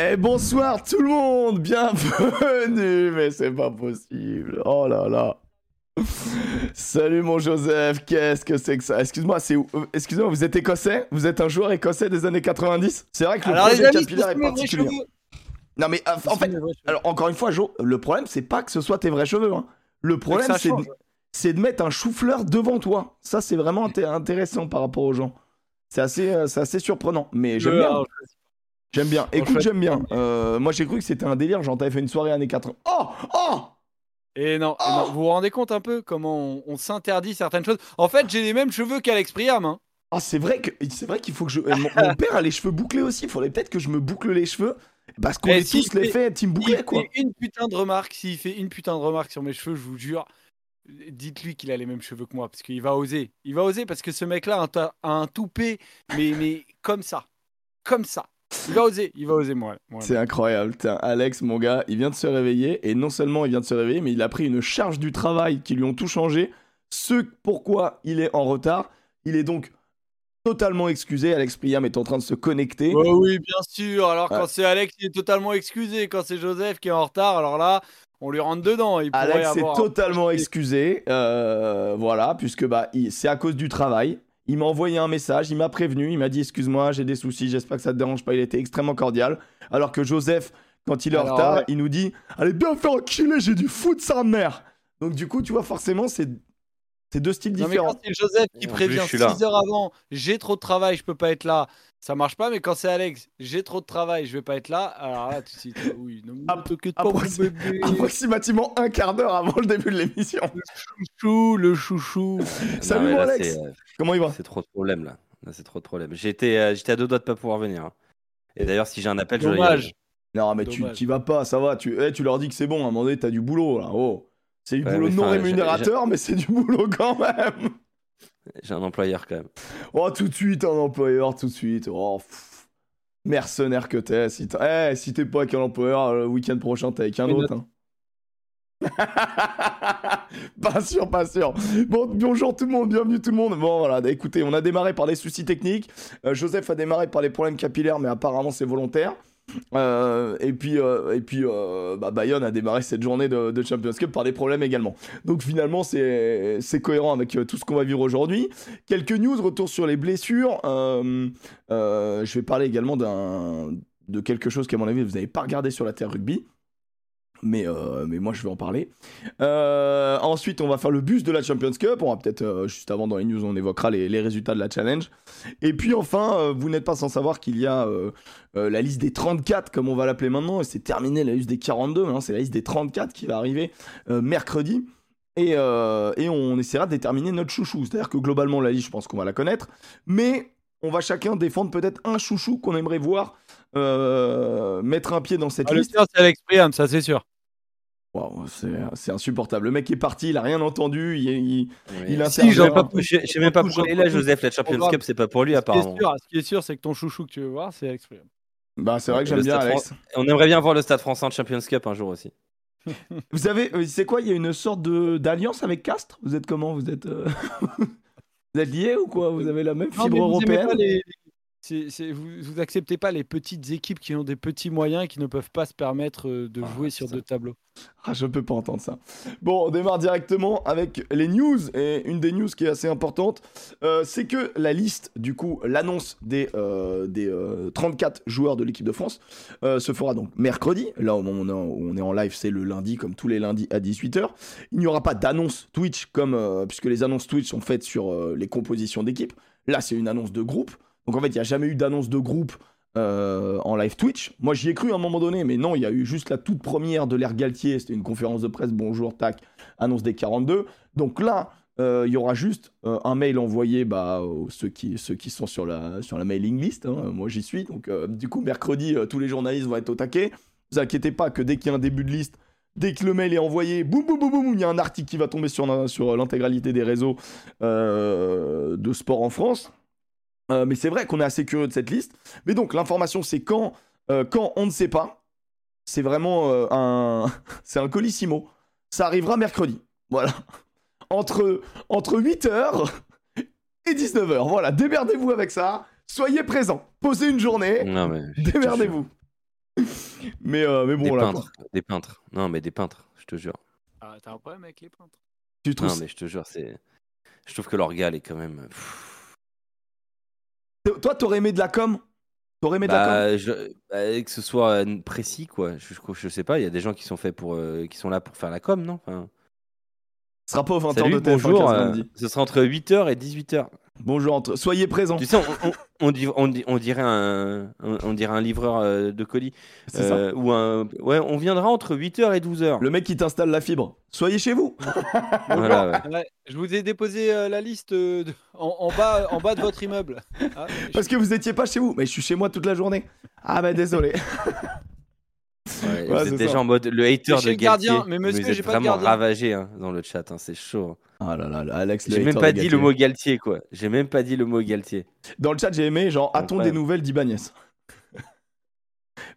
Eh bonsoir tout le monde, bienvenue, mais c'est pas possible. Oh là là. Salut mon Joseph, qu'est-ce que c'est que ça? Excuse-moi, c'est euh, excusez-moi, vous êtes écossais? Vous êtes un joueur écossais des années 90 C'est vrai que le Alors, projet amis, capillaire est particulier. Non mais euh, en fait, alors encore une fois, Jo, le problème c'est pas que ce soit tes vrais cheveux. hein. Le problème c'est de, change. c'est de mettre un chou-fleur devant toi. Ça c'est vraiment inté- intéressant par rapport aux gens. C'est assez, euh, c'est assez surprenant, mais j'aime bien. J'aime bien. Écoute, fait- j'aime bien. Euh, moi, j'ai cru que c'était un délire. Genre, t'avais fait une soirée années 80. Oh Oh Et non, et Oh non, vous vous rendez compte un peu comment on, on s'interdit certaines choses En fait, j'ai les mêmes cheveux qu'Alex Priam. Hein. Ah, c'est vrai que c'est vrai qu'il faut que je. euh, Mon, mon père a les cheveux bouclés aussi. Il faudrait peut-être que je me boucle les cheveux. Parce qu'on Eh, est si, tous les faits team bouclé, quoi. une putain de remarque, s'il fait une putain de remarque sur mes cheveux, je vous jure, dites-lui qu'il a les mêmes cheveux que moi, parce qu'il va oser. Il va oser parce que ce mec-là a un, ta- a un toupet, mais, mais comme ça. Comme ça. Il va oser, il va oser, moi. moi. C'est incroyable. Tiens, Alex, mon gars, il vient de se réveiller. Et non seulement il vient de se réveiller, mais il a pris une charge du travail qui lui ont tout changé. Ce pourquoi il est en retard. Il est donc totalement excusé. Alex Priam est en train de se connecter. Ouais, oui, bien sûr. Alors, quand Ouais. c'est Alex, il est totalement excusé. Quand c'est Joseph qui est en retard, alors là, on lui rentre dedans. Il Alex est avoir... totalement excusé, euh, voilà, puisque bah, c'est à cause du travail. Il m'a envoyé un message, il m'a prévenu, il m'a dit excuse-moi, j'ai des soucis, j'espère que ça te dérange pas. Il était extrêmement cordial. Alors que Joseph, quand il est en retard, ouais. il nous dit allez bien faire enculer, j'ai du foot sa mère. Donc du coup, tu vois, forcément, c'est c'est deux styles Non, mais différents. quand c'est Joseph qui prévient je suis là. 6 heures avant, j'ai trop de travail, je peux pas être là, ça marche pas. Mais quand c'est Alex, j'ai trop de travail, je vais pas être là, alors là, tu sais, oui, ne pas, mon approxi- bébé. Approximativement un quart d'heure avant le début de l'émission. Chouchou, le chouchou. Salut, mon Alex. euh, Comment il va? C'est trop de problèmes là. Là, c'est trop de problèmes. J'étais, euh, j'étais à deux doigts de pas pouvoir venir. hein. Et d'ailleurs, si j'ai un appel, je Dommage. aller. Non, mais tu Dommage. t'y vas pas, ça va. Tu, eh, tu leur dis que c'est bon, à un moment donné, t'as du boulot là. Oh. C'est du Ouais, boulot mais non enfin, j'ai- rémunérateur, mais c'est du boulot quand même. J'ai un employeur quand même. Oh, tout de suite, un employeur, tout de suite. Oh, pff. mercenaire que t'es. Si t'es eh, si t'es pas avec un employeur, le week-end prochain, t'es avec un autre. hein. pas sûr, pas sûr. Bon, bonjour tout le monde, bienvenue tout le monde. Bon, voilà, écoutez, on a démarré par des soucis techniques. Euh, Joseph a démarré par les problèmes capillaires, mais apparemment c'est volontaire. Euh, et puis, euh, euh, bah, Bayonne a démarré cette journée de, de Champions Cup par des problèmes également. Donc finalement, c'est cohérent avec tout ce qu'on va vivre aujourd'hui. Quelques news, retour sur les blessures. Je vais parler également de quelque chose qu'à mon avis vous n'avez pas regardé sur la Terre Rugby. Mais, euh, mais moi je vais en parler. Euh, ensuite, on va faire le bus de la Champions Cup. On va peut-être, euh, juste avant dans les news, on évoquera les, résultats de la challenge. Et puis enfin, vous n'êtes pas sans savoir qu'il y a la liste des 34, comme on va l'appeler maintenant. Et c'est terminé la liste des 42. Maintenant, c'est la liste des 34 qui va arriver mercredi. Et, et on essaiera de déterminer notre chouchou. C'est-à-dire que globalement, la liste, je pense qu'on va la connaître. Mais on va chacun défendre peut-être un chouchou qu'on aimerait voir mettre un pied dans cette Ah, le liste. tien, c'est Alex Priam, ça c'est sûr. Waouh, c'est c'est insupportable. Le mec est parti, il a rien entendu. Il, il- Il a- Si, pas- je je sais même pas pourquoi il est là. Joseph. La Champions. Cup, c'est pas pour lui apparemment. ce qui est sûr, c'est que ton chouchou que tu veux voir, c'est Alex Priam. Bah, c'est vrai que Le j'aime bien Alex. On aimerait bien voir le Stade Français en Champions Cup un jour aussi. Vous avez, euh, c'est quoi Il y a une sorte de d'alliance avec Castres? Vous êtes comment? Vous êtes, euh, vous êtes liés ou quoi? Vous avez la même Non, fibre mais vous aimez européenne? pas les- vous, vous acceptez pas les petites équipes qui ont des petits moyens et qui ne peuvent pas se permettre euh, de Ah, jouer sur deux tableaux. Ah, je peux pas entendre ça. Bon, on démarre directement avec les news. Et une des news qui est assez importante, euh, c'est que la liste, du coup, l'annonce des, euh, des euh, 34 joueurs de l'équipe de France se fera donc mercredi. Là, au moment où on est en, où on est en live, c'est le lundi, comme tous les lundis à 18h. Il n'y aura pas d'annonce Twitch, comme, puisque les annonces Twitch sont faites sur les compositions d'équipe. Là, c'est une annonce de groupe. Donc, en fait, il n'y a jamais eu d'annonce de groupe euh, en live Twitch. Moi, j'y ai cru à un moment donné, mais non, il y a eu juste la toute première de l'ère Galtier. C'était une conférence de presse. Bonjour, tac, annonce des 42. Donc là, euh, il y aura juste euh, un mail envoyé bah, aux ceux, qui, sont sur la, mailing list. hein. Moi, j'y suis. Donc, du coup, mercredi, tous les journalistes vont être au taquet. vous inquiétez pas que dès qu'il y a un début de liste, dès que le mail est envoyé, boum, boum, boum, boum, il y a un article qui va tomber sur, l'intégralité des réseaux de sport en France. Euh, mais c'est vrai qu'on est assez curieux de cette liste. Mais donc, l'information, c'est quand, euh, quand on ne sait pas. C'est vraiment euh, un, c'est un colissimo. Ça arrivera mercredi. Voilà. Entre, entre 8h et 19h. Voilà, démerdez-vous avec ça. Soyez présents. Posez une journée. Non, mais. Démerdez-vous. mais, euh, mais des bon, là, quoi. peintres. Des peintres. Non, mais des peintres, je te jure. Ah, t'as un problème avec les peintres? Tu trouves Non, mais je te jure, c'est. Je trouve que l'orgal est quand même. Toi, t'aurais aimé de la com? T'aurais aimé de la com? Bah, je- bah, que ce soit euh, précis, quoi. Je, je, je sais pas, il y a des gens qui sont faits pour, euh, qui sont là pour faire la com, non? Enfin, Ce sera pas aux 20h Salut, de TF1 bonjour. quinze euh, lundi. ce sera entre 8h et 18h. Bonjour, entre... soyez présents. Tu sais, on, on, on dit- on dit- on dirait un, on, on dirait un livreur euh, de colis. C'est ça. Euh, ou un, ouais, on viendra entre 8h et 12h. Le mec qui t'installe la fibre. Soyez chez vous. Voilà, ouais. Ouais, je vous ai déposé euh, la liste euh, de- en, en bas, en bas de votre immeuble. Ah, je- Parce que vous étiez pas chez vous. Mais je suis chez moi toute la journée. Ah bah désolé. Ouais, Ouais, vous êtes déjà ça. en mode le hater de le gardien, mais monsieur, vous êtes j'ai pas de vraiment gardien. ravagé hein, dans le chat, hein, c'est chaud. Ah là là, Alex, le J'ai même pas dit le mot Galtier, quoi. J'ai même pas dit le mot Galtier. Dans le chat, j'ai aimé, genre, a-t-on des nouvelles d'Ibanez?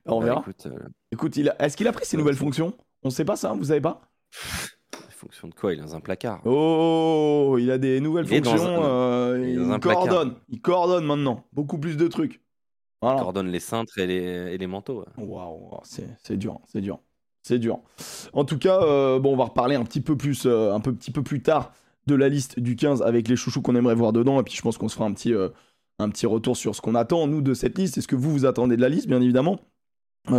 On Bah, verra. écoute, euh, Écoute, il a- est-ce qu'il a pris ses nouvelles fonctions? On sait pas ça, vous savez pas? Fonction de quoi? Il est dans un placard. Oh, il a des nouvelles Il fonctions. un- euh, il il placard. coordonne. Il coordonne maintenant. Beaucoup plus de trucs. Voilà. coordonne les cintres et les, et les manteaux. Waouh, c'est c'est dur, c'est dur, c'est dur. En tout cas, euh, bon, on va reparler un petit peu plus, euh, un peu, petit peu plus tard de la liste du 15 avec les chouchous qu'on aimerait voir dedans. Et puis je pense qu'on se fera un petit, euh, un petit retour sur ce qu'on attend nous de cette liste. Est-ce que vous vous attendez de la liste, bien évidemment,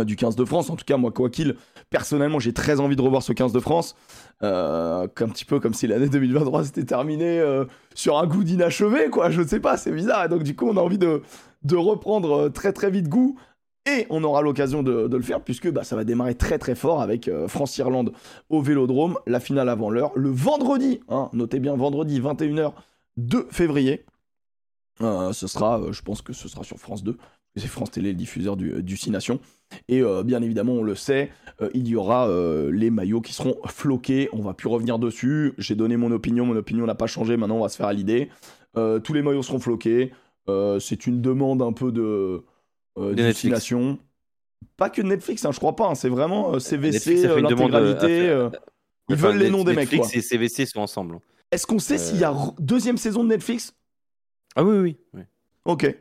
du 15 de France? En tout cas, moi, quoi qu'il, personnellement, j'ai très envie de revoir ce 15 de France. Un petit peu comme si l'année 2023 s'était terminée sur un goût d'inachevé, quoi. Je sais pas, c'est bizarre. Et donc, du coup, on a envie de, de reprendre très très vite goût. Et on aura l'occasion de, le faire puisque bah, ça va démarrer très très fort avec euh, France-Irlande au Vélodrome, la finale avant l'heure, le vendredi, hein, notez bien vendredi 21h 2 février. Euh, ce sera, euh, je pense que ce sera sur France 2, c'est France Télé le diffuseur du, du 6 Nations. Et bien évidemment, on le sait, il y aura les maillots qui seront floqués. On va plus revenir dessus. J'ai donné mon opinion, mon opinion n'a pas changé. Maintenant, on va se faire à l'idée. Tous les maillots seront floqués. C'est une demande un peu de, euh, Nations. Pas que Netflix, hein, je crois pas. hein, c'est vraiment euh, CVC, euh, une demande, euh, l'intégralité. euh, ils Enfin, veulent les noms des mecs. Netflix et CVC sont ensemble. Est-ce qu'on sait Euh, s'il y a re- deuxième saison de Netflix? Ah oui, oui. oui. Ok.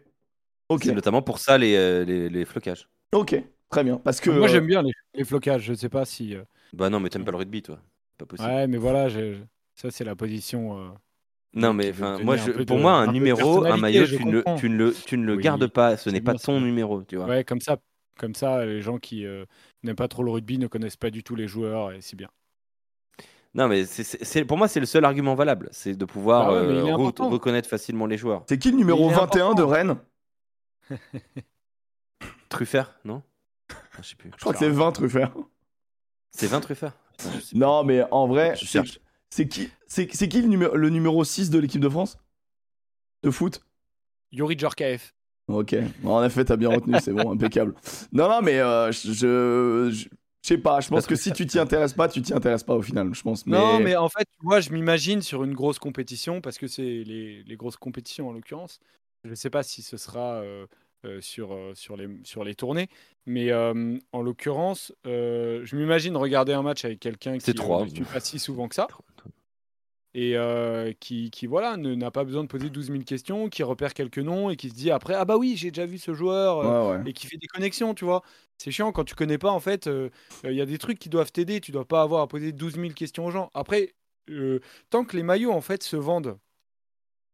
Ok. C'est notamment pour ça les, euh, les, les flocages. Ok. Très bien. Parce que. Moi, euh, j'aime bien les, les flocages. Je sais pas si. euh, Bah non, mais t'aimes pas le rugby, toi. Pas possible. Ouais, mais voilà, je- ça, c'est la position. Non, mais moi, je, pour de- moi, un numéro, un maillot, tu ne, tu, ne le, tu ne le Oui, gardes pas. Ce n'est pas ton numéro, tu vois. Ouais, comme ça, comme ça, les gens qui euh, n'aiment pas trop le rugby ne connaissent pas du tout les joueurs et c'est bien. Non, mais c'est, c'est- c'est- pour moi, c'est le seul argument valable. C'est de pouvoir Bah ouais, euh, re- reconnaître facilement les joueurs. C'est qui le numéro Il est 21 de. Rennes? Truffert, non? Ah, Je sais plus. Je crois que c'est 20 Truffert. C'est 20 Truffert? Non, mais en vrai, Je cherche. C'est qui, c'est, c'est qui le, numéro, le numéro 6 de l'équipe de France? De foot? Yuri Djorkaeff. Ok. Bon, en effet, t'as bien retenu, c'est bon, impeccable. Non, non, mais euh, je, je, sais pas, je pense que si tu t'y intéresses pas, tu t'y intéresses pas au final, je pense. Mais... Non, mais en fait, moi, je m'imagine sur une grosse compétition, parce que c'est les, les grosses compétitions en l'occurrence. Je ne sais pas si ce sera euh, euh, sur, euh, sur, les, sur les tournées, mais euh, en l'occurrence, euh, je m'imagine regarder un match avec quelqu'un qui ne pas si souvent que ça, et euh, qui, qui, voilà, n'a pas besoin de poser 12 000 questions, qui repère quelques noms et qui se dit après, ah bah oui, j'ai déjà vu ce joueur. euh, Ouais, ouais. et qui fait des connexions, tu vois. C'est chiant quand tu connais pas, en fait, euh, il y a des trucs qui doivent t'aider, tu dois pas avoir à poser 12 000 questions aux gens. Après, tant que les maillots, en fait, se vendent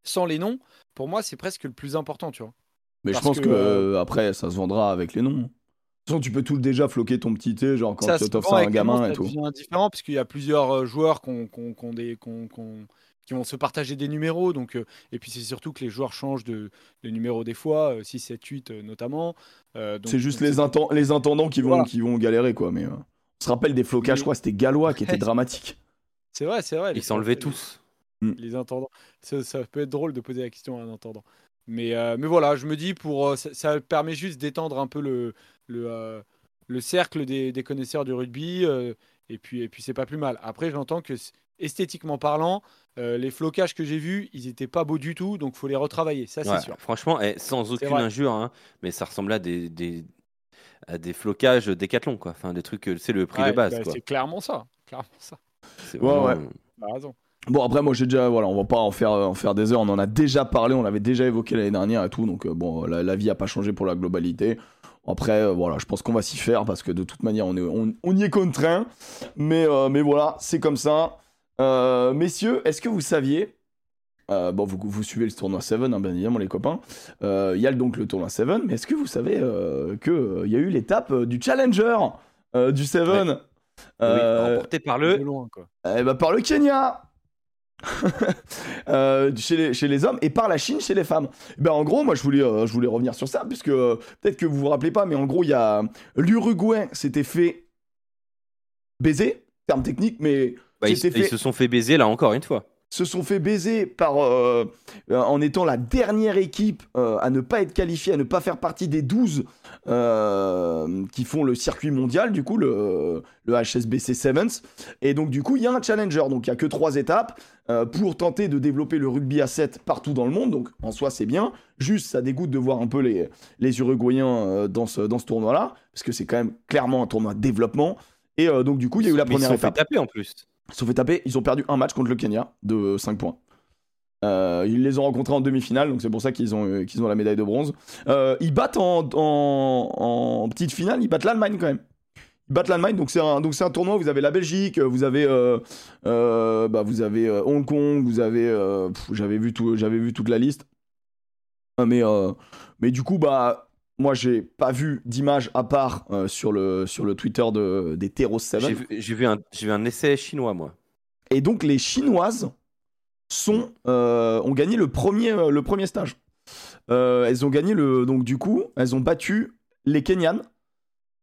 sans les noms, pour moi, c'est presque le plus important, tu vois. Mais je pense que, que, après, ça se vendra avec les noms. De toute façon, tu peux tout déjà floquer ton petit thé, genre quand ça, tu t'offres à un gamin et tout. devient différent, parce qu'il y a plusieurs euh, joueurs des- qui vont se partager des numéros. Donc, euh, et puis, c'est surtout que les joueurs changent de, de numéro des fois, euh, 6, 7, 8 euh, notamment. Euh, C'est juste les, inten- les intendants qui vont, Voilà. qui vont galérer, quoi. Mais euh, on se rappelle des flocages, Mais- je crois, c'était Gallois qui était dramatique. C'est vrai, c'est vrai. Ils s'enlevaient tous. les intendants. Ça, ça peut être drôle de poser la question à un intendant. Mais, euh, mais voilà, je me dis, pour, ça, ça permet juste d'étendre un peu le, le, euh, le cercle des, des connaisseurs du rugby. euh, et puis, et puis c'est pas plus mal. Après, j'entends que esthétiquement parlant, euh, les flocages que j'ai vus, ils étaient pas beaux du tout. Donc, faut les retravailler. Ça, c'est Ouais, sûr. Franchement, eh, sans aucune vrai. injure, hein, mais ça ressemblait à des, des, à des flocages décathlon, quoi. Enfin, des trucs, c'est le prix Ouais, de base, bah, c'est clairement ça. Clairement ça. C'est Ouais, vraiment- ouais. Raison. Bon, après, moi, j'ai déjà, voilà, on va pas en faire, en faire des heures, on en a déjà parlé, on l'avait déjà évoqué l'année dernière et tout, donc bon, la, la vie a pas changé pour la globalité. Après, euh, voilà, je pense qu'on va s'y faire parce que de toute manière, on, est, on, on y est contraint. Mais, euh, mais voilà, c'est comme ça. Euh, messieurs, est-ce que vous saviez euh, bon, vous, vous suivez le tournoi 7, hein, bien évidemment, les copains. Euh, Il y a donc le tournoi 7, mais est-ce que vous savez euh, qu'il y a eu l'étape euh, du Challenger euh, du 7 Ouais. euh, remporté par le. loin, quoi. eh ben, par le Kenya Euh, chez, les, chez les hommes et par la Chine chez les femmes. Ben, en gros, moi je voulais, euh, je voulais revenir sur ça, puisque euh, peut-être que vous vous rappelez pas, mais en gros, il y a l'Uruguay s'était fait baiser, terme technique, mais Bah, ils, se sont fait baiser là encore une fois. Se sont fait baiser par, euh, euh, en étant la dernière équipe euh, à ne pas être qualifiée, à ne pas faire partie des 12 euh, qui font le circuit mondial, du coup, le, le HSBC Sevens. Et donc, du coup, il y a un challenger. Donc, il n'y a que trois étapes pour tenter de développer le rugby à 7 partout dans le monde. Donc, en soi, c'est bien. Juste, ça dégoûte de voir un peu les, les Uruguayens dans ce, dans ce tournoi-là, parce que c'est quand même clairement un tournoi de développement. Et donc, du coup, il y a eu la Mais ils se première sont fait taper en plus. Se fait taper, ils ont perdu un match contre le Kenya de 5 points. Euh, ils les ont rencontrés en demi-finale, donc c'est pour ça qu'ils ont, euh, qu'ils ont la médaille de bronze. Euh, ils battent en, petite finale, ils battent l'Allemagne quand même. Ils battent l'Allemagne, donc c'est un, un tournoi. Vous avez la Belgique, vous avez, bah, vous avez Hong Kong, vous avez, j'avais vu tout, vu toute la liste. Mais, mais du coup, bah, moi j'ai pas vu d'image à part euh, sur le sur le Twitter de, des Teros 7. J'ai vu, j'ai vu un, j'ai vu un essai chinois, moi. Et donc les Chinoises sont, euh, ont gagné le premier, euh, le premier stage. Elles ont gagné le. Donc du coup, elles ont battu les Kenyanes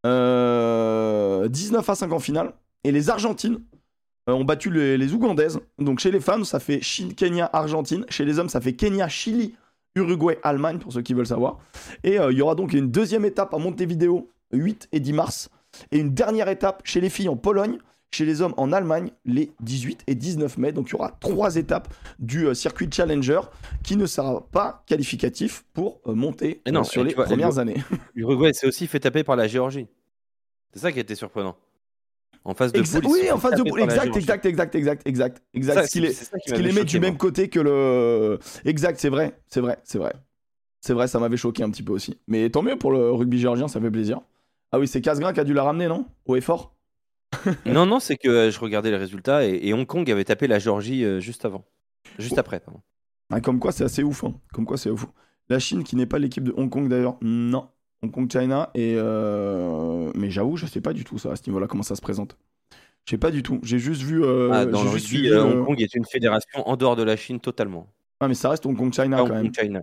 euh, 19 à 5 en finale. Et les Argentines ont battu les, les Ougandaises. Donc chez les femmes, ça fait Chine, Kenya, Argentine. Chez les hommes, ça fait Kenya, Chili, Uruguay, Allemagne, pour ceux qui veulent savoir. Et euh, il y aura donc une deuxième étape à Montevideo, 8 et 10 mars. Et une dernière étape chez les filles en Pologne, chez les hommes en Allemagne, les 18 et 19 mai. Donc il y aura trois étapes du euh, circuit Challenger qui ne sera pas qualificatif pour euh, monter Et non, euh, sur les vois, premières années. L'Uruguay s'est aussi fait taper par la Géorgie. C'est ça qui a été surprenant. En face de Exa- poule, oui, en face de poule. Exact, exact, exact, exact, exact, exact. Ça, Ce ça qui ce m'avait les met du même côté que le. Exact, c'est vrai, c'est vrai, c'est vrai. C'est vrai, ça m'avait choqué un petit peu aussi. Mais tant mieux pour le rugby géorgien, ça fait plaisir. Ah oui, c'est Casgrain qui a dû la ramener, non? Au effort Non, non, c'est que euh, je regardais les résultats et, et Hong Kong avait tapé la Géorgie euh, juste avant. Juste Oh. après, pardon. Ah, Comme quoi, c'est assez ouf. hein. Comme quoi, c'est ouf. La Chine, qui n'est pas l'équipe de Hong Kong d'ailleurs, non. Hong Kong, China. Et euh, Mais j'avoue, je sais pas du tout ça, à ce niveau-là, comment ça se présente. Je sais pas du tout. J'ai juste vu. euh, Ah, dans le juste rugby, euh, Hong Kong est une fédération en dehors de la Chine totalement. Ah, mais ça reste Hong Kong, China Pas quand Hong même. Kong, China.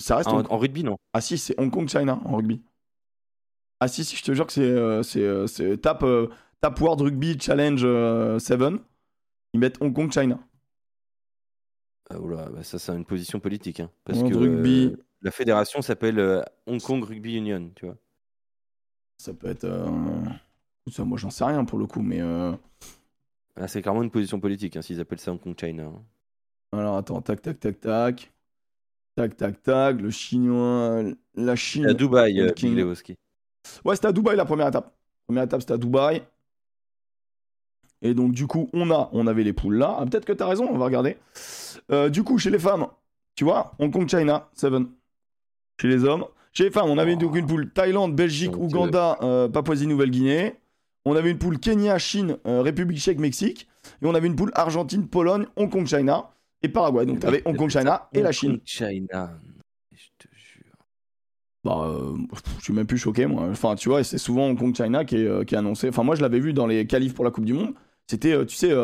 Ça reste En, Hong- en rugby, non. Ah si, c'est Hong Kong China en rugby. Ah si, si, je te jure que c'est c'est euh, c'est Tap, euh, Tap World Rugby Challenge euh, 7. Ils mettent Hong Kong China. Ah, oula, bah, ça, c'est une position politique. hein, parce World que Rugby. La fédération s'appelle euh, Hong Kong Rugby Union, tu vois. Ça peut être... euh, Ça, moi j'en sais rien pour le coup, mais... euh, Là, c'est clairement une position politique, hein, s'ils appellent ça Hong Kong China. hein. Alors attends, tac, tac, tac, tac. Tac, tac, tac. Le chinois... La Chine... À Dubaï, euh, King. Ouais, c'était à Dubaï la première étape. Première étape, c'était à Dubaï. Et donc, du coup, on a, on avait les poules là. Ah, Peut-être que t'as raison, on va regarder. Euh, du coup, chez les femmes, tu vois, Hong Kong, China, 7. Chez les hommes. Chez les femmes, on avait donc une poule Thaïlande, Belgique, Donc, Ouganda, euh, Papouasie-Nouvelle-Guinée. On avait une poule Kenya, Chine, euh, République tchèque, Mexique. Et on avait une poule Argentine, Pologne, Hong Kong, China et Paraguay. Donc, t'avais Hong Kong, China et la Hong Chine. Kong, China. Je te jure. Bah, euh, je suis même plus choqué, moi. Enfin, tu vois, c'est souvent Hong Kong China qui est, qui est annoncé. Enfin, moi, je l'avais vu dans les qualifs pour la Coupe du Monde. C'était, tu sais, tu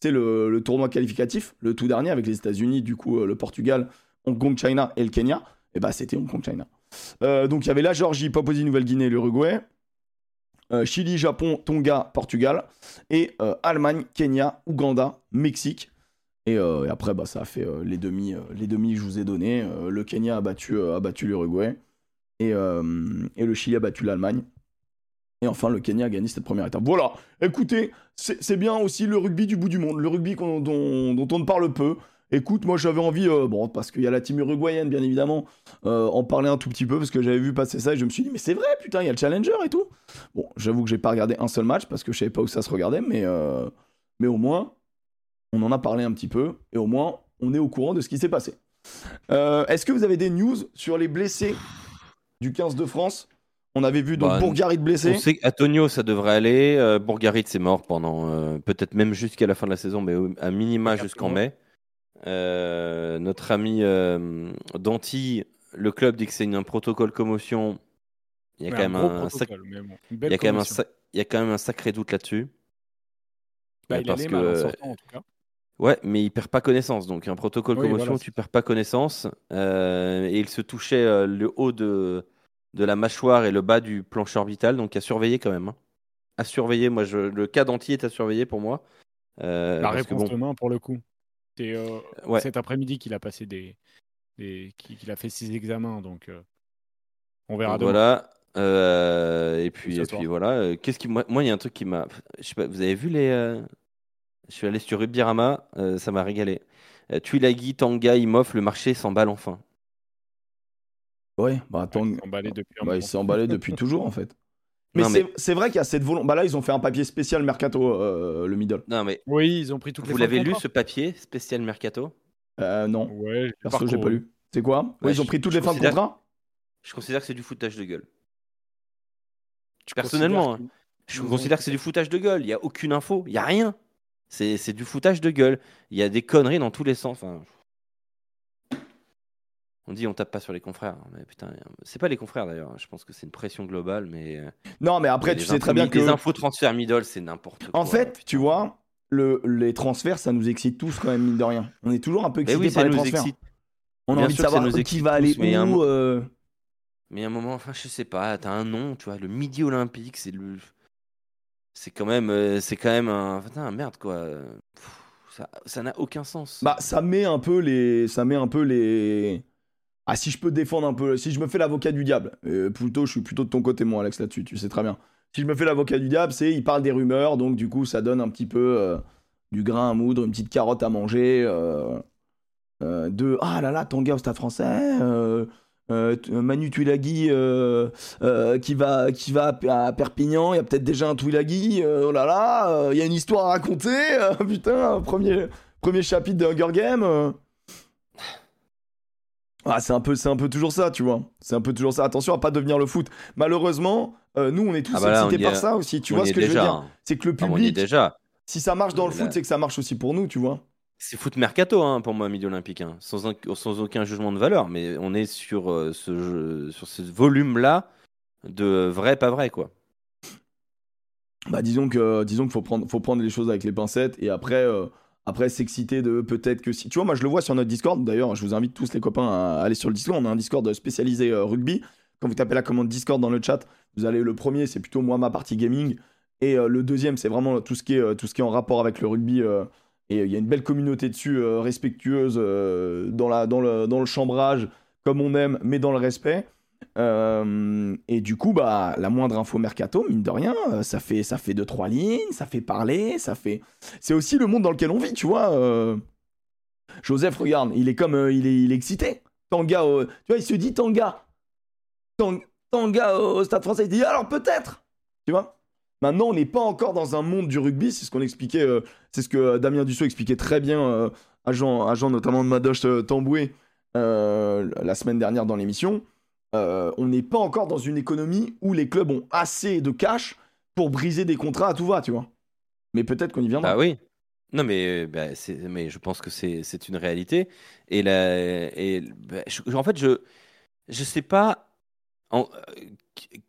sais, le, le tournoi qualificatif, le tout dernier avec les États-Unis, du coup, le Portugal, Hong Kong China et le Kenya. Et bah, c'était Hong Kong China. Euh, donc, il y avait la Géorgie, Papouasie-Nouvelle-Guinée, l'Uruguay. euh, Chili, Japon, Tonga, Portugal. Et euh, Allemagne, Kenya, Ouganda, Mexique. Et, après, bah, ça a fait les demi, les demi que je vous ai donnés. Euh, le Kenya a battu, a battu l'Uruguay. Et, et le Chili a battu l'Allemagne. Et enfin, le Kenya a gagné cette première étape. Voilà, écoutez, c'est bien aussi le rugby du bout du monde, le rugby dont on ne parle peu. Écoute, moi j'avais envie, euh, bon, parce qu'il y a la team uruguayenne, bien évidemment, euh, en parler un tout petit peu, parce que j'avais vu passer ça et je me suis dit, mais c'est vrai, putain, il y a le Challenger et tout. Bon, j'avoue que j'ai pas regardé un seul match parce que je savais pas où ça se regardait, mais, euh, mais au moins, on en a parlé un petit peu et au moins, on est au courant de ce qui s'est passé. Euh, Est-ce que vous avez des news sur les blessés du 15 de France? On avait vu donc Bah, Bourgarit blessé. On sait qu'Antonio, ça devrait aller. Euh, Bourgarit, c'est mort pendant euh, peut-être même jusqu'à la fin de la saison, mais au- à minima jusqu'en mai. Euh, notre ami euh, Danti, le club dit que c'est un protocole commotion. Il y a quand même un, sacré doute là-dessus. Bah, Euh, il parce allait que mal en sortant, en tout cas. Ouais, mais il perd pas connaissance. Donc un protocole Oui, commotion, voilà, tu perds pas connaissance. Euh, et il se touchait euh, le haut de, de la mâchoire et le bas du plancher orbital, donc à surveiller quand même. hein. À surveiller, moi, je, le cas d'anti est à surveiller pour moi. Euh, La parce que réponse bon, demain, pour le coup. C'est euh, ouais. cet après-midi qu'il a passé des, des qu'il a fait ses examens, donc euh, on verra donc demain. voilà. Euh, et puis, et soir. puis voilà. Euh, Qu'est-ce qui, moi, il y a un truc qui m'a. Je sais pas, vous avez vu les. euh, Je suis allé sur Rugby-Rama, euh, ça m'a régalé. Euh, Tuilagi, Tanga, Imhoff, le marché s'emballe enfin. Ouais, bah Ouais, attends. il s'est emballé depuis un Bah, il emballé depuis toujours en fait. Mais, c'est mais- c'est vrai qu'il y a cette volonté. Bah là, ils ont fait un papier spécial mercato, euh, le middle. Non, mais Oui, ils ont pris toutes les vous fins de l'avez lu ce papier spécial Mercato? Euh, non, Ouais, j'ai perso, j'ai pas lu. C'est quoi? Ouais, Ouais, Ils ont pris toutes les fins de contrat Je considère que c'est du foutage de gueule. Tu Personnellement, considères Je considère que c'est du foutage de gueule. Il n'y a aucune info, il n'y a rien. C'est c'est du foutage de gueule. Il y a des conneries dans tous les sens. Enfin, on dit on tape pas sur les confrères. Mais putain, c'est pas les confrères d'ailleurs. Je pense que c'est une pression globale. Mais euh, Non, mais après, tu sais très bien que. Les infos transfert middle, c'est n'importe quoi. En fait, putain. tu vois, le, les transferts, ça nous excite tous quand même, mine de rien. On est toujours un peu excités oui, par les nous transferts. excite. On a Bien envie de savoir qui va aller mais où. euh, Mais à un moment, enfin, je sais pas. T'as un nom, tu vois, le Midi Olympique, c'est le. C'est quand même, euh, c'est quand même un, putain, merde quoi. Pff, ça n'a aucun sens. Bah, ça met un peu les. Ça met un peu les. Ah, si je peux défendre un peu. Si je me fais l'avocat du diable. euh, plutôt, je suis plutôt de ton côté, moi, Alex, là-dessus. Tu sais très bien. Si je me fais l'avocat du diable, c'est. Il parle des rumeurs, donc du coup, ça donne un petit peu euh, du grain à moudre, une petite carotte à manger. euh, euh, de. Ah là là, Tonga au stade français. Manu Tuilagi qui va, qui va à Perpignan. Il y a peut-être déjà un Tuilagi. oh là là, il y a une histoire à raconter. putain, premier. Premier chapitre de Hunger Games. Ah, c'est un peu, c'est un peu toujours ça, tu vois. C'est un peu toujours ça. Attention à pas devenir le foot. Malheureusement, euh, nous, on est tous Ah bah là, excités par est- ça aussi. Tu On vois ce que je veux dire hein. C'est que le Ah, on public, déjà. si ça marche dans le Là- foot, c'est que ça marche aussi pour nous, tu vois. C'est foot mercato hein, pour moi, Midi Olympique, hein, sans, un- sans aucun jugement de valeur. Mais on est sur, euh, ce, jeu- sur ce volume-là de vrai, pas vrai, quoi. Bah, disons que, disons qu'il faut prendre, faut prendre les choses avec les pincettes et après, euh, après s'exciter de peut-être que si. Tu vois, moi, je le vois sur notre Discord. D'ailleurs, je vous invite tous les copains à aller sur le Discord. On a un Discord spécialisé euh, rugby. Quand vous tapez la commande Discord dans le chat, vous allez le premier, c'est plutôt moi ma partie gaming, et euh, le deuxième, c'est vraiment tout ce qui est, euh, tout ce qui est en rapport avec le rugby. et il y a une belle communauté dessus, respectueuse dans le chambrage, comme on aime, mais dans le respect. Euh, et du coup, bah, la moindre info mercato, mine de rien, euh, ça fait, ça fait deux trois lignes, ça fait parler, ça fait. C'est aussi le monde dans lequel on vit, tu vois. euh. Joseph, regarde, il est comme, il est, il est excité. Tanga, tu vois, il se dit Tanga, Tang- Tanga au Stade Français, il dit alors peut-être, tu vois? Maintenant, on n'est pas encore dans un monde du rugby, c'est ce qu'on expliquait, c'est ce que Damien Dussault expliquait très bien, euh, agent, agent notamment de Madoche Tamboué, la semaine dernière dans l'émission. Euh, on n'est pas encore dans une économie où les clubs ont assez de cash pour briser des contrats à tout va, tu vois. Mais peut-être qu'on y viendra. Bah oui. Non, mais, euh, bah, mais je pense que c'est une réalité. Et, bah, en fait, je je sais pas, euh,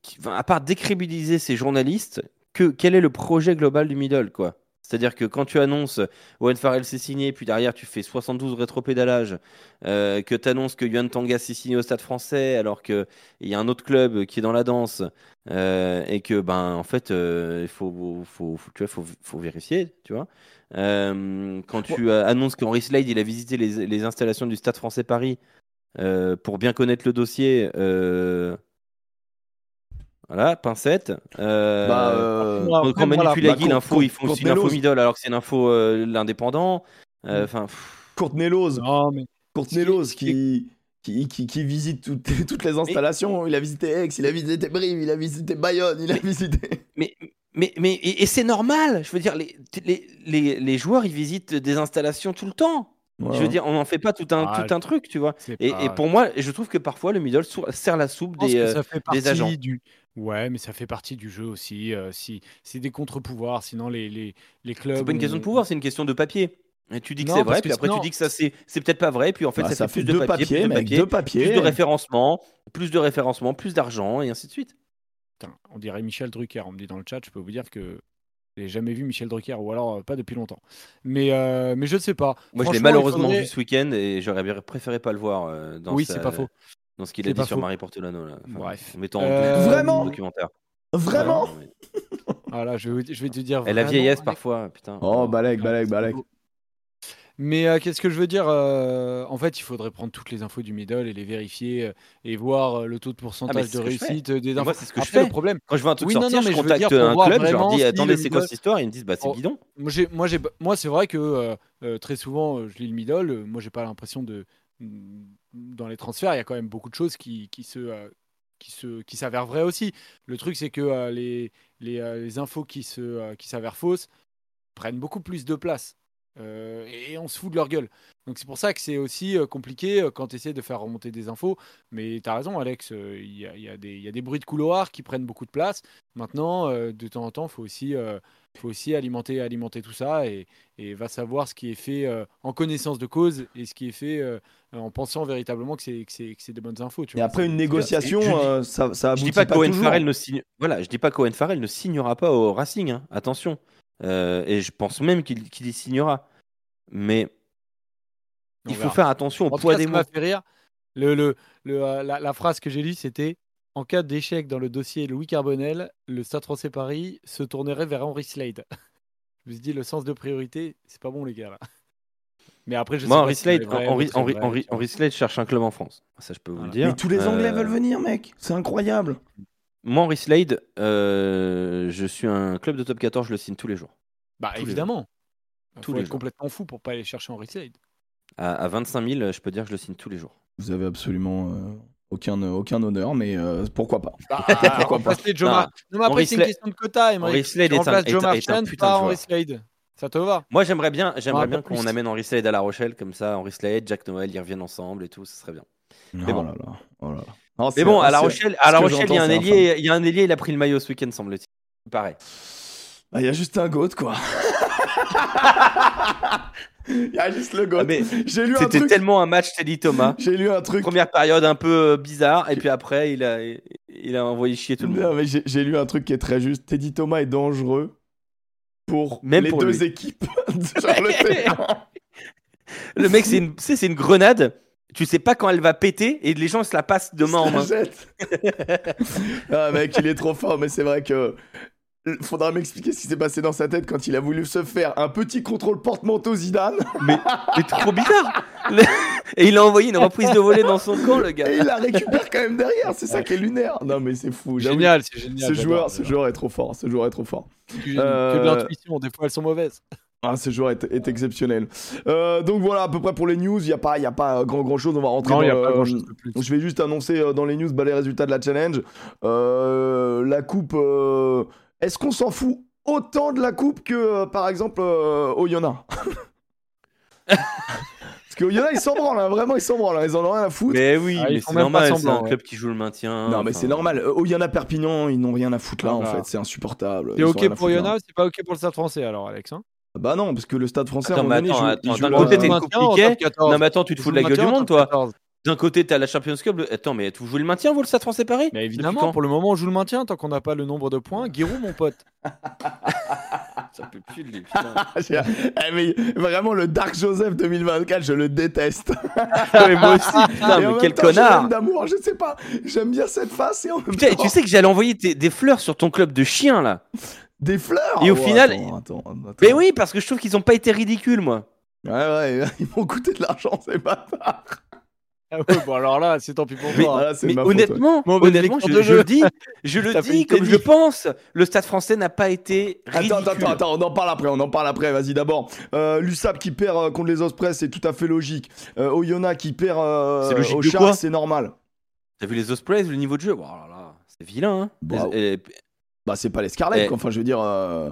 qui- à part décrédibiliser ces journalistes, que, quel est le projet global du middle, quoi? C'est-à-dire que quand tu annonces Owen Farrell s'est signé, puis derrière tu fais 72 rétropédalages, euh, que tu annonces que Yuan Tanga s'est signé au Stade français, alors qu'il y a un autre club qui est dans la danse, euh, et que, ben, en fait, euh, il faut, faut, faut, tu vois, faut, faut vérifier, tu vois. Euh, quand tu euh, annonces qu'Henri Slade il a visité les, les installations du Stade français Paris euh, pour bien connaître le dossier, euh, voilà, pincette. Euh, Bah, euh, quand quand Manu voilà, bah, l'info, ils font aussi une info Courtney middle alors que c'est une info euh, l'indépendant. Mm. Euh, Enfin, pff, Courtney Lose, Non, mais qui- qui qui, qui, visite toutes, toutes les installations. Il a visité Aix, il a visité Brive, il a visité Bayonne, il a visité. mais, mais, mais et, et c'est normal. Je veux dire, les, les, les, les joueurs, ils visitent des installations tout le temps. Je veux dire, on n'en fait pas tout un, Ah, tout un truc, tu vois. Et, pas- et pour moi, je trouve que parfois le middle sert la soupe des. que euh, ça fait partie agents. du, Ouais, mais ça fait partie du jeu aussi. euh, si c'est des contre-pouvoirs, sinon les, les, les clubs. C'est pas une question de ont- pouvoir, c'est une question de papier. Et tu dis que Non, c'est parce vrai, que puis après tu dis que ça c'est c'est peut-être pas vrai, puis en fait Bah, ça, fait plus deux de papier, papiers, plus de mec, papier, deux papiers. plus de référencement, plus de référencement, plus d'argent et ainsi de suite. Putain, on dirait Michel Drucker. On me dit dans le chat, je peux vous dire que j'ai jamais vu Michel Drucker, ou alors euh, pas depuis longtemps. Mais, euh, mais je ne sais pas. Moi je l'ai Franchement, il malheureusement faudrait- vu ce week-end et j'aurais bien préféré pas le voir euh, dans Oui, sa- c'est pas faux. Dans ce qu'il a dit sur faux. Marie Portolano là. Enfin, Bref. En mettant en Euh, Vraiment documentaire. Vraiment Ouais. Voilà, je vais, je vais te dire. Et la vieillesse parfois, putain. Oh, Balek, Balek, Balek. Mais euh, qu'est-ce que je veux dire euh, En fait, il faudrait prendre toutes les infos du middle et les vérifier euh, et voir euh, le taux de pourcentage ce de réussite des infos. moi, c'est ce que je fais. le problème, Quand je vois un truc Oui, sortir, non, je contacte dire, un club, je leur dis si attendez, le c'est quoi middle- cette histoire? Ils me disent bah c'est Oh. bidon. moi, c'est vrai que euh, euh, très souvent, je lis le middle. euh, moi, j'ai pas l'impression de dans les transferts, il y a quand même beaucoup de choses qui, se euh, qui se qui s'avèrent vraies aussi. Le truc, c'est que euh, les les, euh, les infos qui se qui s'avèrent fausses prennent beaucoup plus de place. Euh, et on se fout de leur gueule. Donc c'est pour ça que c'est aussi euh, compliqué euh, quand tu essaies de faire remonter des infos. Mais tu as raison, Alex, euh, il y, a, il y a des- il y a des bruits de couloir qui prennent beaucoup de place. Maintenant, euh, de temps en temps, il faut aussi, euh, faut aussi alimenter, alimenter tout ça et, et va savoir ce qui est fait euh, en connaissance de cause et ce qui est fait euh, en pensant véritablement que c'est, que c'est, que c'est des bonnes infos. Tu Et après une négociation, je dis- ça, ça Je dis pas toujours. Farrell ne signe. Voilà, je dis pas qu'Owen Farrell ne signera pas au Racing. hein, Attention. Euh, et je pense même qu'il qu'il y signera. Mais On il faut verra. faire attention au En poids cas, des ça mots. m'a fait rire. Le, le, le, euh, la, la phrase que j'ai lue, c'était En cas d'échec dans le dossier Louis Carbonel, le Stade français Paris se tournerait vers Henri Slade. je me suis dit, le sens de priorité, c'est pas bon, les gars. Là. Mais après, je sais Moi, pas Henri si c'est Slade, vrai, Slade cherche un club en France. Ça, je peux vous Voilà. le dire. Mais tous les Anglais Euh, veulent venir, mec. C'est incroyable. Moi, Henri Slade, euh, je suis un club de top 14, je le signe tous les jours. Bah, tous les évidemment. Il Tous faut les être jours. complètement fou pour pas aller chercher Henri Slade. À, à 25 000, je peux dire que je le signe tous les jours. Vous avez absolument euh, aucun, aucun honneur, mais euh, pourquoi pas? Bah, Pourquoi remplacer Joe Non. Non, mais après, c'est une question de quota. Henri Slade est un, Joe un- est un Marchand, putain pas de Henri joueur. Slade. Ça te va? Moi, j'aimerais bien, j'aimerais bien pas qu'on amène Henri Slade à La Rochelle, comme ça, Henri Slade, Jack Noël, ils reviennent ensemble et tout, ce serait bien. Mais bon. là là, oh là là. Non, c'est- Mais bon, à La Rochelle, à La Rochelle, il y a un ailier, il y a un ailier, il a pris le maillot ce week-end, semble-t-il. Pareil. Ah, Il y a juste un goat, quoi. Il y a juste le goat. Ah, mais J'ai lu un C'était truc. tellement un match Teddy Thomas. J'ai lu un truc. Première période un peu euh, bizarre, et puis après, il a, il a envoyé chier tout le Non, monde. mais j'ai j'ai lu un truc qui est très juste. Teddy Thomas est dangereux pour Même les pour deux lui. équipes le. Le mec, c'est une, une grenade. Tu sais pas quand elle va péter, et les gens se la passent de main en main. ah mec, il est trop fort, mais c'est vrai que faudra m'expliquer ce qui s'est passé dans sa tête quand il a voulu se faire un petit contrôle porte-manteau Zidane Mais trop bizarre. Le- Et il a envoyé une reprise de volée dans son camp, le gars. et il la récupère quand même derrière. C'est ça qui est lunaire. Non mais c'est fou. Génial, c'est génial. Ce joueur, ce joueur est trop fort. Ce joueur est trop fort. Que que Euh, de l'intuition, des fois elles sont mauvaises. Ah, ce joueur est, est exceptionnel. Euh, donc voilà, à peu près pour les news. Il y a pas, il y a pas grand grand chose. On va rentrer Non, dans il n'y a pas grand chose de plus. Je vais juste annoncer euh, dans les news bah, les résultats de la challenge. Euh, la coupe. euh, Est-ce qu'on s'en fout autant de la coupe que euh, par exemple euh, Oyonnax? Parce que ils s'en branlent, hein, vraiment ils s'en branlent, hein, ils en ont rien à foutre. Mais oui, Ah, mais c'est normal, c'est un ouais. club qui joue le maintien. non mais enfin, c'est normal. Euh, Oyonnax Perpignan ils n'ont rien à foutre là Ah, en bah. fait, c'est insupportable. C'est ok pour foutre, là. Yona, c'est pas ok pour le Stade français alors, Alex. Hein Bah non, parce que le Stade français à un Attends, moment donné, attends, attends, d'un côté, t'es 14. Non mais attends, tu te fous de la le gueule du monde, toi. 14. D'un côté, t'as la Champions Cup. le- Attends, mais vous jouez le maintien, vous, le Stade français Paris? Mais évidemment, pour le moment, on joue le maintien tant qu'on n'a pas le nombre de points. Giroud, mon pote. Ça peut plus de lui, putain. J'ai- Eh, mais vraiment le Dark Joseph 2024, je le déteste. mais moi aussi, putain, Et en mais quel temps, connard d'amour, je sais pas. J'aime bien cette face et en même Putain, temps, tu sais que j'allais envoyer des fleurs sur ton club de chiens là. Des fleurs. Et au Oh, final- attends, attends, attends. Mais oui, parce que je trouve qu'ils ont pas été ridicules, moi. Ouais, ouais, ils m'ont coûté de l'argent, c'est bâtard. Ah ouais, bon, alors là, c'est tant pis pour Mais- toi. hein. Mais ma faute, honnêtement, honnêtement, je, le dis, je le dis comme je pense. Le Stade Français n'a pas été Attends, ridicule. attends, attends, attends, on en parle après, on en parle après, vas-y d'abord. Euh, L'USAP qui perd euh, contre les Ospreys, c'est tout à fait logique. Euh, Oyonnax qui perd euh, au quoi c'est normal. T'as vu les Ospreys, le niveau de jeu Oh là là, c'est vilain. Hein Les- Bah, c'est pas les Scarlets, quoi. Enfin, je veux dire. euh,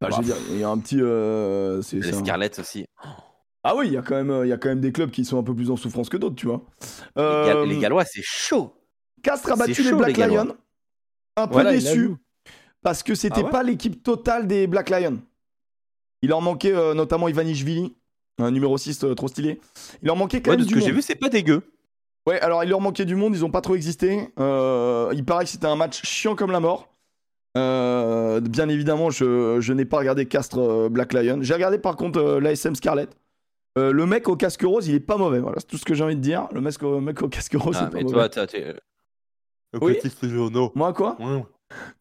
enfin, je veux dire, il y a un petit. euh, c'est- les Scarlets aussi. Ah oui, il y, a quand même, euh, il y a quand même des clubs qui sont un peu plus en souffrance que d'autres, tu vois. Les, Gal- les Gallois, c'est chaud. Castres a battu les Black. Lions. un peu Voilà, déçu parce que c'était Ah ouais pas l'équipe totale des Black Lions. Il en manquait euh, notamment Ivanishvili, un numéro 6 euh, trop stylé. Il en manquait quand Ouais, même de ce du que j'ai vu, c'est pas dégueu. Ouais, alors il leur manquait du monde, ils ont pas trop existé. Euh, il paraît que c'était un match chiant comme la mort. Euh, bien évidemment, je, je n'ai pas regardé Castre euh, Black Lion. J'ai regardé par contre euh, l'ASM Scarlet. Euh, le mec au casque rose, il est pas mauvais. Voilà, c'est tout ce que j'ai envie de dire. Le mec au, mec au casque rose, Ah, c'est pas mais mauvais. toi, t'as- t'es. Le Oui. petit journaux. Moi quoi Ouais,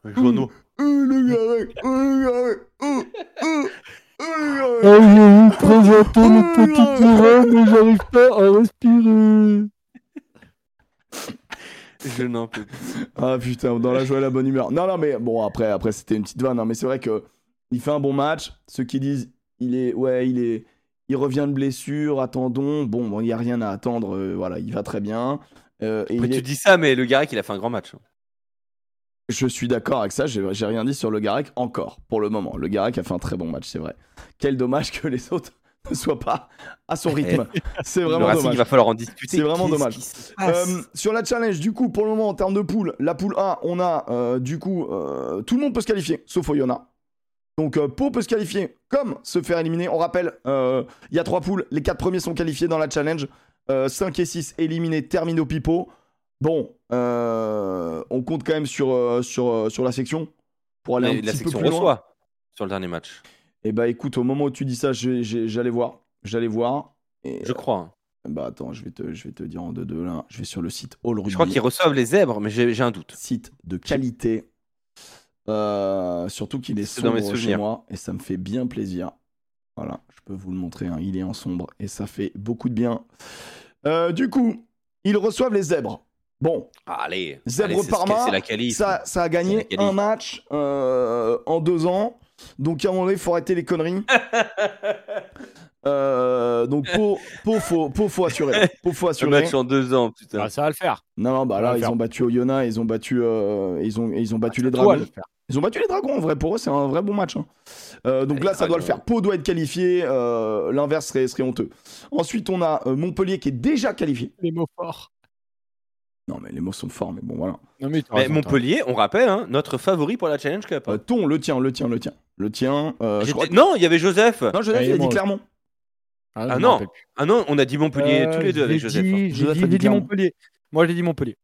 le journaux. Le Garek, euh, le j'ai mais j'arrive pas à respirer. Je n'en peux plus. Ah putain, dans la joie et la bonne humeur. Non, non, mais bon, après, après c'était une petite vanne. hein, mais c'est vrai que il fait un bon match. Ceux qui disent, il est, ouais, il est, il revient de blessure, attendons. Bon, bon, il y a rien à attendre. euh, voilà, il va très bien. Euh, et il tu est- dis ça, mais le Garek, il a fait un grand match. Je suis d'accord avec ça. J'ai j'ai rien dit sur le Garek encore pour le moment. Le Garek a fait un très bon match, c'est vrai. Quel dommage que les autres ne soient pas à son rythme. C'est vraiment dommage. il va falloir en discuter. C'est vraiment Qu'est-ce dommage. qui se passe Euh, sur la challenge, du coup, pour le moment, en termes de poule, la poule A, on a euh, du coup, euh, tout le monde peut se qualifier, sauf Oyonnax. Donc, Po peut se qualifier comme se faire éliminer. On rappelle, il y a trois poules, les quatre premiers sont qualifiés dans la challenge. 5 et 6 éliminés, termino pipo. Bon, on compte quand même sur, sur, sur la section pour aller Mais un la petit peu section plus loin. reçoit sur le dernier match. Et bah écoute, au moment où tu dis ça, j'allais voir. J'allais voir. Et, Je crois. hein. Bah attends, je vais te, je vais te dire en deux deux là. Je vais sur le site All Rugby. Je crois qu'ils reçoivent les zèbres, mais j'ai un doute. site de qualité. Euh, surtout qu'il est C'est dans mes sombre chez moi et ça me fait bien plaisir. Voilà, je peux vous le montrer. hein, Il est en sombre et ça fait beaucoup de bien. Euh, du coup, ils reçoivent les zèbres. Bon, Allez, Zèbre allez, la ça, ça a gagné un match euh, en deux ans. Donc à un moment donné, il faut arrêter les conneries. Euh, donc pour, pour, faut, pour, faut assurer. Pour, faut Un assurer. match en deux ans, putain. Ah, ça va le faire. Non, non, bah là, ils ont battu Oyonnax, ils ont battu, euh, ils ont, ils ont battu les Ça doit Dragons. le. Ils ont battu les Dragons, en vrai, pour eux, c'est un vrai bon match. hein. Euh, donc Les là, ça doit le faire. Pau doit être qualifié, euh, l'inverse serait, serait honteux. Ensuite, on a euh, Montpellier qui est déjà qualifié. Les mots forts. Non, mais les mots sont forts, mais bon, voilà. Non, mais, t'as Mais raison, Montpellier, on rappelle, hein, notre favori pour la Challenge Cup. hein. Euh, ton, le tien, le tien, le tien. Le tien, euh, je J'étais- crois que- Non, il y avait Joseph. Non, Joseph, Ouais, il a dit Clermont. Ah je non. Ah non, on a dit Montpellier tous Euh, les deux avec Joseph. hein. dit- a dit. Montpellier. Moi, j'ai dit Montpellier.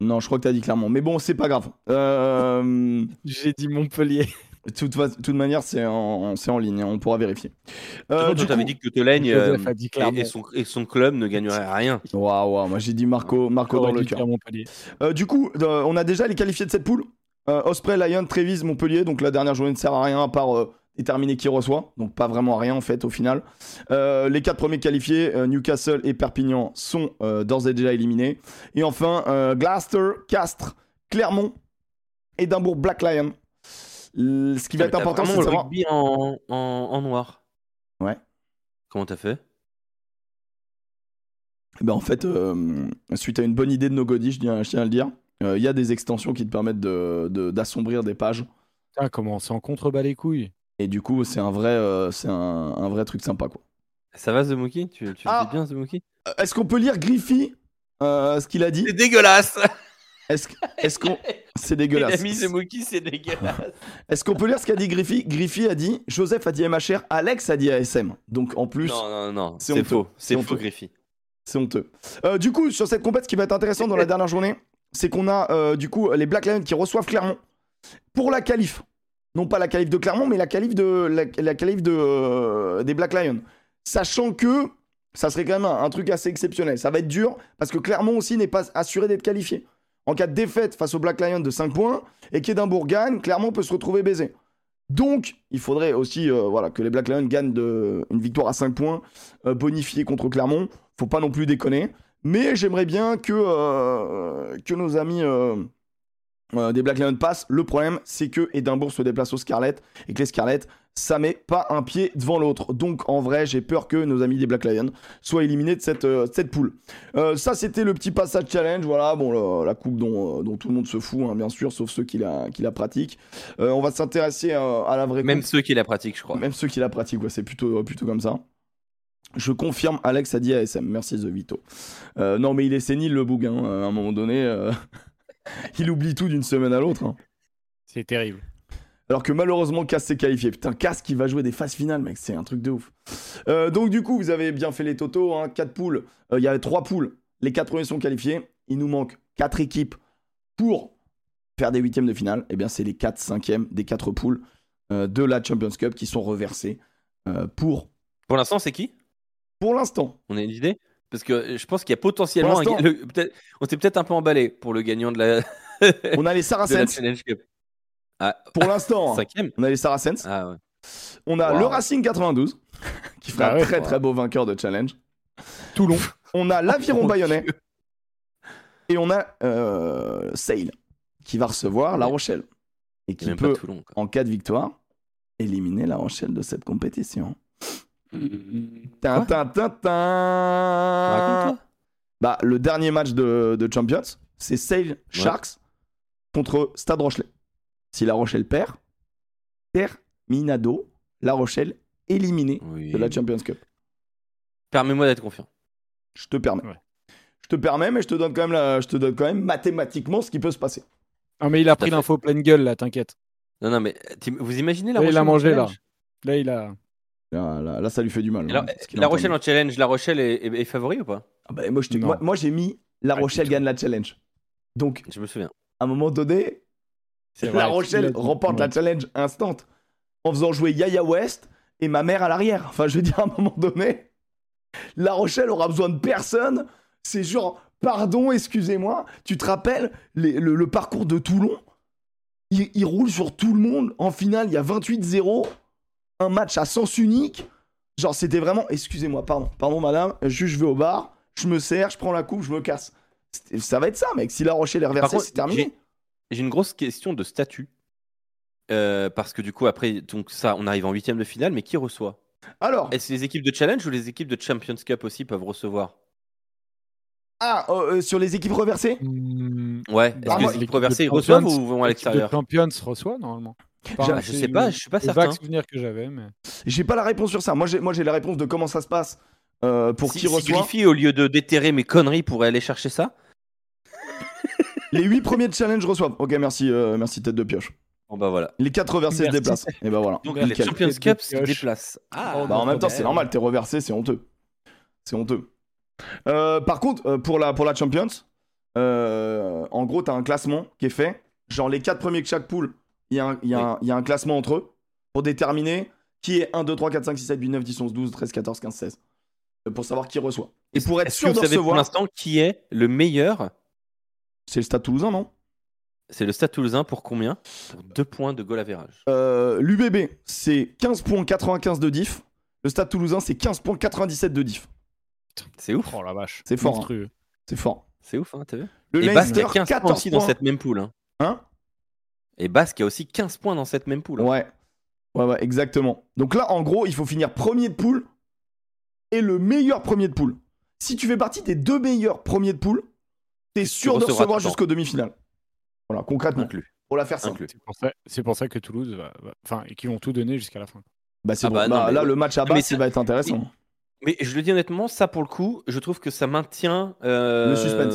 Non, je crois que t'as dit Clermont. Mais bon, c'est pas grave. Euh, J'ai dit Montpellier. de toute, manière, c'est en, ligne, hein, on pourra vérifier. Euh, t'avais coup- dit que Tolègne euh, Joseph a dit et, Clermont. et son, et son club ne gagnerait rien. Waouh, moi j'ai dit Marco, Marco dans le cœur. Euh, du coup, euh, on a déjà les qualifiés de cette poule. Euh, Osprey, Lyon, Trévise, Montpellier. Donc la dernière journée ne sert à rien à part euh, déterminer qui reçoit. Donc pas vraiment à rien en fait au final. Euh, les quatre premiers qualifiés, Newcastle et Perpignan, sont d'ores et déjà éliminés. Et enfin, Gloucester, Castres, Clermont, Édimbourg, Black Lion. Ce qui va être important, c'est de savoir. rugby en, en, en noir. Ouais. Comment t'as fait? Eh Ben, en fait, euh, suite à une bonne idée de Nogodi, je je tiens à le dire, il y a des extensions qui te permettent de- de- d'assombrir des pages. Putain, comment on s'en contrebat les couilles. Et du coup, c'est un vrai, euh, c'est un, un vrai truc sympa, quoi. Ça va, Zemuki? Tu, tu Ah. le dis bien, Zemuki? Euh, Est-ce qu'on peut lire Griffy euh, ce qu'il a dit? C'est dégueulasse Est-ce est-ce qu'on c'est Il dégueulasse a mis Zemuki, c'est dégueulasse Est-ce qu'on peut lire ce qu'a dit Griffy? Griffy a dit Joseph a dit MHR, Alex a dit ASM. Donc en plus, Non, non, non, c'est c'est honteux. faux. C'est C'est faux, honteux. Griffy. c'est honteux. Euh, du coup, sur cette compète, ce qui va être intéressant dans la dernière journée, c'est qu'on a euh, du coup les Black Lions qui reçoivent Clermont pour la qualif. Non pas la qualif de Clermont, mais la qualif euh, des Black Lions. Sachant que ça serait quand même un, truc assez exceptionnel. Ça va être dur parce que Clermont aussi n'est pas assuré d'être qualifié. En cas de défaite face aux Black Lions de 5 points et qu'Édimbourg gagne, Clermont peut se retrouver baisé. Donc, il faudrait aussi euh, que les Black Lions gagnent une victoire à 5 points, bonifiée contre Clermont. Faut pas non plus déconner. Mais j'aimerais bien que, euh, que nos amis euh, euh, des Black Lions passent. Le problème, c'est que Édimbourg se déplace aux Scarlett et que les Scarlett, ça met pas un pied devant l'autre. Donc en vrai, j'ai peur que nos amis des Black Lions soient éliminés de cette, euh, cette poule. Euh, ça, c'était le petit passage challenge. Voilà, bon, le- la coupe dont, euh, dont tout le monde se fout, hein, bien sûr, sauf ceux qui la, qui la pratiquent. On va s'intéresser à, à la vraie Même coupe. ceux qui la pratiquent, je crois. Même ceux qui la pratiquent, ouais, c'est plutôt, plutôt comme ça. Je confirme, Alex a dit ASM. Merci The Vito. Euh, non, mais il est sénile le boug, hein, à un moment donné. euh, Il oublie tout d'une semaine à l'autre. hein. C'est terrible. Alors que malheureusement, Cass s'est qualifié. Putain, Cass qui va jouer des phases finales, mec, c'est un truc de ouf. Euh, donc, du coup, vous avez bien fait les totaux. Hein, 4 poules. Euh, Il y avait 3 poules. Les 4 premiers sont qualifiés. Il nous manque 4 équipes pour faire des huitièmes de finale. Eh bien, c'est les 4 cinquièmes des 4 poules euh, de la Champions Cup qui sont reversés euh, pour, Pour l'instant, c'est qui? Pour l'instant. On a une idée? Parce que je pense qu'il y a potentiellement. Un le- on s'est peut-être un peu emballé pour le gagnant de la, On a les Saracens. Ah, Pour l'instant, hein. cinquième on a les Saracens. Ah ouais. On a Wow. le Racing 92, qui fera Ah un très très beau vainqueur de challenge. Toulon. On a l'Aviron Mon Bayonnais. Et on a euh, Sale, qui va recevoir La Rochelle. Et qui peut, Toulon. en cas de victoire, éliminer La Rochelle de cette compétition. Tin, tin, tin, tin. Raconte-toi. Bah, le dernier match de, de Champions, c'est Sale Sharks contre Stade Rochelet. Si La Rochelle perd, terminado, La Rochelle éliminée Oui. de la Champions Cup. Permets-moi d'être confiant. Je te permets. Ouais. Je te permets, mais je te donne quand même, la- je te donne quand même mathématiquement ce qui peut se passer. Ah, mais il a pris l'info pleine gueule, là, t'inquiète. Non, non, mais vous imaginez la Là, il Rochelle a en mangé, là. Là, il a. Là, là- là, ça lui fait du mal. Alors, hein, La entendu. Rochelle en challenge, La Rochelle est, est- est favori ou pas? Ah bah, moi, j'ai mis La Pas Rochelle gagne la challenge. Donc, Je me souviens. à un moment donné, La vrai, Rochelle remporte Ouais. la challenge instant en faisant jouer Yaya West et ma mère à l'arrière. Enfin, je veux dire, à un moment donné, La Rochelle aura besoin de personne. C'est genre, pardon, excusez-moi, tu te rappelles les- le, le parcours de Toulon? Il, il roule sur tout le monde. En finale, il y a 28-0. Un match à sens unique. Genre, c'était vraiment, excusez-moi, pardon, pardon, madame, juste je vais au bar, je me sers, je prends la coupe, je me casse. Ça va être ça, mec. Si La Rochelle est reversée, c'est terminé. j'ai- J'ai une grosse question de statut. Euh, parce que du coup, après, donc ça, on arrive en huitième de finale, mais qui reçoit? Alors, Est-ce que les équipes de challenge ou les équipes de Champions Cup aussi peuvent recevoir? Ah, euh, euh, sur les équipes reversées? Hmm, Ouais. Est-ce Bah, que moi, les équipes reversées ils reçoivent ou vont à l'extérieur? Champions reçoit, normalement. Enfin, je sais pas, je suis pas certain. vague souvenir que j'avais, mais. J'ai pas la réponse sur ça. Moi, j'ai, moi, j'ai la réponse de comment ça se passe euh, pour si, qui si reçoit. Griffey, au lieu de déterrer mes conneries, pourrait aller chercher ça Les 8 premiers de challenge reçoivent. Ok, merci, euh, merci tête de pioche. Bon bah voilà. Les 4 reversés se déplacent. Et bah voilà. Donc les. Champions Cup se déplacent. Ah, Bah, en même temps, c'est normal. T'es reversé, c'est honteux. C'est honteux. Euh, par contre, euh, pour, la, pour la Champions, euh, en gros, t'as un classement qui est fait. Genre, les 4 premiers de chaque poule, il y, a un- il y, a Oui. un- il y a un classement entre eux pour déterminer qui est 1, 2, 3, 4, 5, 6, 7, 8, 9, 10, 11, 12, 13, 14, 15, 16. Euh, Pour savoir qui reçoit. Et pour être que sûr de vous savez pour recevoir, l'instant qui est le meilleur c'est le Stade Toulousain, non? C'est le Stade Toulousain pour combien? Pour 2 points de goal average. Euh, L'UBB, c'est 15.95 de diff. Le Stade Toulousain, c'est 15.97 de diff. C'est ouf. Oh la vache. C'est fort, hein. C'est fort. C'est ouf, hein, t'as vu? Le Et Leinster, a 15 points 14 aussi dans points. cette même poule. Hein. Hein? Et Basque a aussi 15 points dans cette même poule. hein. Ouais. Ouais, ouais, exactement. Donc là, en gros, il faut finir premier de poule et le meilleur premier de poule. Si tu fais partie des deux meilleurs premiers de poule, t'es sûr de recevoir jusqu'aux demi-finales. Voilà, concrètement. Inclus. Pour la faire simple. C'est pour, ça- c'est pour ça que Toulouse va. Enfin, et qu'ils vont tout donner jusqu'à la fin. Bah, c'est Ah bon. bah Bah, là, le match à Mais bas, ça- il va être intéressant. Mais je le dis honnêtement, ça pour le coup, je trouve que ça maintient. euh, Le suspense.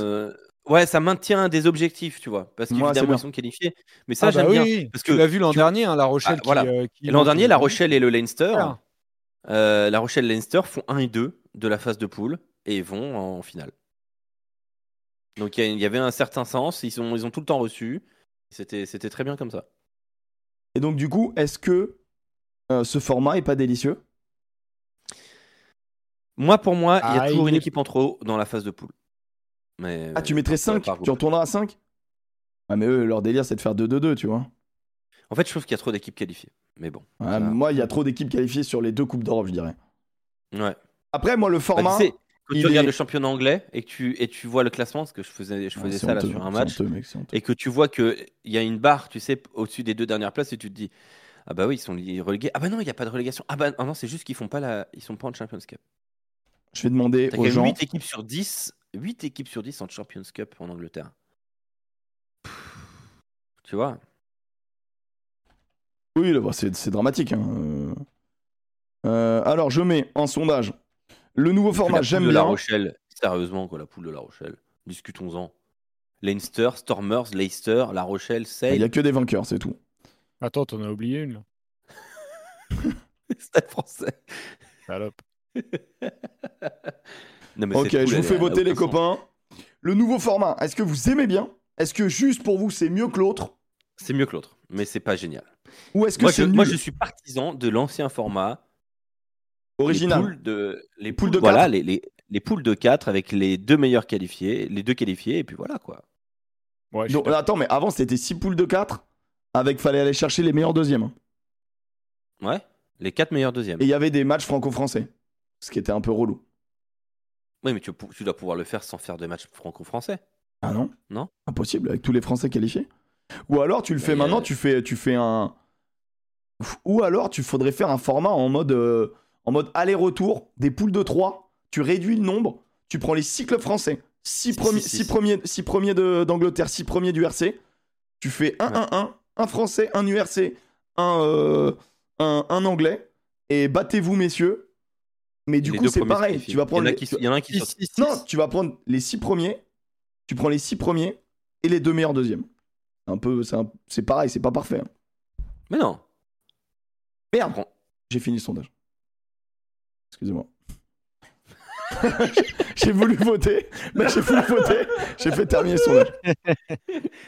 Ouais, ça maintient des objectifs, tu vois. Parce qu'évidemment, ils sont qualifiés. Mais ça, Ah bah j'aime oui, bien. oui. Parce tu que l'as vu l'an tu- dernier, hein, La Rochelle Ah, qui, voilà. euh, L'an dernier, au- La Rochelle et le Leinster, Voilà. euh, La Rochelle et Leinster font 1 et 2 de la phase de poule et vont en finale. Donc il y avait un certain sens, ils, sont, ils ont tout le temps reçu. C'était c'était très bien comme ça. Et donc, du coup, est-ce que euh, ce format est pas délicieux? Moi, pour moi, il y a Ah, toujours il une équipe en trop dans la phase de poule. Mais, Ah, tu mettrais ça va 5 pas Tu retourneras à 5 Ah, mais eux, leur délire, c'est de faire 2-2-2, tu vois. En fait, je trouve qu'il y a trop d'équipes qualifiées. Mais bon. Ouais, ça- moi, il y a trop d'équipes qualifiées sur les deux Coupes d'Europe, je dirais. Ouais. Après, moi, le Bah, format. tu sais, quand il tu regardes le championnat anglais et que tu, et tu vois le classement, parce que je faisais, je faisais ça là sur un match, mec, et que tu vois qu'il y a une barre, tu sais, au-dessus des deux dernières places, et tu te dis, ah bah oui, ils sont relégués. Ah bah non, il n'y a pas de relégation. Ah bah ah non, c'est juste qu'ils font pas la, ils sont pas en Champions Cup. Je vais demander aux gens. 8 équipes sur 10, 8 équipes sur 10 en Champions Cup en Angleterre. Pff, Tu vois? Oui, là, c'est dramatique. hein, euh. Euh, alors, je mets en sondage le nouveau format. la J'aime poule de La bien. Rochelle, sérieusement, quoi, la poule de La Rochelle. Discutons-en. Leinster, Stormers, Leicester, La Rochelle, Il Sale. y a que des vainqueurs, c'est tout. Attends, t'en as oublié une là. Stade français. Salope. Non, mais Ok, je vous fais voter les copains. Le nouveau format, est-ce que vous aimez bien? Est-ce que juste pour vous c'est mieux que l'autre? C'est mieux que l'autre, mais c'est pas génial. Ou est-ce que Moi je, moi, suis partisan de l'ancien format. Original. Les poules de, les Poules poules de voilà, quatre. les, les, les poules de 4 avec les deux meilleurs qualifiés, les deux qualifiés, et puis voilà quoi. Ouais, Donc, attends, mais avant c'était 6 poules de 4 avec fallait aller chercher les meilleurs deuxièmes. hein. Ouais, les quatre meilleurs deuxièmes. Et il y avait des matchs franco-français. Ce qui était un peu relou. Oui, mais tu, dois pouvoir le faire sans faire de match franco-français. Ah non? Non. Impossible avec tous les Français qualifiés? Ou alors tu le fais Mais, maintenant, euh, tu fais, tu fais un. Ou alors tu faudrait faire un format en mode, euh, en mode aller-retour, des poules de 3. Tu réduis le nombre, tu prends les clubs français, 6 Si, premiers, si, si, six si. premiers, six premiers de- d'Angleterre, 6 premiers du RC. Tu fais 1-1-1, un français, un URC, un, euh, un, un anglais. Et battez-vous, messieurs. Mais du Les coup, c'est pareil. Tu vas prendre il y en a les- y en a un qui Six, saute. six, six. non, tu vas prendre les six premiers, tu prends les six premiers et les deux meilleurs deuxièmes. Un peu, c'est un- c'est pareil, c'est pas parfait. hein. Mais non. Merde, j'ai fini le sondage. Excusez-moi. j'ai voulu voter, mais j'ai voulu voter, j'ai fait terminer le sondage.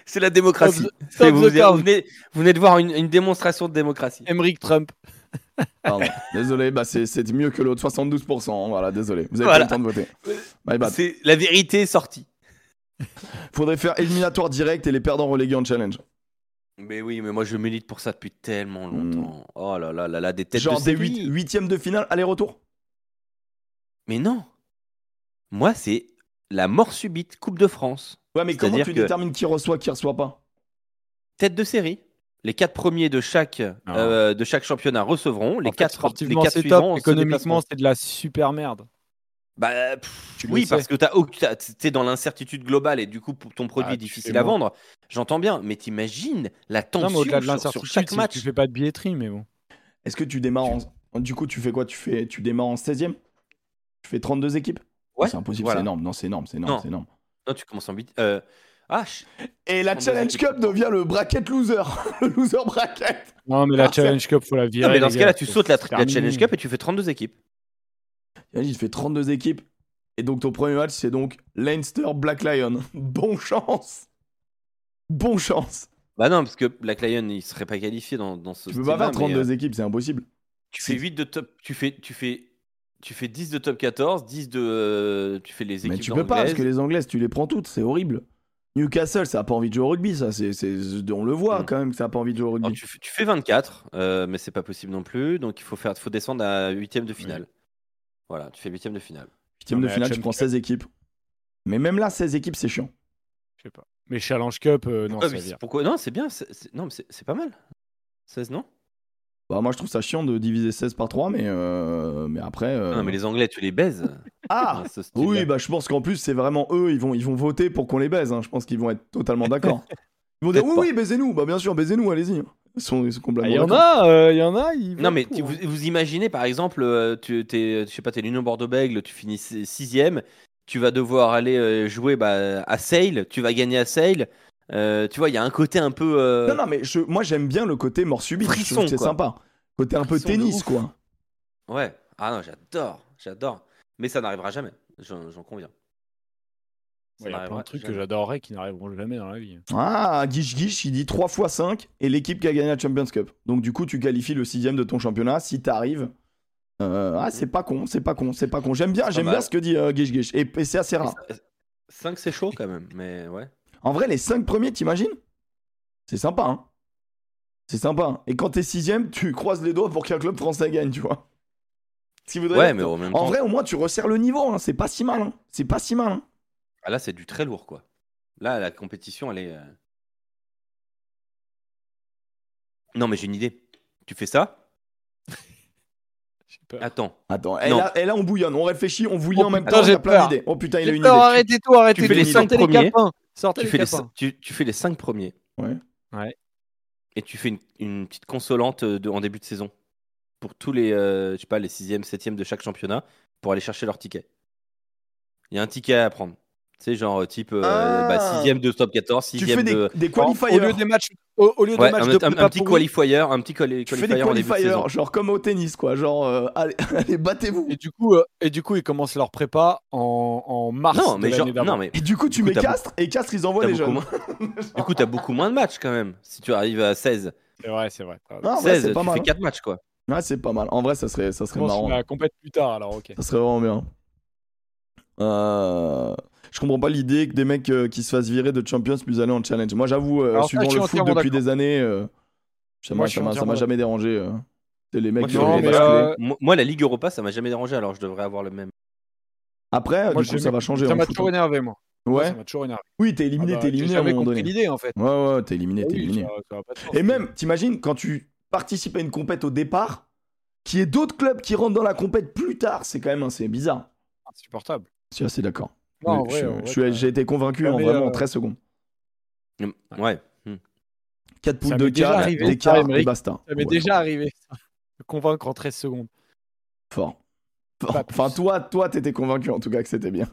C'est la démocratie. Stop stop vous, vous venez, vous venez de voir une, une démonstration de démocratie. Emmerich Trump. Pardon. Désolé, bah c'est mieux que l'autre, 72%. Voilà, désolé. Vous avez Voilà. pas le temps de voter. C'est la vérité est sortie. Faudrait faire éliminatoire direct et les perdants relégués en challenge. Mais oui, mais moi je milite pour ça depuis tellement longtemps. Oh là là là là, des têtes Hmm. Genre de des huitièmes de finale, aller-retour? Mais non. Moi, c'est la mort subite, Coupe de France. Ouais, mais comment tu que- détermines qui reçoit, qui reçoit pas? Tête de série. Les quatre premiers de chaque, euh, de chaque championnat recevront. Les En fait, quatre, les sportivement, quatre c'est suivants top. Économiquement, c'est de la super merde. Bah, pff, Tu oui, sais. parce que t'as- t'es dans l'incertitude globale et du coup, ton produit Ah, est tu difficile à vendre. J'entends bien, mais t'imagines la tension Non, mais au-delà de sur- chaque match. tu fais pas de billetterie, mais bon. Est-ce que tu démarres en... Du coup, tu fais quoi? Tu, fais... tu démarres en 16 e Tu fais 32 équipes? Ouais, C'est impossible, voilà. c'est énorme. Non, c'est énorme, c'est énorme, c'est énorme. Non, tu commences en huit- euh, Ah, Et la 32 Challenge. Cup devient le bracket loser. le loser bracket. Non, mais la Ah, Challenge Cup, faut la virer. non, mais dans ce cas-là, tu sautes la. Challenge Cup et tu fais 32 équipes. Tu fais 32 équipes. Et donc, ton premier match, c'est donc Leinster Black Lion. Bon chance. Bon chance. Bah non, parce que Black Lion, il serait pas qualifié dans, dans ce Tu peux pas faire 32 mais, euh, équipes, c'est impossible. tu fais 8 de top. Tu fais, tu fais, tu fais 10 de top 14, 10 de. euh, tu fais les équipes Mais tu peux pas, parce que les Anglaises, tu les prends toutes, c'est horrible. Newcastle, ça a pas envie de jouer au rugby, ça. C'est, c'est- On le voit Mm. quand même que ça a pas envie de jouer au rugby. tu, fais- tu fais 24, euh, mais c'est pas possible non plus. Donc il faut, faire, faut descendre à 8 de finale. Voilà, tu fais 8 de finale. Huitième Non, de mais la finale, tu prends Cup- 16 équipes. Mais même là, 16 équipes, c'est chiant. Je sais pas. Mais Challenge Cup, euh, non, Ah, c'est- pourquoi? Non, c'est bien. non, mais c'est c'est pas mal. 16, non? Bah, moi, je trouve ça chiant de diviser 16 par 3, mais, euh, mais après. euh, Non, mais les Anglais, tu les baises. Ah. Oui, bah, je pense qu'en plus, c'est vraiment eux, ils vont, ils vont voter pour qu'on les baise. hein. Je pense qu'ils vont être totalement d'accord. Ils vont dire oui, pas. oui, baisez-nous. Bah, bien sûr, baisez-nous, allez-y. Ils sont, ils sont Ah, complètement Il y en a, euh, il y en a. ils Non, mais pour, hein. vous, vous imaginez par exemple, euh, tu es, je sais pas, t'es l'Union Bordeaux-Bègles, tu finis 6ème, tu vas devoir aller euh, jouer bah, à Sale, tu vas gagner à Sale. Euh, tu vois, il y a un côté un peu. euh, Non, non, mais je, moi, j'aime bien le côté mort subite. je Frisson, trouve que c'est sympa. Côté un peu Frisson tennis, quoi. Ouais. Ah non, j'adore, j'adore. Mais ça n'arrivera jamais, j'en conviens. Ouais, Il y a plein de trucs que j'adorerais qui n'arriveront jamais dans la vie. Ah, Guiche Guiche, il dit 3 x 5 et l'équipe qui a gagné la Champions Cup. Donc, du coup, tu qualifies le sixième de ton championnat si t'arrives. Euh, ah, c'est pas con, c'est pas con, c'est pas con. J'aime bien, j'aime bien ce que dit euh, Guiche Guiche. Et, et c'est assez rare. 5 c'est chaud quand même, mais ouais. En vrai, les 5 premiers, t'imagines? C'est sympa, hein C'est sympa. hein. Et quand t'es sixième, tu croises les doigts pour qu'un club français gagne, tu vois. Ce qui voudrait Ouais, dire mais en même En temps, vrai, au moins, tu resserres le niveau, hein. c'est pas si mal. hein. C'est pas si mal. hein. ah, là c'est du très lourd quoi. Là, la compétition, elle est. euh, Non, mais j'ai une idée. Tu fais ça. Attends. Attends, et là, et là, on bouillonne, on réfléchit, on vous lit Oh en même putain, temps, il y a j'ai plein d'idées. Oh putain, il a une peur, idée. arrêtez tout, arrêtez Tu fais tout, les cinq sortez les premiers. Sortez tu les fais, tu, tu fais les 5 premiers. Ouais. Ouais. Et tu fais une, une petite consolante euh, de, en début de saison. Pour tous les, euh, je sais pas, les 6e, 7e de chaque championnat. Pour aller chercher leur ticket. Il y a un ticket à prendre. C'est genre euh, type Ah. 6ème de top 14, Tu 6ème fais des, de. des Au qualifiers. lieu des matchs, au, au lieu des Ouais, matchs un, de un- un petit qualifier, un petit quali- Tu fais des qualifier en début de qualifiers, saison. genre comme au tennis, quoi. Genre, euh, allez, allez, battez-vous. Et du coup, euh, et du coup, ils commencent leur prépa en, en mars Non, de mais genre, l'année d'avant. non, mais Et du coup, tu Du mets Castres et Castres, ils envoient les jeunes. moins- du coup, t'as beaucoup moins de matchs quand même. Si tu arrives à 16, C'est vrai, c'est vrai. Ah, en vrai, 16 c'est pas tu mal. fais 4 matchs quoi. Ouais, c'est pas mal. En vrai, ça serait, ça serait marrant. la compète plus tard, alors ok. Ça serait vraiment bien. Euh, Je comprends pas l'idée que des mecs euh, qui se fassent virer de Champions puissent aller en challenge. Moi, j'avoue, euh, Alors ça, suivant je suis le foot entièrement depuis d'accord. des années, euh, ça m'a Moi, je suis ça m'a- ça m'a entièrement jamais dérangé. euh. C'est les mecs Moi, qui tu non, ont vois, mais, basculé. euh, moi, moi, la Ligue Europa, ça m'a jamais dérangé, alors je devrais avoir le même. Après, Moi, du coup, j'ai- ça va changer Ça en m'a foot. toujours énervé, moi. Moi, Ouais. Ça m'a toujours énervé. Oui, t'es éliminé, Ah bah, t'es éliminé à un jamais moment compris donné. l'idée, en fait. Ouais, ouais, t'es éliminé, Ah t'es oui, éliminé. ça- ça a pas de sens. Et même, t'imagines, quand tu participes à une compète au départ, qu'il y ait d'autres clubs qui rentrent dans la compète plus tard, c'est quand même assez bizarre. insupportable. Je suis assez d'accord. Non, vrai, je- J'ai été convaincu en vraiment euh, en 13 secondes. Ouais. Hmm. 4 poules de 4, arrivé, d'écart ça, et basta. Ça m'est Ouais, déjà arrivé, convaincre en 13 secondes. Fort. Fort. Enfin, toi, toi, t'étais convaincu en tout cas que c'était bien.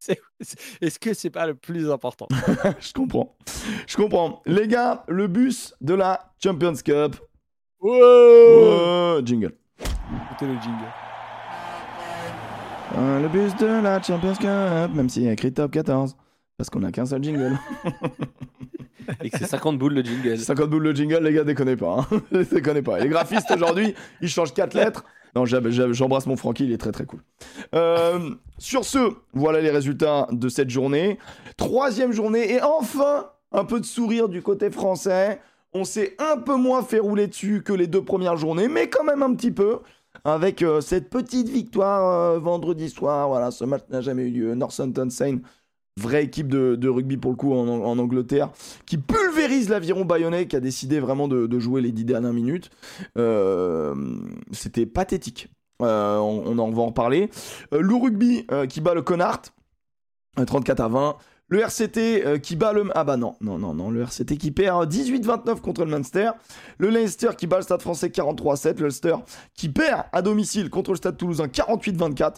Est-ce que c'est pas le plus important? Je comprends. Je comprends. Les gars, le bus de la Champions Cup. Ouais Euh, jingle. Écoutez le jingle. Euh, le bus de la Champions Cup, même s'il y a écrit top 14. Parce qu'on a qu'un seul jingle. Et que c'est 50 boules le jingle. 50 boules le jingle, les gars, déconnez pas. Hein. déconnez pas. Les graphistes aujourd'hui, ils changent 4 lettres. Non, j'embrasse mon Francky, il est très très cool. Euh, sur ce, voilà les résultats de cette journée. Troisième journée, et enfin, un peu de sourire du côté français. On s'est un peu moins fait rouler dessus que les deux premières journées, mais quand même un petit peu. Avec euh, cette petite victoire euh, vendredi soir. Voilà, ce match n'a jamais eu lieu. Northampton Saints, vraie équipe de, rugby pour le coup en, Angleterre, qui pulvérise l'aviron bayonnais, qui a décidé vraiment de, jouer les dix dernières minutes. Euh, C'était pathétique. On, en va en reparler. Le rugby qui bat le euh, 34 à 20. Le RCT euh, qui bat le... Ah bah non, non, non, non. Le RCT qui perd 18-29 contre le Munster. Le Leicester qui bat le Stade français 43-7. Le qui perd à domicile contre le Stade toulousain 48-24.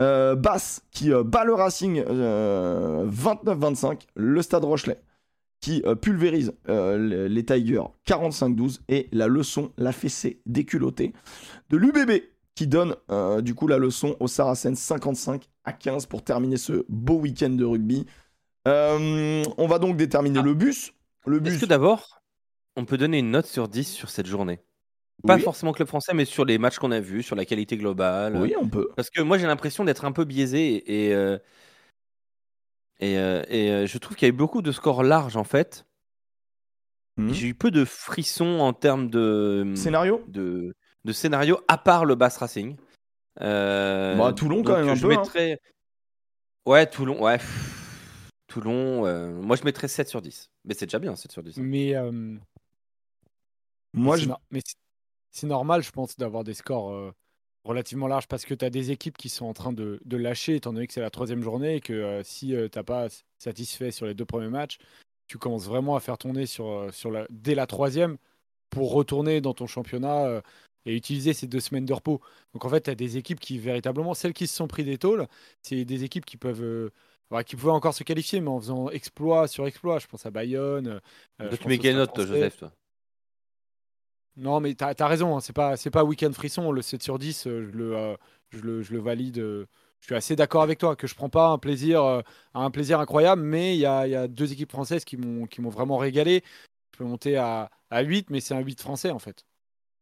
Euh, Basse qui euh, bat le Racing euh, 29-25. Le Stade Rochelet qui euh, pulvérise euh, les- Tigers 45-12. Et la leçon, la fessée déculottée de l'UBB qui donne euh, du coup la leçon aux Saracens 55 à 15 pour terminer ce beau week-end de rugby. Euh, on va donc déterminer Ah. le bus. Le bus. Est-ce que d'abord, on peut donner une note sur 10 sur cette journée? Pas Oui. forcément club français, mais sur les matchs qu'on a vus, sur la qualité globale. Oui, on peut. Parce que moi, j'ai l'impression d'être un peu biaisé et, euh, et, euh, et, euh, je trouve qu'il y a eu beaucoup de scores larges en fait. Mhm. J'ai eu peu de frissons en termes de, Scénario? de, de scénario, à part le Bass Racing. Bah, Toulon, quand même, un je peu, hein. Ouais, Toulon, ouais. pff, Toulon, euh, moi je mettrais 7 sur 10. Mais c'est déjà bien, 7 sur 10. Mais, euh, Moi, c'est je. no- mais c'est- normal, je pense, d'avoir des scores euh, relativement larges parce que tu as des équipes qui sont en train de, de lâcher, étant donné que c'est la troisième journée et que euh, si tu t'as pas satisfait sur les deux premiers matchs, tu commences vraiment à faire tourner sur, sur la, dès la troisième pour retourner dans ton championnat euh, et utiliser ces deux semaines de repos. Donc en fait, tu as des équipes qui, véritablement, celles qui se sont pris des tôles, c'est des équipes qui peuvent. Qui pouvaient encore se qualifier, mais en faisant exploit sur exploit. Je pense à Bayonne. euh, Donc, tu mets quelle note. Joseph toi Non, mais t'as as raison, hein, c'est pas, c'est pas week-end frisson, le 7 sur 10, euh, je le, euh, je le, je le valide. je suis assez d'accord avec toi, que je prends pas un plaisir, euh, un plaisir incroyable, mais il y a, il y a deux équipes françaises qui m'ont qui m'ont vraiment régalé. Je peux monter à, à 8, mais c'est un 8 français en fait.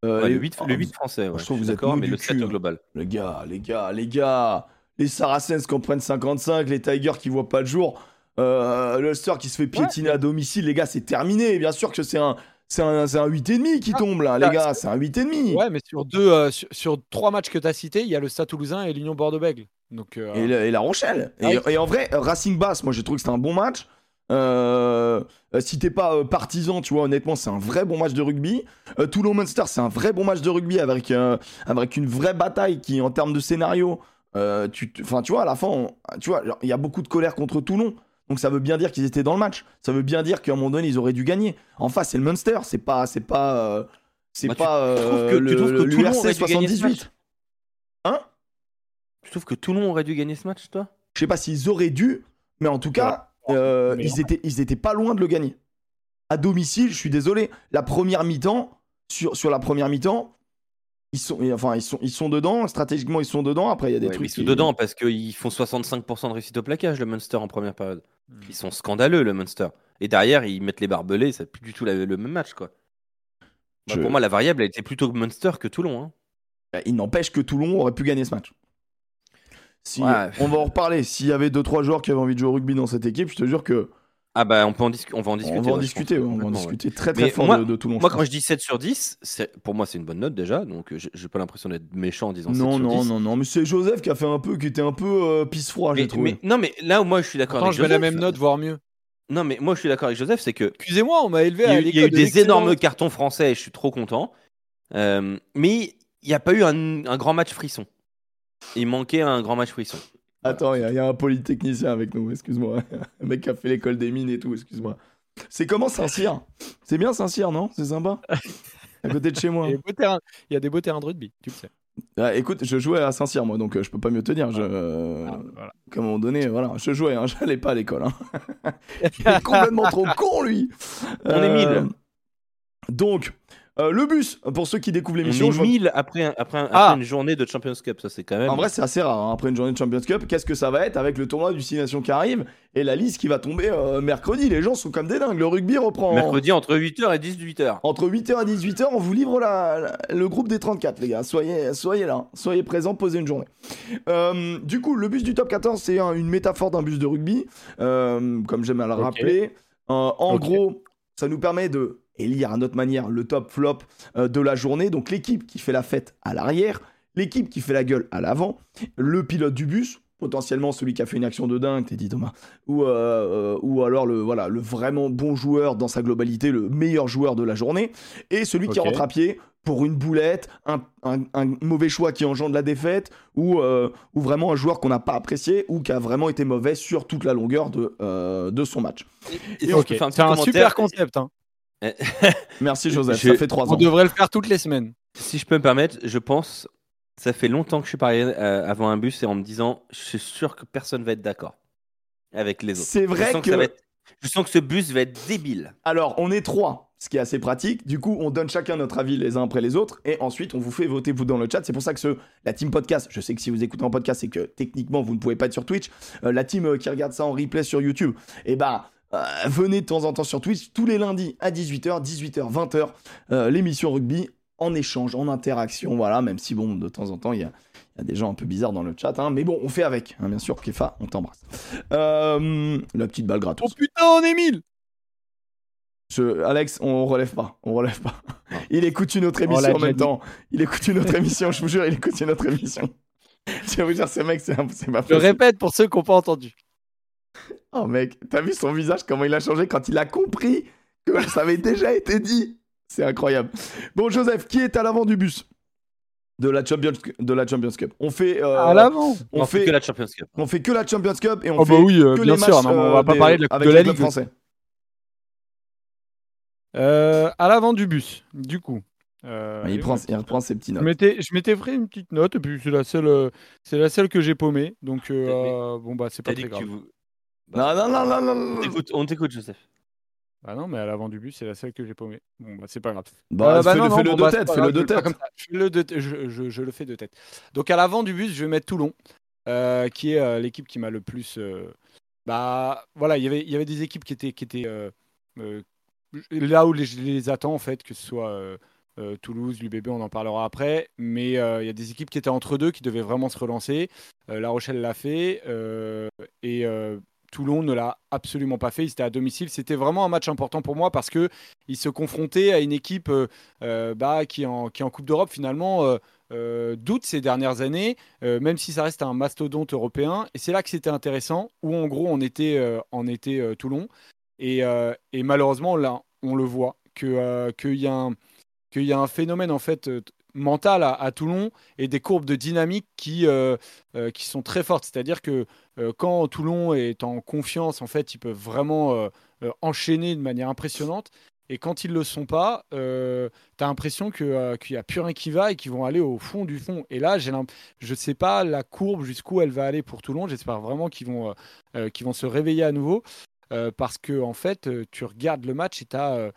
euh, Ouais, le, 8, le 8 français, ouais, je trouve que vous êtes d'accord, mais le 7 cul, au hein. global. Les gars, les gars, les gars. Les Saracens qui en prennent 55, les Tigers qui voient pas le jour. Euh, le Ulster qui se fait piétiner à domicile, les gars, c'est terminé. Bien sûr que c'est un. C'est un, c'est un 8,5 qui Ah, tombe là, les ah, gars, c'est un 8,5. Ouais, mais sur deux, euh, sur, sur trois matchs que tu as cités, il y a le Stade Toulousain et l'Union Bordeaux-Bègles. Donc, euh, Et, la, et La Rochelle. Ah Et, oui. et en vrai, Racing Bass, moi j'ai trouvé que c'était un bon match. Euh, si t'es pas euh, partisan, tu vois, honnêtement, c'est un vrai bon match de rugby. Euh, Toulon Munster, c'est un vrai bon match de rugby avec, avec une vraie bataille qui, en termes de scénario, euh, tu, enfin, tu vois, à la fin, on- tu vois, il y a beaucoup de colère contre Toulon. Donc ça veut bien dire qu'ils étaient dans le match. Ça veut bien dire qu'à un moment donné, ils auraient dû gagner. En face, c'est le Munster. C'est pas, c'est pas, euh, c'est tu- pas tu trouves euh, que- tu le, trouves que le- Toulon dû gagner ce 78. Hein? Je trouve que Toulon aurait dû gagner ce match, toi? Je sais pas s'ils auraient dû, Mais en tout cas, ils, étaient, ils étaient pas loin de le gagner. À domicile, je suis désolé. La première mi-temps, sur, sur la première mi-temps, ils sont, et enfin, ils, sont, ils sont dedans. Stratégiquement, ils sont dedans. Après, il y a des Ouais, trucs. ils sont qui- dedans parce qu'ils font 65% de réussite au plaquage, le Munster, en première période. Hmm. Ils sont scandaleux, le Munster. Et derrière, ils mettent les barbelés, c'est plus du tout la- le même match, quoi. Bah, Pour moi, la variable, elle était plutôt Munster que Toulon. hein. Bah, Il n'empêche que Toulon aurait pu gagner ce match. Si, Ouais. On va en reparler. S'il y avait 2-3 joueurs qui avaient envie de jouer au rugby dans cette équipe, je te jure que Ah bah, on, peut en on va en discuter. on va en ouais, je discuter. pense, ouais, on va en ouais. discuter très très Mais fort moi- de, de Toulon. Moi, je quand je dis 7 sur 10, c'est- pour moi, c'est une bonne note déjà. Donc, euh, j'ai pas l'impression d'être méchant en disant 7 Non, sur non, 10. non, non, mais c'est Joseph qui a fait un peu, qui était un peu euh, pisse froid, j'ai trouvé. mais- non, mais là où moi je suis d'accord avec je mets la Joseph. même note, voire mieux. Non, mais moi je suis d'accord avec Joseph, c'est que Excusez-moi, on m'a élevé il y a à il y a eu de des énormes cartons français et je suis trop content. Euh, mais il n'y a pas eu un, un grand match frisson. Il manquait un grand match frisson. Attends, il y, a- il y a un polytechnicien avec nous, excuse-moi. Un mec qui a fait l'école des mines et tout, excuse-moi. C'est comment Saint-Cyr? C'est bien Saint-Cyr, non? C'est sympa? À côté de chez moi. Il y a des beaux terrains- il y a des beaux terrains de rugby, tu le sais. Ah, écoute, je jouais à Saint-Cyr, moi, donc euh, je peux pas mieux te dire. Je, euh, Ah, voilà. À un moment donné, voilà, je jouais, hein, j'allais pas à l'école. hein. Il est complètement trop con, lui On est mille. Donc, euh, le bus, pour ceux qui découvrent On l'émission, est je vois- 1000 après, un- après, un- Ah. après une journée de Champions Cup, ça c'est quand même. En vrai, c'est assez rare hein, après une journée de Champions Cup. Qu'est-ce que ça va être avec le tournoi du Six Nations qui arrive et la liste qui va tomber euh, mercredi? Les gens sont comme des dingues. Le rugby reprend. Mercredi entre 8h et 18h. Entre 8h et 18h, on vous livre la- la- le groupe des 34, les gars. Soyez, soyez là, soyez présents, posez une journée. Euh, du coup, le bus du top 14, c'est un- une métaphore d'un bus de rugby, comme j'aime à le rappeler. En gros, ça nous permet de élire à notre manière le top flop euh, de la journée. Donc l'équipe qui fait la fête à l'arrière, l'équipe qui fait la gueule à l'avant, le pilote du bus, potentiellement celui qui a fait une action de dingue, t'es dit Thomas, ou, euh, euh, ou alors le, voilà, le vraiment bon joueur dans sa globalité, le meilleur joueur de la journée, et celui qui rentre à pied pour une boulette, un, un- un mauvais choix qui engendre la défaite, ou, euh, ou vraiment un joueur qu'on n'a pas apprécié, ou qui a vraiment été mauvais sur toute la longueur de, euh, de son match. Et C'est un super concept. hein. Merci Joseph, Je- ça fait trois On ans. devrait le faire toutes les semaines. Si je peux me permettre, je pense, ça fait longtemps que je suis paré euh, avant un bus et en me disant, je suis sûr que personne va être d'accord avec les autres. C'est Je vrai sens que... ça va être- je sens que ce bus va être débile. Alors, on est trois, ce qui est assez pratique. Du coup, on donne chacun notre avis les uns après les autres. Et ensuite, on vous fait voter, vous, dans le chat. C'est pour ça que ce, la team podcast, je sais que si vous écoutez en podcast, c'est que techniquement, vous ne pouvez pas être sur Twitch. Euh, la team euh, qui regarde ça en replay sur YouTube, et bah, euh, venez de temps en temps sur Twitch, tous les lundis à 18h, 18h, 20h, euh, l'émission rugby en échange, en interaction. Voilà, même si, bon, de temps en temps, il y a. Il y a des gens un peu bizarres dans le chat, hein, mais bon, on fait avec, hein, bien sûr. Kefa, on t'embrasse. Euh, la petite balle gratos. Oh putain, on est 1000 Je- Alex, on relève pas, on relève pas. Non. Il écoute une autre On émission en même temps. Il écoute une autre émission, je vous jure, il écoute une autre émission. Je vais vous dire, ce mec, c'est pas Je possible. répète pour ceux qui n'ont pas entendu. Oh mec, t'as vu son visage, comment il a changé quand il a compris que ça avait déjà été dit? C'est incroyable. Bon, Joseph, qui est à l'avant du bus? De la Champions, de la Champions Cup On fait, euh, à l'avant on On fait, que la Champions Cup. on fait que la Champions Cup et on Oh fait bah oui, euh, que bien les sûr. matchs, non, on euh, va pas des- parler de la de la Ligue. français. Euh, à l'avant du bus, du coup. Euh, il, prend, il reprend ses petits notes. je m'étais fait une petite note et puis c'est la seule, euh, c'est la seule que j'ai paumée. Donc euh, euh, bon bah c'est pas très que tu vou- Non, non, non, non, non, On non. t'écoute- On t'écoute, Joseph. Ah non mais à l'avant du bus c'est la seule que j'ai paumée. Bon bah c'est pas grave. Bah, bah fais-le non, non, fais-le bon, de bah, tête, fais-le grave, de le tête. comme ça. Je, fais le de- je- je- je le fais de tête. Donc à l'avant du bus, je vais mettre Toulon, euh, qui est euh, l'équipe qui m'a le plus. euh, bah voilà, il y avait, il y avait des équipes qui étaient, qui étaient euh, euh, là où les- je les attends en fait, que ce soit euh, euh, Toulouse, l'UBB, on en parlera après. Mais euh, il y a des équipes qui étaient entre deux, qui devaient vraiment se relancer. Euh, la Rochelle l'a fait euh, et euh, Toulon ne l'a absolument pas fait. Ils étaient à domicile. C'était vraiment un match important pour moi parce que ils se confrontaient à une équipe euh, euh, bah, qui, en, en Coupe d'Europe finalement euh, euh, doute ces dernières années, même si ça reste un mastodonte européen. Et c'est là que c'était intéressant, où en gros on était, on était Toulon. Et, malheureusement, là, on le voit, que, qu'il y a un qu'il y a un phénomène en fait mental à, à Toulon et des courbes de dynamique qui, qui sont très fortes. C'est-à-dire que quand Toulon est en confiance, en fait, ils peuvent vraiment euh, euh, enchaîner de manière impressionnante. Et quand ils le sont pas, euh, tu as l'impression que, euh, qu'il n'y a plus rien qui va et qu'ils vont aller au fond du fond. Et là, je ne sais pas la courbe jusqu'où elle va aller pour Toulon. J'espère vraiment qu'ils vont, euh, euh, se réveiller à nouveau. euh, parce que, en fait, euh, tu regardes le match et tu as,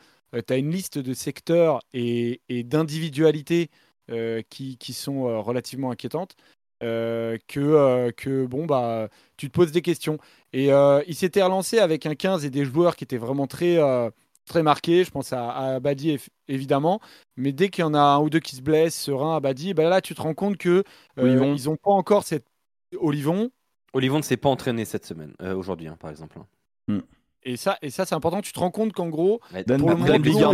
une liste de secteurs et, d'individualités euh, qui, sont euh, relativement inquiétantes. Euh, que, euh, que bon, bah, tu te poses des questions. Et euh, il s'était relancé avec un 15 et des joueurs qui étaient vraiment très, euh, très marqués. Je pense à, à Abadi, évidemment. Mais dès qu'il y en a un ou deux qui se blessent, Serein, Abadi, ben là, tu te rends compte que euh, Olivon. ils n'ont pas encore cette. Olivon. Olivon ne s'est pas entraîné cette semaine, euh, aujourd'hui, hein, par exemple. Et ça, et ça c'est important. Tu te rends compte qu'en gros, Dan- Pour le Dan moment,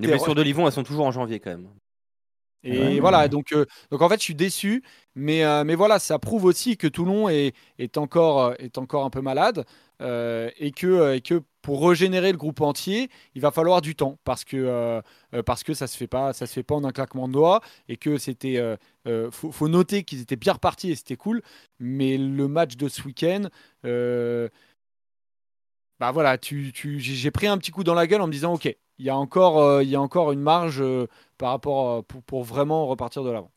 Les blessures d'Olivon, elles sont toujours en janvier quand même. Et Ouais, voilà, ouais. donc, euh, donc en fait, je suis déçu. Mais, euh, mais voilà, ça prouve aussi que Toulon est, est, encore, euh, est encore un peu malade. euh, et, que, et que pour régénérer le groupe entier, il va falloir du temps. Parce que, parce que ça ne se, fait pas- ça se fait pas en un claquement de doigts. Et que c'était. faut, faut noter qu'ils étaient bien repartis et c'était cool. Mais le match de ce week-end. bah voilà, tu, tu, j'ai j'ai pris un petit coup dans la gueule en me disant ok, il y a encore, euh, il y a encore une marge euh, par rapport euh, pour, pour vraiment repartir de l'avant.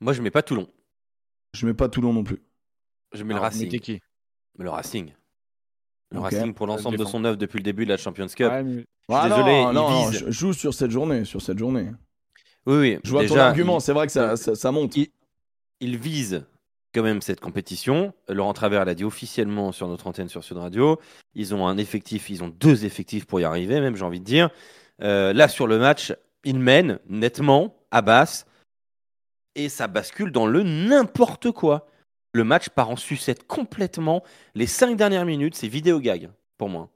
Moi, je mets pas Toulon. Je mets pas Toulon non plus. Je mets le Racing. qui? Mais le Racing. Le. Racing pour l'ensemble de son œuvre depuis le début de la Champions Cup. Ouais, mais- Ah non, désolé, non, il non, vise. je joue sur cette journée, sur cette journée. Oui, oui. Je vois ton déjà, argument, il- c'est vrai que ça, ça, ça monte. il- il vise quand même cette compétition. Laurent Travers l'a dit officiellement sur notre antenne sur Sud Radio. Ils ont un effectif, ils ont deux effectifs pour y arriver, même j'ai envie de dire. Euh, là, sur le match, ils mènent nettement à basse et ça bascule dans le n'importe quoi. Le match part en sucette complètement. Les cinq dernières minutes, c'est vidéo gag pour moi.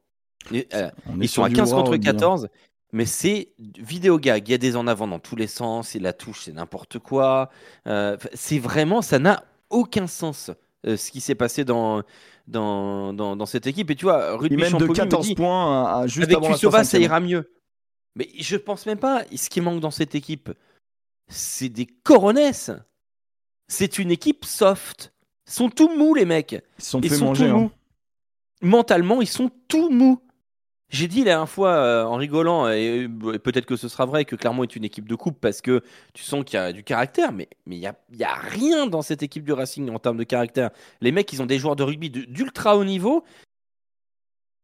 Et, euh, ils sont à du 15 Hurrah contre Rugby, hein. 14, mais c'est vidéo gag. Il y a des en avant dans tous les sens, et la touche, c'est n'importe quoi. Euh, c'est vraiment, ça n'a aucun sens euh, ce qui s'est passé dans, dans, dans, dans cette équipe. Et tu vois, Rugby mènent de Champollion me 14 dit, points à, à juste avec avant ça 60e. ira mieux. Mais je pense même pas. Ce qui manque dans cette équipe, c'est des coronesses. C'est une équipe soft. Ils sont tout mous, les mecs. Ils sont Ils fait sont manger. tout hein. Mentalement, ils sont tout mous. J'ai dit la dernière fois euh, en rigolant, et, euh, peut-être que ce sera vrai, que Clermont est une équipe de coupe parce que tu sens qu'il y a du caractère, mais mais il n'y a, y a rien dans cette équipe du Racing en termes de caractère. Les mecs, ils ont des joueurs de rugby d'ultra haut niveau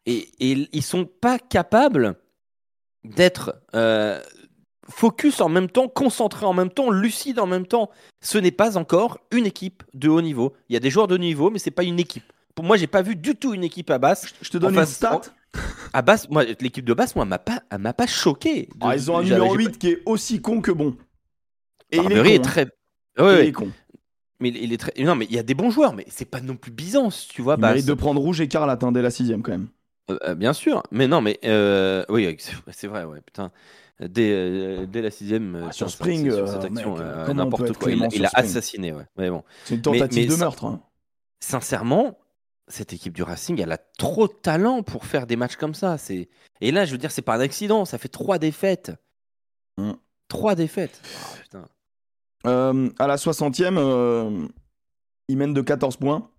et, et ils sont pas capables d'être euh, focus en même temps, concentrés en même temps, lucides en même temps. Ce n'est pas encore une équipe de haut niveau. Il y a des joueurs de haut niveau, mais c'est pas une équipe. Pour moi, j'ai pas vu du tout une équipe à basse. Je te donne une stat. À basse, moi, l'équipe de basse, moi, m'a pas, elle m'a pas choqué. De- Ah, ils ont un numéro j'ai 8 qui est aussi con que bon. Et il Barbery est est con. hein. très. Et Ouais, ouais, il est con. mais il est très. Non, mais il y a des bons joueurs, mais c'est pas non plus Byzance, tu vois. Il mérite de prendre rouge écarlate hein, dès la sixième quand même. Euh, euh, bien sûr, mais non, mais euh, oui, c'est vrai, ouais, putain. Dès, euh, dès la sixième, Ah, sur Spring, cette action, n'importe quoi. Il, a assassiné, ouais. Mais bon, C'est une tentative mais de meurtre. hein. sincèrement, cette équipe du Racing, elle a trop de talent pour faire des matchs comme ça. C'est et là, je veux dire, c'est pas un accident. Ça fait trois défaites. Mm. Trois défaites. Putain. Euh, à la 60e, euh, ils mènent de 14 points.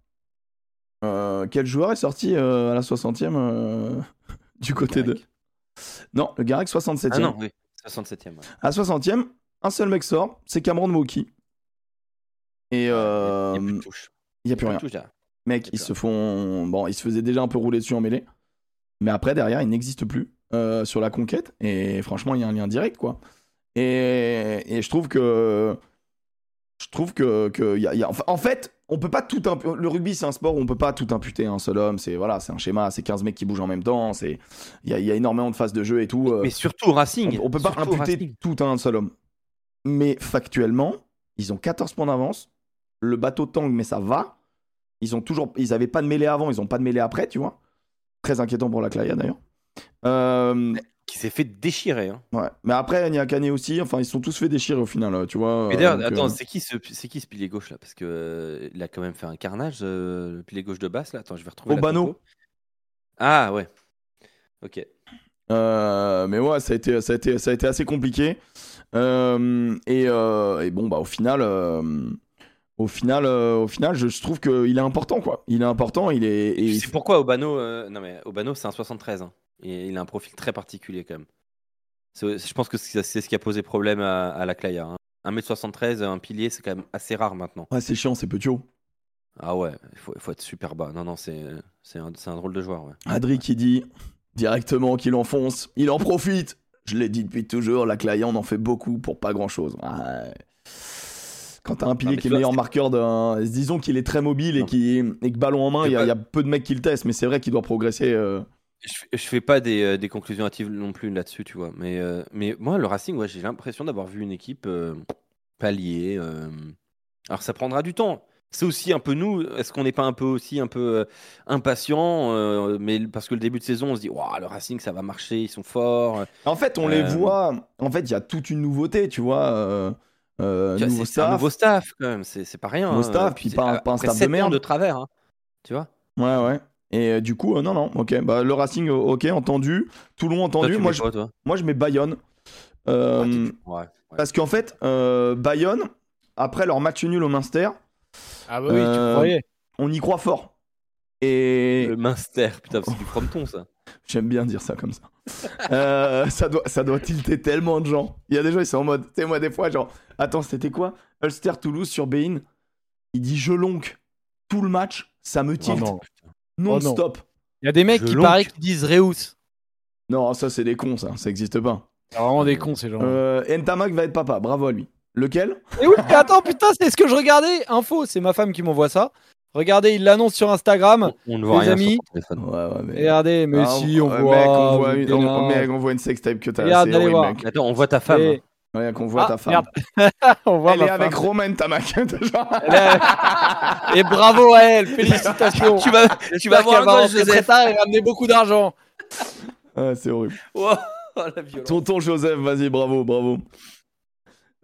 Euh, quel joueur est sorti euh, à la 60e euh, du côté de. Non, le Garec 67e. Ah non, oui, 67e. ouais. À la 60e, un seul mec sort, c'est Cameron Moki. Et Il y a plus de touche. il n'y a plus Il rien. de touche, là. Mec, ils se font. Bon, ils se faisaient déjà un peu rouler dessus en mêlée. Mais après, derrière, ils n'existent plus euh, sur la conquête. Et franchement, il y a un lien direct, quoi. Et, et je trouve que. Je trouve que. que y a, y a- enfin, en fait, on peut pas tout impu- Le rugby, c'est un sport où on peut pas tout imputer à un seul homme. C'est voilà, c'est un schéma, c'est 15 mecs qui bougent en même temps. c'est Il y y a énormément de phases de jeu et tout. euh, Mais surtout au Racing. on, on peut pas Surtout imputer Racing. tout à un seul homme. Mais factuellement, ils ont 14 points d'avance. Le bateau tangue, mais ça va. Ils ont toujours, ils avaient pas de mêlée avant, ils ont pas de mêlée après, tu vois. Très inquiétant pour la Claya d'ailleurs. Euh, Qui s'est fait déchirer. hein. ouais. Mais après, Niakane aussi. Enfin, ils se sont tous fait déchirer au final, tu vois. Mais d'ailleurs, attends, euh, c'est qui ce, c'est qui ce pilier gauche là? Parce que euh, il a quand même fait un carnage, le pilier gauche de basse là. Attends, je vais retrouver. la Obano. compo. Ah ouais. Ok. Mais ouais, ça a été, ça a été, ça a été assez compliqué. Et, et bon, bah au final, au final, euh, au final, je, trouve qu'il est important, quoi. Il est important, il est. et sais pourquoi Obano euh, Non mais Obano c'est un 73. hein. Et il a un profil très particulier quand même. C'est- Je pense que c'est c'est ce qui a posé problème à, à la Claya. hein. 1m73, un pilier, c'est quand même assez rare maintenant. Ouais, c'est chiant, c'est petit haut. Ah ouais, il faut, être super bas. Non, non, c'est c'est un, c'est un drôle de joueur. Ouais. Adri qui dit directement qu'il enfonce, il en profite. Je l'ai dit depuis toujours, la Claya, on en fait beaucoup pour pas grand chose. Quand t'as un pilier qui est vois, meilleur marqueur d'un. Disons qu'il est très mobile et, qui... et que ballon en main, il y, a- pas- il y a peu de mecs qui le testent, mais c'est vrai qu'il doit progresser. euh. Je, je fais pas des, euh, des conclusions hâtives non plus là-dessus, tu vois. Mais, euh, mais moi, le Racing, ouais, j'ai l'impression d'avoir vu une équipe euh, palier. euh. Alors, ça prendra du temps. C'est aussi un peu nous. Est-ce qu'on n'est pas un peu aussi un peu impatient Mais parce que le début de saison, on se dit, Ouah, le Racing, ça va marcher, ils sont forts. En fait, on les voit. En fait, il y a toute une nouveauté, tu vois. Euh, euh, nouveau un nouveau staff quand même. C'est c'est pas rien. Nouveau hein. staff, Puis puis c'est- pas un- pas un après staff de merde. de travers. hein. Tu vois Ouais, ouais. Et euh, du coup, euh, non, non, ok. Bah, le Racing, euh, ok, entendu. Toulon, entendu. Moi, je, quoi, moi, je mets Bayonne. Euh, Ouais, tu- ouais, ouais. Parce qu'en fait, euh, Bayonne, après leur match nul au Munster, Ah bah oui, Euh, tu croyais. on y croit fort. Et Le Minster, putain, c'est du frometon ça. j'aime bien dire ça comme ça. Euh, ça, doit, ça doit tilter tellement de gens. Il y a des gens, ils sont en mode, tu sais, moi, des fois, genre, attends, c'était quoi? Ulster Toulouse sur Bein. Il dit je lonque tout le match, ça me Oh tilte non. non-stop. Il y a des mecs Je qui lonque. paraît qui disent Reus. non, ça, c'est des cons, ça, ça existe pas. C'est vraiment des cons ces gens. Euh, Ntamak va être papa, bravo à lui. Lequel? Et oui, mais attends, putain, c'est ce que je regardais. Info, c'est ma femme qui m'envoie ça. Regardez, il l'annonce sur Instagram. On ne voit Les rien amis. sur ton téléphone. Ouais, ouais, mais. Regardez, mais Ah, si, on voit. Mec, on voit une, on, mec, on voit une sextape que t'as. Regarde, allez voir. mec. Attends, on voit ta femme. Et- qu'on voit Ah, ta femme. merde. on voit Elle ma est avec. Romain. Elle est- Et bravo à elle, félicitations. Tu vas, tu vas voir va Joseph. tard et ramener beaucoup d'argent. Ah, c'est horrible. Wow, la violence. Tonton Joseph, vas-y, bravo, bravo.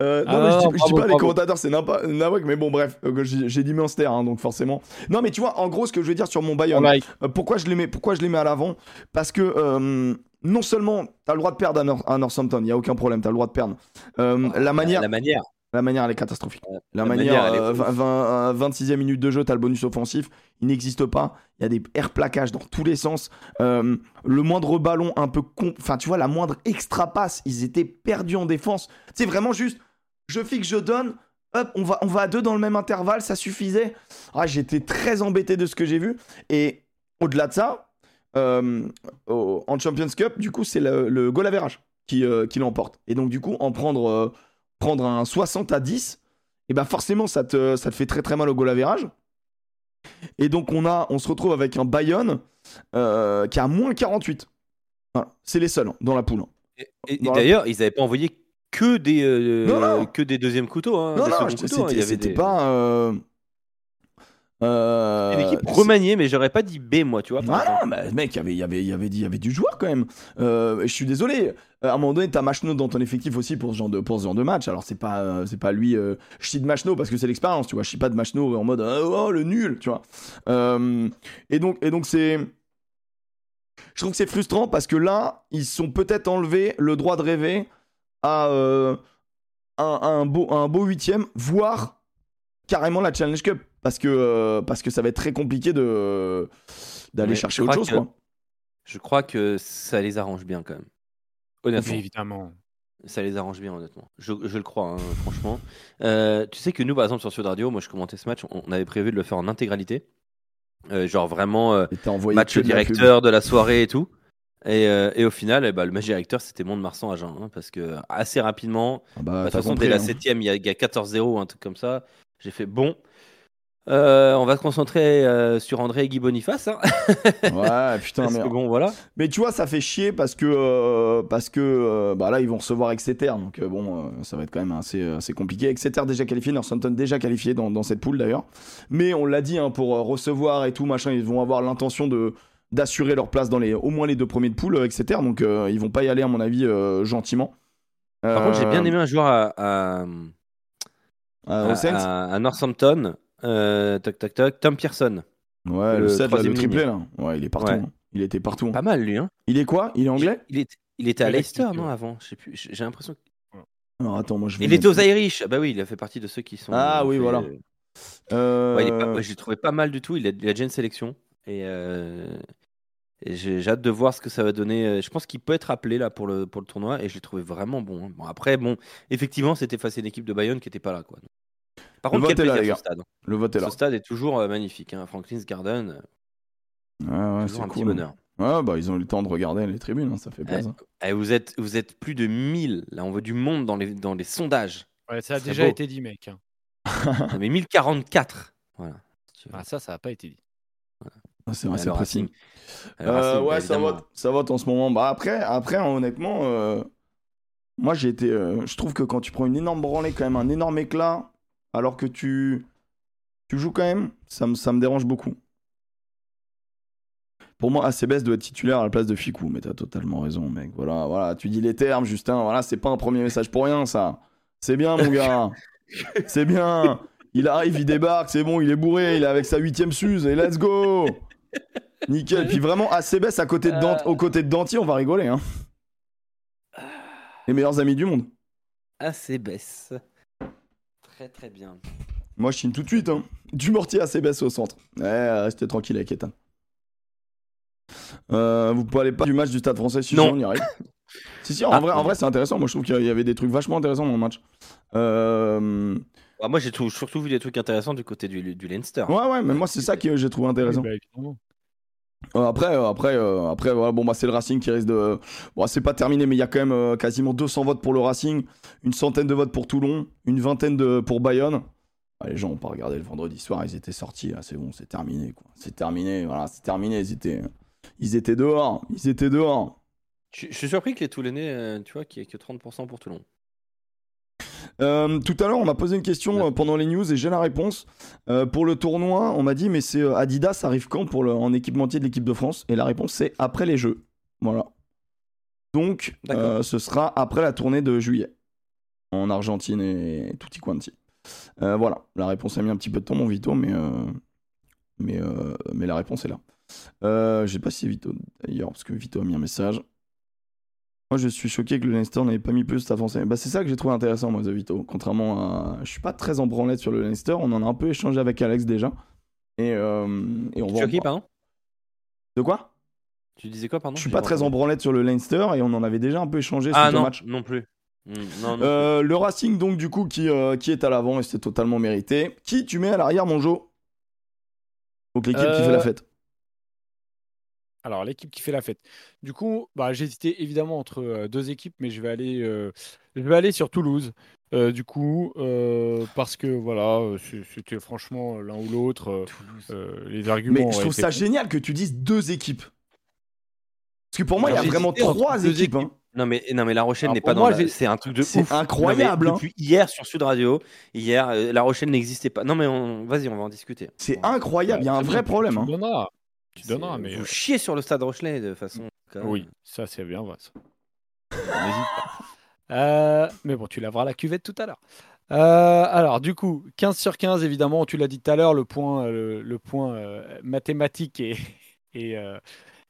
Euh, non, Ah mais je, non, dis, je dis bravo, pas les commentateurs, c'est n'importe Nawak, mais bon, bref, euh, j'ai dit Munster, hein, donc forcément. Non, mais tu vois, en gros, ce que je veux dire sur mon Bayern, like. euh, pourquoi, je les mets, pourquoi je les mets à l'avant? Parce que euh, non seulement t'as le droit de perdre à, Nor- à Northampton, il y a aucun problème, t'as le droit de perdre. Euh, la manière, La manière. la manière, elle est catastrophique. La, la manière, manière, euh, ouf. 20, 20, euh, 26e minute de jeu, t'as le bonus offensif, il n'existe pas. Il y a des air plaquages dans tous les sens. Euh, le moindre ballon un peu con, enfin tu vois, la moindre extra passe, ils étaient perdus en défense. C'est vraiment juste, je fixe, je donne. Hop, on va, on va à deux dans le même intervalle, ça suffisait. Ah, J'étais très embêté de ce que j'ai vu. Et au-delà de ça, euh, au- en Champions Cup, du coup, c'est le, le goal average qui, euh, qui l'emporte. Et donc, du coup, en prendre, euh, prendre un 60 à 10, et ben forcément, ça te, ça te fait très très mal au goal average. Et donc, on, a, on se retrouve avec un Bayonne qui a moins 48. Voilà. C'est les seuls hein, dans la poule. hein. Et, et Dans la- d'ailleurs, ils n'avaient pas envoyé que des, euh, Non, non. que des deuxièmes couteaux. Hein, non, non, hein, c'était avait c'était des- pas. euh, euh, Une équipe remaniée, mais j'aurais pas dit B, moi, tu vois. Ah non, bah, mec, il y avait, il y avait, y avait, y avait du joueur quand même. Euh, je suis désolé. À un moment donné, t'as Machno dans ton effectif aussi pour ce genre de, pour ce genre de match. Alors, c'est pas, euh, c'est pas lui. euh, je cite Machno parce que c'est l'expérience, tu vois. Je suis pas de Machno en mode oh, le nul, tu vois. Et donc, et donc c'est. Je trouve que c'est frustrant parce que là, ils sont peut-être enlevé le droit de rêver à euh, un, un beau, un beau huitième, voire carrément la Challenge Cup. Parce que, euh, parce que ça va être très compliqué de d'aller chercher je autre crois chose, que- quoi. Je crois que ça les arrange bien, quand même. Honnêtement. évidemment. Ça les arrange bien, honnêtement. Je, je le crois, hein, franchement. Euh, tu sais que nous, par exemple, sur Sud Radio, moi, je commentais ce match, on, on avait prévu de le faire en intégralité. Euh, genre vraiment euh, match directeur de la soirée et tout. Et, euh, et au final, eh ben, le match directeur, c'était Mont-de-Marsan à Jeun. hein, parce que assez rapidement, Ah bah, de toute façon, compris, dès la hein. 7 il y a, il y a 14-0 ou un truc comme ça. J'ai fait bon. euh, on va se concentrer euh, sur André et Guy Boniface. hein, Ouais, putain, mais... bon, voilà. mais tu vois, ça fait chier parce que, parce que bah là, ils vont recevoir Exeter. Donc, bon, ça va être quand même assez, assez compliqué. Exeter déjà qualifié, Northampton déjà qualifié dans, dans cette poule d'ailleurs. Mais on l'a dit, hein, pour recevoir et tout, machin, ils vont avoir l'intention de d'assurer leur place dans les au moins les deux premiers de poule, euh, Exeter. Donc, euh, ils vont pas y aller, à mon avis, euh, gentiment. Par contre, j'ai bien aimé un joueur à, à, à- Northampton. Euh, toc, toc, toc. Tom Pearson. Ouais, le, le 7, là, le triplé, là. Ouais, il est partout. Ouais. hein. Il était partout. hein. Pas mal, lui. Hein. Il est quoi? Il est anglais? Il, est- il était à Leicester, non, avant? Je sais plus. J'ai l'impression. que- Alors, attends, moi je vais. Il était aux Irish. Ah bah oui, il a fait partie de ceux qui sont. Ah oui, fait- voilà. Euh, Ouais, il est pas- ouais, je l'ai trouvé pas mal du tout. Il a, il a déjà une sélection. Et, euh, Et j'ai hâte de voir ce que ça va donner. Euh, Je pense qu'il peut être appelé là pour le, pour le tournoi et je l'ai trouvé vraiment bon. hein. Bon, après, bon, effectivement, c'était face à une équipe de Bayonne qui n'était pas là. Quoi. Par Le contre, quel vote est là, les ce gars. stade. hein. Le vote est là. Ce stade est toujours euh, magnifique. Hein. Franklin's Garden, euh, Ouais, c'est un petit cool. bonheur. Ouais, bah ils ont eu le temps de regarder les tribunes, hein, ça fait plaisir. Eh, vous, êtes, vous êtes plus de 1000. Là, on voit du monde dans les, dans les sondages. Ouais, ça a déjà beau. été dit, mec. hein. Mais 1044. Voilà. Ah, ça, ça n'a pas été dit. Ah, c'est vrai, Ouais, c'est. Racing. Euh, Racing, ouais, bah, ça vote, ça vote en ce moment. Bah après, après honnêtement, euh, moi j'ai été, euh, je trouve que quand tu prends une énorme branlée, quand même un énorme éclat, alors que tu, tu joues quand même, ça me, ça me dérange beaucoup. Pour moi, ACBS doit être titulaire à la place de Ficou, mais t'as totalement raison, mec. Voilà, voilà, tu dis les termes, Justin. Voilà, c'est pas un premier message pour rien, ça. C'est bien, mon gars. c'est bien. Il arrive, il débarque, c'est bon, il est bourré, il est avec sa huitième Suze, et let's go. Nickel. Puis vraiment, ACBS à côté de Dant- aux côtés de Danty, on va rigoler. Hein. Les meilleurs amis du monde. Assez baisse. Très très bien. Moi, je signe tout de suite. Hein. Du mortier ACBS au centre. Ouais, restez tranquille avec Ethan. Euh, vous parlez pas du match du Stade français Si, Non. on y arrive. si, si, en Ah. vrai, en vrai c'est intéressant. Moi, je trouve qu'il y avait des trucs vachement intéressants dans le match. Euh, Ah, moi, j'ai tout- surtout vu des trucs intéressants du côté du, du Leinster. Ouais, ouais, mais moi, c'est ça que j'ai trouvé intéressant. Oui, bah, évidemment. Euh, après, euh, après, euh, après, voilà, bon, bah, c'est le Racing qui risque de. Bon, c'est pas terminé, mais il y a quand même euh, quasiment 200 votes pour le Racing, une centaine de votes pour Toulon, une vingtaine de pour Bayonne. Ah, les gens ont pas regardé le vendredi soir, ils étaient sortis, ah, c'est bon, c'est terminé, quoi. C'est terminé, voilà, c'est terminé, ils étaient, ils étaient dehors, ils étaient dehors. Je, je suis surpris que les Toulonnais, euh, tu vois, qu'il n'y ait que 30% pour Toulon. Euh, tout à l'heure, on m'a posé une question euh, pendant les news et j'ai la réponse. Euh, pour le tournoi, on m'a dit, mais c'est Adidas arrive quand pour le, en équipementier de l'équipe de France? Et la réponse, c'est après les Jeux. Voilà. Donc, euh, ce sera après la tournée de juillet en Argentine et tutti quanti. Voilà, la réponse a mis un petit peu de temps, mon Vito, mais, mais, mais la réponse est là. Je sais pas si Vito d'ailleurs, parce que Vito a mis un message. Moi, je suis choqué que le Leinster n'ait pas mis plus staff français. Bah, c'est ça que j'ai trouvé intéressant, moi, de Vito. Contrairement à. Je suis pas très en branlette sur le Leinster. On en a un peu échangé avec Alex déjà. Et, euh, et on va. Choqué, par- pardon De quoi? Tu disais quoi, pardon? Je suis pas très en branlette sur le Leinster et on en avait déjà un peu échangé Ah au non, match. non plus. Hmm, non, non. Euh, le Racing, donc, du coup, qui, euh, qui est à l'avant et c'est totalement mérité. Qui tu mets à l'arrière, mon Joe? Donc, l'équipe qui Euh, fait la fête. Alors, l'équipe qui fait la fête. Du coup, bah, j'ai hésité évidemment entre euh, deux équipes, mais je vais aller, euh, je vais aller sur Toulouse. Euh, du coup, euh, parce que voilà, c'est- c'était franchement l'un ou l'autre. les arguments. Mais je trouve ça génial que tu dises deux équipes. Parce que pour moi, il y a vraiment trois deux équipes. hein. Non mais, non mais La Rochelle Alors, n'est pas dans la... C'est un truc de C'est ouf. Non, mais incroyable, hein. hier sur Sud Radio, hier, euh, La Rochelle n'existait pas. Non mais on... vas-y, on va en discuter. C'est On incroyable, il y a un vrai problème. Tu hein. Tu donneras, mais. Vous euh, chiez sur le stade Rochelet de façon... même. Oui, ça c'est bien vrai. Euh, mais bon, tu laveras la cuvette tout à l'heure. Euh, alors, du coup, 15 sur 15, évidemment, tu l'as dit tout à l'heure, le point, le, le point euh, mathématique est, est,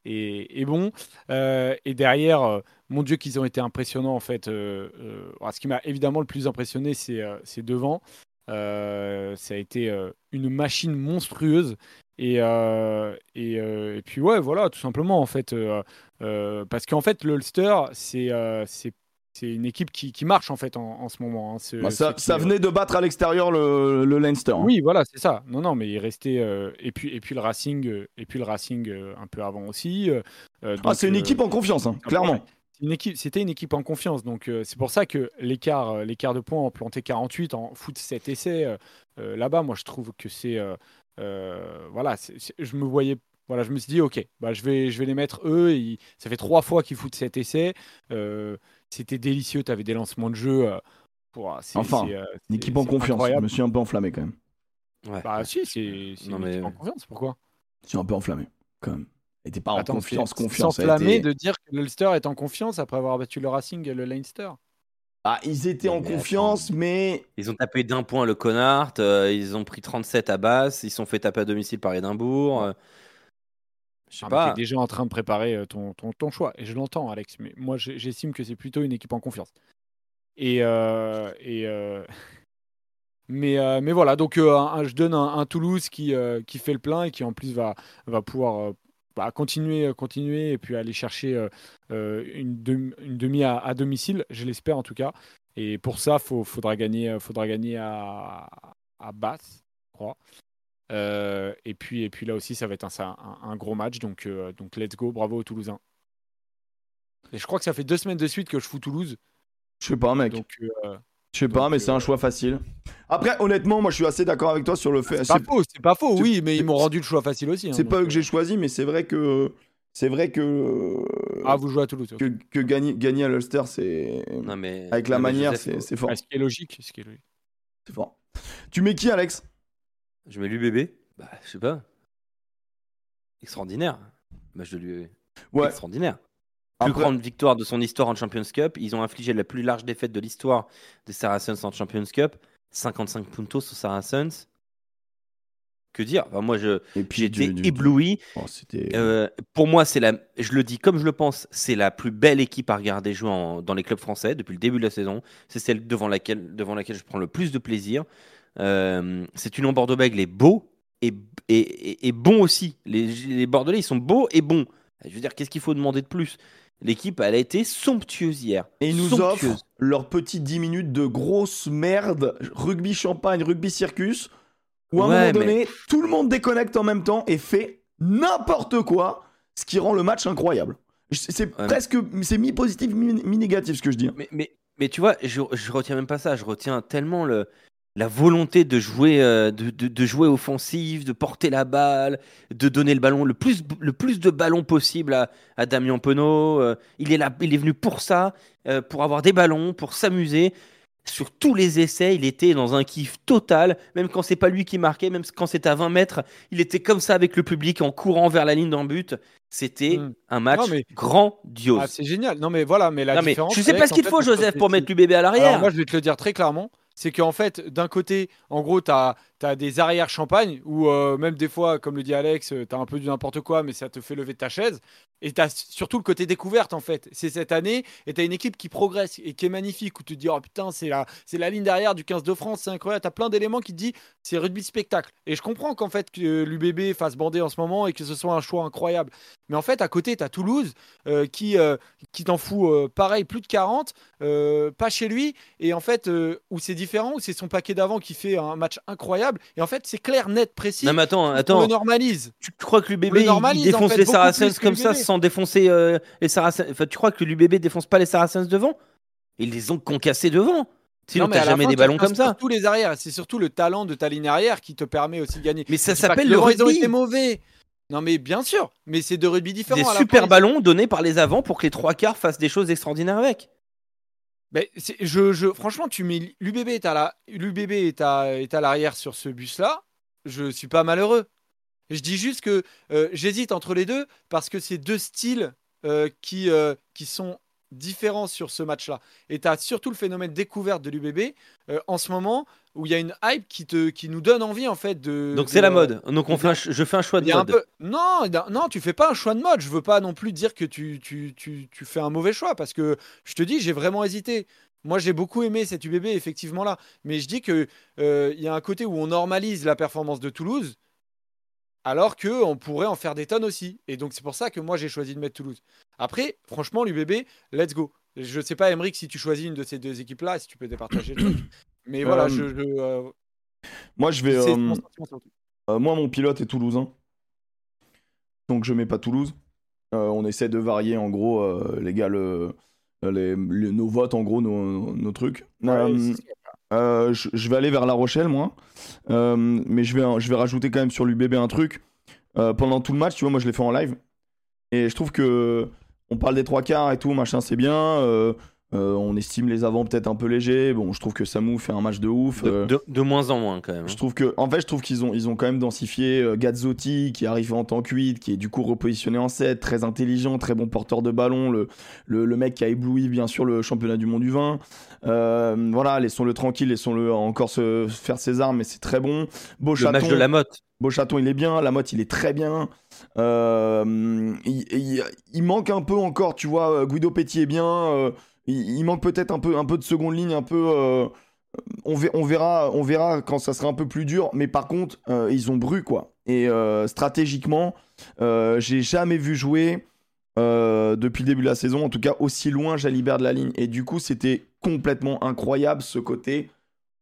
est- est bon. Et derrière, mon Dieu, qu'ils ont été impressionnants, en fait. alors, ce qui m'a évidemment le plus impressionné, c'est c'est devant. Ça a été une machine monstrueuse. Et, euh, et, euh, et puis, ouais, voilà, tout simplement, en fait. euh, parce qu'en fait, l'Ulster, c'est c'est c'est une équipe qui, qui marche en fait en, en ce moment. hein. Ce- Bah, ça, ce ça venait de battre à l'extérieur le, le Leinster. hein. Oui, voilà, c'est ça. Non, non, mais il restait et puis et puis le Racing et puis le Racing un peu avant aussi. Ah, c'est une équipe en confiance, hein, clairement. c'était une équipe en confiance. Donc c'est pour ça que l'écart, l'écart de points en planté 48 en foot 7 essais là-bas, moi je trouve que c'est euh, voilà, je me voyais voilà, je me suis dit ok, bah je vais je vais les mettre eux. Ils- ça fait trois fois qu'ils foutent 7 essais. Euh, c'était délicieux. Tu avais des lancements de jeu. euh, pour- Enfin, euh, Une équipe en c'est confiance. Je me suis un peu enflammé quand même. Ouais. Bah si, c'est une mais- équipe en confiance. Pourquoi? Je suis un peu enflammé quand même. Elle était pas en Attends, confiance, confiance. S'enflammer était- de dire que l'Ulster est en confiance après avoir battu le Racing et le Leinster. Ah, ils étaient en Mais confiance, mais Ils ont tapé d'un point le Connard, euh, ils ont pris 37 à Basse, ils se sont fait taper à domicile par Édimbourg. euh, Je sais Ah, pas. t'es déjà en train de préparer euh, ton, ton, ton choix. Et je l'entends, Alex. Mais moi, j'estime que c'est plutôt une équipe en confiance. Et. euh, et euh, mais, euh, mais voilà, donc euh, un- je donne un, un Toulouse qui, euh, qui fait le plein et qui en plus va, va pouvoir euh, bah, continuer, continuer et puis aller chercher une, demi, une demi à, à domicile, je l'espère en tout cas. Et pour ça, il faudra gagner, faudra gagner à, à Bath, je crois. et, puis, et puis là aussi, ça va être un, un, gros match. Donc, donc, let's go. Bravo aux Toulousains. Et je crois que ça fait deux semaines de suite que je fous Toulouse. Je sais pas, mec. Donc, je sais pas, mais c'est un choix facile. Après, honnêtement, moi je suis assez d'accord avec toi sur le fait. C'est pas faux, c'est pas faux, oui, mais ils m'ont rendu le choix facile aussi. Hein, c'est pas eux que j'ai choisi, mais c'est vrai que. C'est vrai que. Ah, vous jouez à Toulouse. Que, que gagner, gagner à l'Ulster, c'est. Mais... Avec la manière, c'est fort. ce qui est logique. Ce qui est logique. C'est fort. Tu mets qui, Alex? Je mets l'UBB. Bah, je sais pas. Extraordinaire. Match de l'UBB. Ouais. Extraordinaire. Plus grande victoire de son histoire en Champions Cup. Ils ont infligé la plus large défaite de l'histoire des Saracens en Champions Cup. 55 puntos aux Saracens. Que dire? Moi, je, j'ai été ébloui. Oh, euh, pour moi, c'est la, je le dis comme je le pense, c'est la plus belle équipe à regarder jouer dans les clubs français depuis le début de la saison. C'est celle devant laquelle, devant laquelle je prends le plus de plaisir. Euh, c'est une Bordeaux-Bègles est beau et, et, et, bon aussi. Les, les Bordelais, ils sont beaux et bons. Je veux dire, qu'est-ce qu'il faut demander de plus? L'équipe, elle a été somptueuse hier. Et ils nous offrent leurs petites 10 minutes de grosse merde, rugby champagne, rugby circus, où à un moment donné, tout le monde déconnecte en même temps et fait n'importe quoi, ce qui rend le match incroyable. C'est presque, c'est mi-positif, mi-négatif ce que je dis. Mais, mais, mais tu vois, je, je retiens même pas ça, je retiens tellement le, la volonté de jouer, euh, de, de, jouer offensif, de porter la balle, de donner le ballon, le plus, le plus de ballons possible à, à Damien Penaud. Euh, il, est là, il est venu pour ça, euh, pour avoir des ballons, pour s'amuser. Sur tous les essais, il était dans un kiff total, même quand c'est pas lui qui marquait, même quand c'est à 20 mètres, il était comme ça avec le public en courant vers la ligne d'un but. C'était hmm. un match grandiose. Ah, c'est génial. Non mais voilà, mais la différence. je sais pas ce qu'il faut, Joseph, pour mettre l'UBB à l'arrière. Moi, je vais te le dire très clairement c'est qu'en fait, d'un côté, en gros, tu des arrières champagne, ou euh, même des fois, comme le dit Alex, euh, tu as un peu du n'importe quoi, mais ça te fait lever ta chaise. Et tu as surtout le côté découverte, en fait. C'est cette année, et tu as une équipe qui progresse et qui est magnifique, où tu te dis, oh putain, c'est la, la ligne derrière du 15 de France, c'est incroyable. Tu as plein d'éléments qui te disent, c'est rugby spectacle. Et je comprends qu'en fait, que l'UBB fasse bander en ce moment et que ce soit un choix incroyable. Mais en fait, à côté, tu as Toulouse, euh, qui, qui t'en fout, pareil, plus de 40, pas chez lui, et en fait, où c'est différent, où c'est son paquet d'avant qui fait un match incroyable. Et en fait, c'est clair, net, précis. Non, mais attends, attends. On le normalise. Tu, crois que l'UBB il défonce les Saracens comme ça sans défoncer euh, les Saracens Enfin, tu crois que l'UBB défonce pas les Saracens devant? Ils les ont concassés devant. Sinon, t'as jamais des ballons comme ça. Tous les arrières, c'est surtout le talent de ta ligne arrière qui te permet aussi de gagner. Mais ça s'appelle le rugby. Ils mauvais. Non mais bien sûr, mais c'est de rugby différents. Des super ballons donnés par les avants pour que les trois quarts fassent des choses extraordinaires avec. Ben, je, je, franchement, tu mets l'UBB est à la, l'UBB est à, est à l'arrière sur ce bus-là. Je suis pas malheureux. Je dis juste que euh, j'hésite entre les deux parce que c'est deux styles euh, qui, euh, qui sont différents sur ce match-là. Et tu as surtout le phénomène découverte de l'UBB en ce moment où il y a une hype qui, te, qui nous donne envie en fait de. Donc c'est la mode. Donc on fait je fais un choix de mode. Non, non, tu fais pas un choix de mode. Je veux pas non plus dire que tu, tu, tu, tu fais un mauvais choix parce que je te dis, j'ai vraiment hésité. Moi, j'ai beaucoup aimé cette UBB, effectivement là. Mais je dis que euh, il y a un côté où on normalise la performance de Toulouse, alors que on pourrait en faire des tonnes aussi. Et donc c'est pour ça que moi j'ai choisi de mettre Toulouse. Après, franchement, l'UBB, let's go. Je sais pas, Emeric, si tu choisis une de ces deux équipes-là, si tu peux départager le truc. Mais voilà, euh, je. Euh, moi, je vais. Euh, moi, mon pilote est toulousain. Donc, je mets pas Toulouse. on essaie de varier, en gros, les gars, le, les, nos votes, en gros, nos, nos trucs. Je, vais aller vers La Rochelle, moi. mais je vais, je vais rajouter quand même sur l'UBB un truc. pendant tout le match, tu vois, moi, je l'ai fait en live. Et je trouve que. On parle des trois quarts et tout, machin, c'est bien. Euh, on estime les avants peut-être un peu légers. Bon, je trouve que Samu fait un match de ouf. De, euh, moins en moins quand même. Je trouve que, en fait, je trouve qu'ils ont, ils ont quand même densifié euh, Gazzotti qui arrive en tant que 8, qui est du coup repositionné en 7, très intelligent, très bon porteur de ballon, le, le, mec qui a ébloui bien sûr le championnat du monde du vin. voilà, laissons-le tranquille, laissons-le encore se faire ses armes, mais c'est très bon. Beau le match de la motte. Beauchaton, il est bien. La motte, il est très bien. il, il, manque un peu encore, tu vois. Guido Petit est bien il, manque peut-être un peu, un peu de seconde ligne, un peu. Euh, on, ve- on verra, on verra quand ça sera un peu plus dur. Mais par contre, euh, ils ont bru quoi. Et euh, stratégiquement, j'ai jamais vu jouer depuis le début de la saison, en tout cas aussi loin Jalibert de la ligne. Et du coup, c'était complètement incroyable ce côté.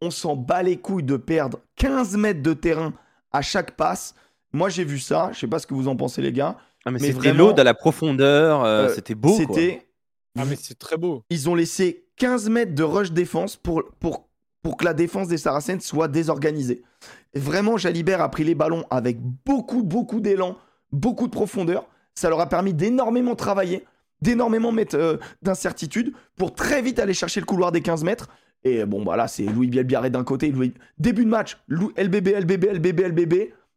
On s'en bat les couilles de perdre 15 mètres de terrain à chaque passe. Moi, j'ai vu ça. Je sais pas ce que vous en pensez, les gars. Ah, mais Mais c'était l'eau à la profondeur, euh, euh, c'était beau. C'était Ah, mais c'est très beau. ils ont laissé 15 mètres de rush défense pour, pour, pour que la défense des Saracens soit désorganisée. Et vraiment, Jalibert a pris les ballons avec beaucoup, beaucoup d'élan, beaucoup de profondeur. Ça leur a permis d'énormément travailler, d'énormément mettre euh, d'incertitude pour très vite aller chercher le couloir des 15 mètres. Et bon, bah là, c'est Louis Bielbiarré d'un côté. Louis... Début de match, Lou- LBB, LBB, LBB, LBB,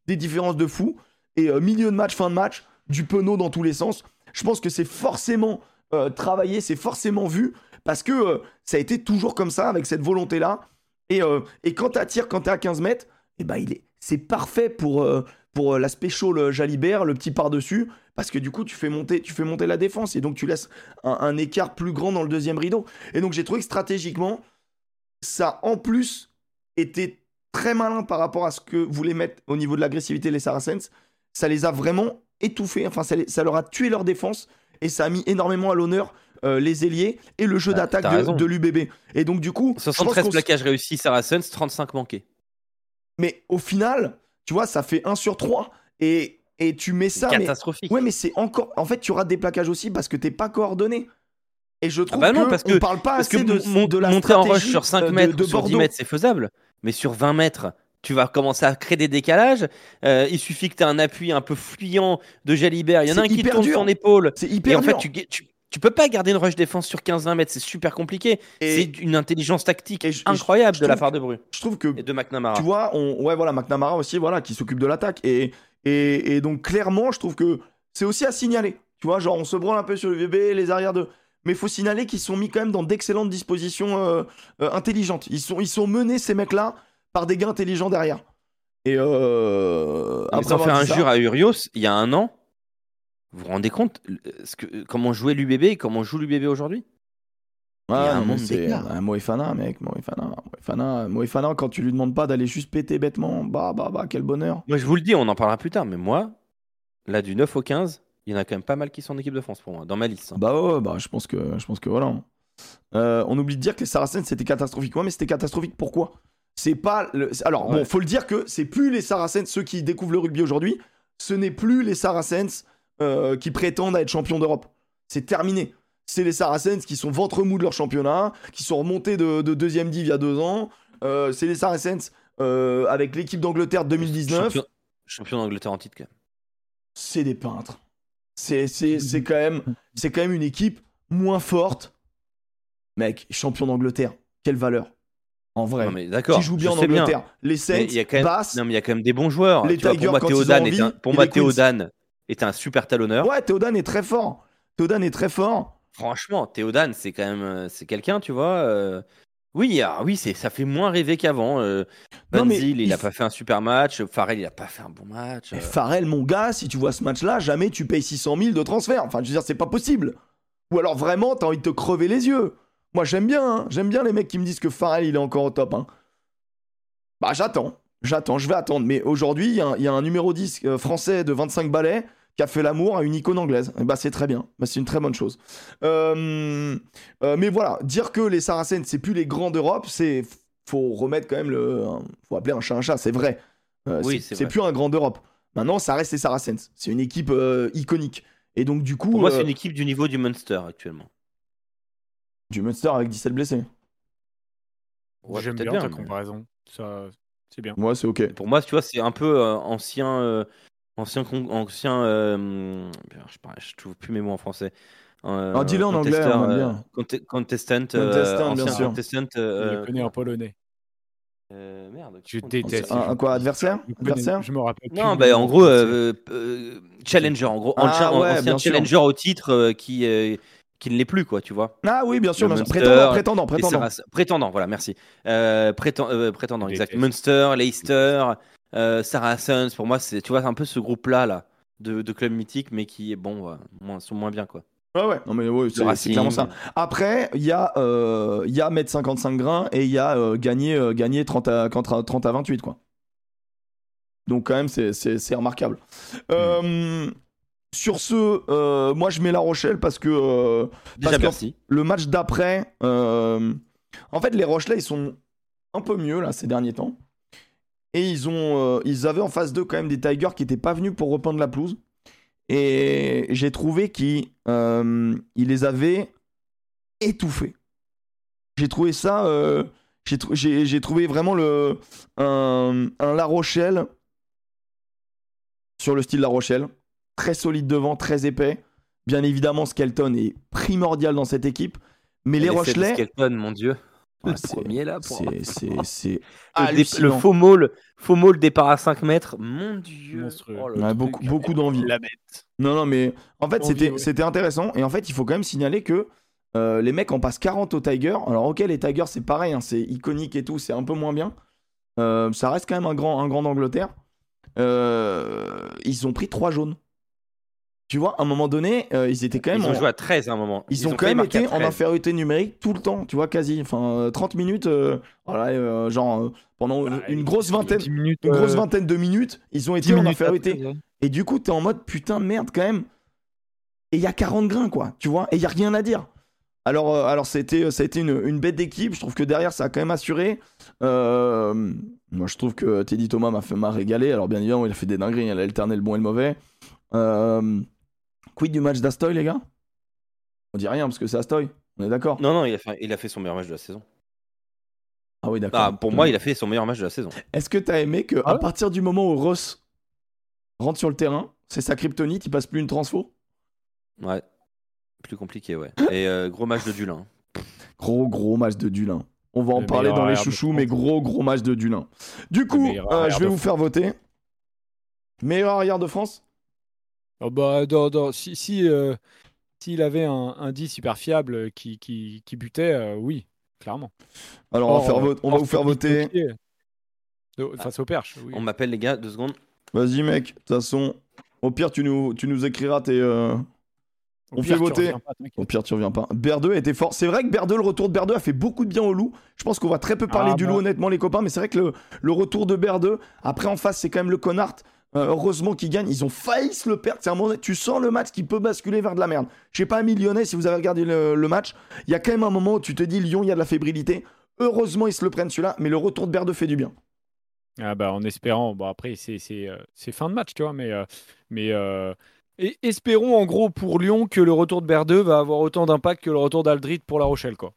des différences de fou. Et euh, milieu de match, fin de match, du penaud dans tous les sens. Je pense que c'est forcément euh, travaillé, c'est forcément vu, parce que euh, ça a été toujours comme ça, avec cette volonté-là. Et, euh, et quand tu attires, quand tu es à 15 mètres, eh ben, il est, c'est parfait pour, euh, pour l'aspect chaud, le Jalibert, le petit par-dessus, parce que du coup, tu fais monter, tu fais monter la défense, et donc tu laisses un, écart plus grand dans le deuxième rideau. Et donc j'ai trouvé que stratégiquement, ça en plus était très malin par rapport à ce que voulaient mettre au niveau de l'agressivité les Saracens. Ça les a vraiment étouffés, enfin ça leur a tué leur défense, et ça a mis énormément à l'honneur euh, les ailiers et le jeu Ah, d'attaque de, l'UBB. Et donc du coup, je pense 73 qu'on s- plaquages réussis, Saracens, 35 manqués. mais au final, tu vois, ça fait 1 sur 3. Et, et tu mets ça. Mais... Catastrophique. Ouais, mais c'est encore. En fait, tu rates des plaquages aussi parce que t'es pas coordonné. Et je trouve bah non, que parce on que- parle pas Parce que assez de, mon- de la monter en rush sur 5 euh, de- mètres, de, sur 10 Bordeaux. mètres, c'est faisable. Mais sur 20 mètres, tu vas commencer à créer des décalages. Euh, il suffit que tu aies un appui un peu fuyant de Jalibert. Il y en a un qui tourne dur. son épaule. C'est Et hyper en fait, tu, tu, tu peux pas garder une rush défense sur 15-20 mètres. C'est super compliqué. Et C'est une intelligence tactique et je- et je- incroyable je de la part de Bru je trouve que et de McNamara. tu vois, on, ouais, voilà, McNamara aussi, voilà, qui s'occupe de l'attaque. Et, et, et donc, clairement, je trouve que c'est aussi à signaler. Tu vois, genre, on se branle un peu sur le VB, les arrières de. Mais il faut signaler qu'ils sont mis quand même dans d'excellentes dispositions euh, euh, intelligentes. Ils sont, ils sont menés, ces mecs-là, par des gars intelligents derrière. Et euh, après avoir faire dit ça- injure à Urios, il y a un an, vous vous rendez compte ce que, comment jouait l'UBB et comment joue l'UBB aujourd'hui? Il y a Ah, un non, mais monde d'écart. un Moefana, mec, Moefana, Moefana, Moefana, quand tu lui demandes pas d'aller juste péter bêtement, bah, bah, bah, quel bonheur. Moi, je vous le dis, on en parlera plus tard, mais moi, là, du 9 au 15, il y en a quand même pas mal qui sont en équipe de France pour moi, dans ma liste. hein. Bah ouais, bah je pense que, je pense que voilà. Euh, on oublie de dire que les Saracens c'était catastrophique. Ouais, mais c'était catastrophique pourquoi? C'est pas. Le... Alors Ouais. bon, faut le dire que c'est plus les Saracens ceux qui découvrent le rugby aujourd'hui. Ce n'est plus les Saracens euh, qui prétendent à être champions d'Europe. C'est terminé. C'est les Saracens qui sont ventre mou de leur championnat, qui sont remontés de, de deuxième div il y a deux ans. Euh, c'est les Saracens euh, avec l'équipe d'Angleterre de 2019. Champion, champion d'Angleterre en titre, quand même. c'est des peintres. C'est, c'est, c'est, quand même, c'est quand même une équipe moins forte. Mec, champion d'Angleterre, quelle valeur. En vrai. Mais d'accord. qui joue bien en sais bien. Angleterre. Les Saints, Mais il y a quand même, Bass. non, mais il y a quand même des bons joueurs. Les Tu vois, Tigers, pour moi, Théodan est un, pour moi. Théodan est un super talonneur. Ouais, Théodan est très fort. Théodan est très fort. Franchement, Théodan, c'est quand même, euh, c'est quelqu'un, tu vois. euh, Oui, ah, oui, c'est, ça fait moins rêver qu'avant. Euh, mais Banzil, il il a f- pas fait un super match. Farrell, il a pas fait un bon match. Mais euh. Farrell, mon gars, si tu vois ce match-là, jamais tu payes 600 000 de transfert. Enfin, je veux dire, c'est pas possible. Ou alors vraiment, t'as envie de te crever les yeux. Moi, j'aime bien, hein. j'aime bien les mecs qui me disent que Farrell, il est encore au top. hein. Bah, j'attends, j'attends, je vais attendre. Mais aujourd'hui, il y, a un- il y a un numéro 10 euh, français de 25 balais qui a fait l'amour à une icône anglaise. Et bah, c'est très bien. Bah, c'est une très bonne chose. Euh, euh, mais voilà, dire que les Saracens, c'est plus les grands d'Europe, c'est. Faut remettre quand même le. Faut appeler un chat un chat, c'est vrai. Euh, Oui, c'est plus un grand d'Europe. Maintenant, ça reste les Saracens. C'est une équipe iconique. Et donc, du coup, Pour moi, c'est une équipe du niveau du Munster actuellement. Du Munster avec 17 blessés. Ouais, J'aime bien, ta mais- comparaison. Ça, c'est bien. Moi, c'est ok. Pour moi, tu vois, c'est un peu euh, ancien, euh, ancien, ancien. euh, je je trouve plus mes mots en français. Euh, Ah, dis-le en anglais, on euh, bien. conte- contestant, euh, Contestant, bien sûr. contestant. Je euh, le connais en polonais. euh, merde. Je déteste. Un, un quoi, adversaire? Je, Adversaire? je me rappelle. plus Non, bah, en gros, euh, euh, challenger, en gros, Ah, ancien, ouais, ancien bien sûr. challenger au titre euh, qui, euh, qui ne l'est plus, quoi, tu vois. Ah oui, bien sûr, bien sûr. Munster, Prétendant, prétendant, prétendant. Prétendant, voilà, merci. Euh, prétend- euh, prétendant, exact. Munster, Leicester, euh, Saracens, pour moi, c'est, tu vois, c'est un peu ce groupe-là, là, de, de clubs mythiques, mais qui, bon, ouais, moins- sont moins bien, quoi. Ouais, ouais, non, mais ouais, c'est- clairement ça. Après, il y, a, euh, il y a mettre 55 grains et il y a euh, gagner, euh, gagner 30, à, contre- 30 à 28, quoi. Donc, quand même, c'est- c'est c'est remarquable. Euh, sur ce, euh, moi, je mets La Rochelle parce que euh, Déjà, Parce que- merci. le match d'après, euh, en fait, les Rochelais, ils sont un peu mieux, là, ces derniers temps. Et ils, ont, ils avaient en face d'eux, quand même, des Tigers qui n'étaient pas venus pour repeindre la pelouse. Et j'ai trouvé qu'ils ils les avaient étouffés. J'ai trouvé ça. j'ai trou- j'ai j'ai trouvé vraiment le, un, un La Rochelle sur le style La Rochelle. Très solide devant, très épais. Bien évidemment, Skelton est primordial dans cette équipe. Mais les Rochelais. Skelton, mon dieu. Ah, le c'est- premier là. Pour... C'est c'est- c'est Le, le faux maul, faux maul départ à 5 mètres. Mon dieu. Oh, Ouais, beaucoup, beaucoup d'envie. La bête. Non, non, mais en fait, c'était ouais. c'était intéressant. Et en fait, il faut quand même signaler que euh, les mecs en passent 40 au Tiger. Alors, ok, les Tigers, c'est pareil, hein, c'est iconique et tout, c'est un peu moins bien. Euh, ça reste quand même un grand, un grand d'Angleterre. Euh, ils ont pris 3 jaunes. Tu vois, à un moment donné, euh, ils étaient quand même. Ils ont en- joué à 13 à un moment. Ils, ont, quand même été en 13. infériorité numérique tout le temps, tu vois, quasi. Enfin, euh, 30 minutes, euh, voilà, euh, genre, euh, pendant Bah, une grosse vingtaine, 10 minutes, une grosse vingtaine de minutes, ils ont 10 été en minutes infériorité. après, ouais. Et du coup, t'es en mode putain, merde, quand même. Et il y a 40 grains, quoi, tu vois, et il y a rien à dire. Alors, euh, alors c'était, ça a été une, une bête d'équipe. Je trouve que derrière, ça a quand même assuré. Euh, moi, je trouve que Teddy Thomas m'a fait m'a régalé. Alors, bien évidemment, il a fait des dingueries. Il a alterné le bon et le mauvais. Euh, quid du match d'Astoy, les gars? On dit rien parce que c'est Astoy. On est d'accord? Non, non, il a, fait, il a fait son meilleur match de la saison. Ah oui, d'accord. Ah, pour moi, il a fait son meilleur match de la saison. Est-ce que t'as aimé que Ah à ouais? partir du moment où Ross rentre sur le terrain, c'est sa kryptonite, il passe plus une transfo? Ouais. Plus compliqué, ouais. Et euh, gros match de Dulin. Gros, gros match de Dulin. On va en Le parler dans les chouchous, mais gros, gros match de Dulin. Du coup, euh, je vais vous faire voter. Meilleur arrière de France? Oh bah, dans- dans- si si, euh, s'il avait un, un 10 super fiable qui, qui, qui butait, euh, oui, clairement. Alors, on va, Or, faire vote- on va or, vous faire voter. De- face au perche. Oui. On m'appelle, les gars, deux secondes. Vas-y, mec. De toute façon, au pire, tu nous, tu nous écriras tes. euh, Au on pire, fait tu voter. reviens pas, t'inquiète. Au pire, tu reviens pas. Berdeux était fort. C'est vrai que Berdeux, le retour de Berdeux a fait beaucoup de bien au loup. Je pense qu'on va très peu parler Ah, du bah. loup, honnêtement, les copains. Mais c'est vrai que le, le retour de Berdeux, après en face, c'est quand même le connard. Euh, heureusement qu'ils gagnent. Ils ont failli se le perdre. C'est un moment, tu sens le match qui peut basculer vers de la merde. Je sais pas, Lyonnais, si vous avez regardé le, le match, il y a quand même un moment où tu te dis Lyon, il y a de la fébrilité. Heureusement, ils se le prennent celui-là. Mais le retour de Berdeux fait du bien. Ah bah, en espérant, bon après c'est c'est, euh, c'est fin de match, tu vois, mais, euh, mais euh, et espérons en gros pour Lyon que le retour de Berdeux va avoir autant d'impact que le retour d'Aldrit pour La Rochelle, quoi.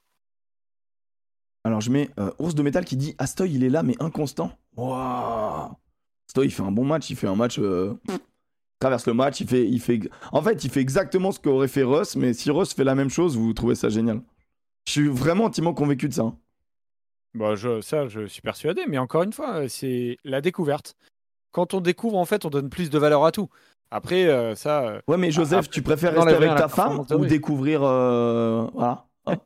Alors, je mets euh, Ours de Métal qui dit Astoy, il est là, mais inconstant. Waouh Astoy, il fait un bon match. Il fait un match. euh, traverse le match. Il fait, il fait. En fait, il fait exactement ce qu'aurait fait Russ, mais si Russ fait la même chose, vous trouvez ça génial. Je suis vraiment intimement convaincu de ça. hein. Bah, je, ça, je suis persuadé, mais encore une fois, c'est la découverte. Quand on découvre, en fait, on donne plus de valeur à tout. Après, euh, ça, euh, Ouais, mais Joseph, après, tu préfères rester avec ta femme ou oui. découvrir. euh, Voilà.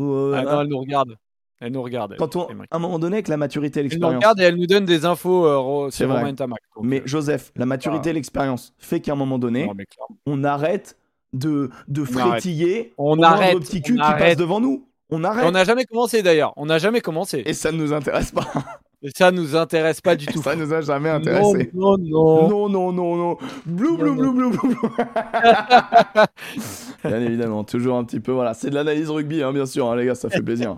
Ou, euh, ah hein non, elle nous regarde. Elle nous regarde. Quand on, à un moment donné, avec la maturité et Elle nous l'expérience. regarde et elle nous donne des infos euh, ro- C'est sur vrai. Romain Tamac. Donc, Mais euh, Joseph, la maturité et l'expérience fait qu'à un moment donné, non, on arrête de, de On arrête. frétiller On arrête, petit on cul qui passe arrête. devant nous. On arrête. On n'a jamais commencé d'ailleurs. On n'a jamais commencé. Et ça ne nous intéresse pas. Et ça nous intéresse pas du tout. ça nous a jamais intéressé. Non, non, non. Non, non, non. Blou, blou, blou, blou, blou. Bien évidemment, toujours un petit peu. Voilà, c'est de l'analyse rugby, hein, bien sûr, hein, les gars, ça fait plaisir.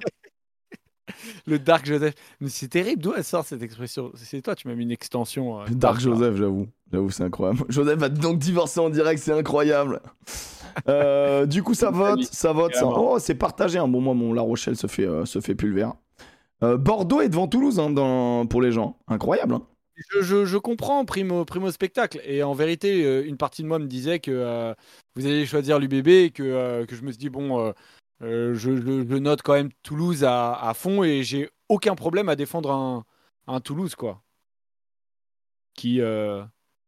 Le Dark Joseph. Mais c'est terrible. D'où elle sort cette expression? C'est toi, tu m'as mis une extension. euh, Dark. Joseph, j'avoue. J'avoue, c'est incroyable. Joseph va donc divorcer en direct, c'est incroyable. Euh, du coup, ça vote, ça vote. Ça... Oh, c'est partagé. hein. Bon, moi, mon La Rochelle se fait, euh, se fait pulvère. Euh, Bordeaux est devant Toulouse hein, dans... pour les gens. Incroyable. hein. Je, je- je comprends primo, primo spectacle. Et en vérité, une partie de moi me disait que euh, vous allez choisir l'UBB et que, euh, que je me suis dit, bon, je, je- je note quand même Toulouse à, à fond et j'ai aucun problème à défendre un, un Toulouse, quoi. Qui. euh,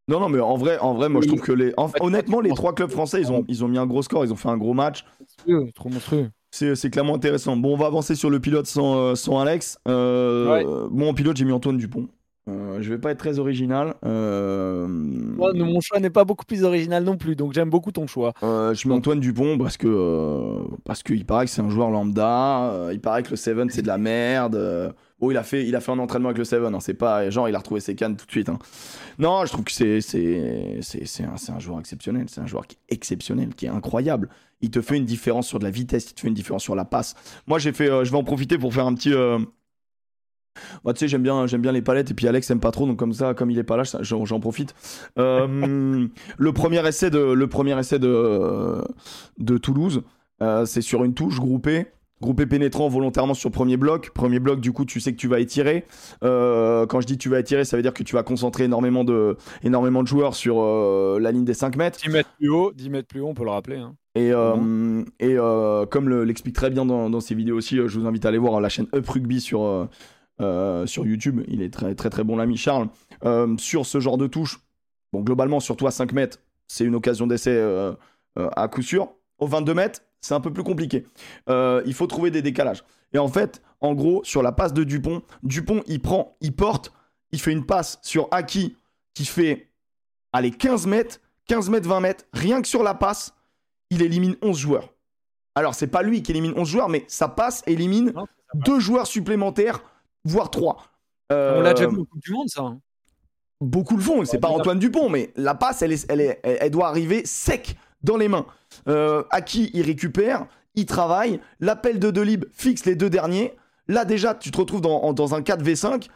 Non, non, mais en vrai, en vrai moi, je trouve que les. en- Honnêtement, les trois clubs français, ils ont, ils ont mis un gros score, ils ont fait un gros match. monstrueux, trop monstrueux. C'est clairement intéressant. Bon, on va avancer sur le pilote sans, euh, sans Alex. Euh, Ouais. Bon, en pilote, j'ai mis Antoine Dupont. Euh, je vais pas être très original. Euh, non, mon choix n'est pas beaucoup plus original non plus, donc j'aime beaucoup ton choix. euh, je mets Antoine Dupont parce que euh, parce qu'il paraît que c'est un joueur lambda. euh, il paraît que le Seven c'est de la merde. Bon, il a fait il a fait un entraînement avec le Seven. hein, c'est pas genre il a retrouvé ses cannes tout de suite. hein. Non, je trouve que c'est c'est c'est c'est un, un joueur exceptionnel. C'est un joueur qui est exceptionnel, qui est incroyable. Il te fait une différence sur de la vitesse. Il te fait une différence sur la passe. Moi, j'ai fait. je vais en profiter pour faire un petit. Moi, tu sais, j'aime bien, j'aime bien les palettes et puis Alex aime pas trop, donc comme ça, comme il est pas là, j'en profite. Euh, le premier essai de, le premier essai de, de Toulouse, euh, c'est sur une touche groupée, groupé pénétrant volontairement sur premier bloc. Premier bloc, du coup, tu sais que tu vas étirer. Euh, quand je dis tu vas étirer, ça veut dire que tu vas concentrer énormément de, énormément de joueurs sur euh, la ligne des 5 mètres. 10 mètres plus haut, 10 mètres plus haut, on peut le rappeler. hein. Et, euh, et comme le- l'explique très bien dans, dans ses vidéos aussi, je vous invite à aller voir la chaîne Up Rugby sur, euh, sur YouTube. Il est très très très bon l'ami Charles. Euh, sur ce genre de touche, bon globalement surtout à 5 mètres, c'est une occasion d'essai euh, à coup sûr. Au 22 mètres, c'est un peu plus compliqué. Il faut trouver des décalages. Et en fait, en gros, sur la passe de Dupont, Dupont il prend, il porte, il fait une passe sur Aki qui fait, allez, 15 mètres, 15 mètres, 20 mètres, rien que sur la passe il élimine 11 joueurs. Alors, c'est pas lui qui élimine 11 joueurs, mais sa passe élimine Non, deux joueurs supplémentaires, voire trois. Euh, On l'a déjà vu au Coupe du Monde, ça. hein. Beaucoup le font, c'est Ouais, pas. Antoine Dupont, mais la passe, elle, est, elle, est- elle- elle doit arriver sec dans les mains. Euh, à qui il récupère, il travaille, l'appel de Delib fixe les deux derniers. Là, déjà, tu te retrouves dans, en- dans un 4v5.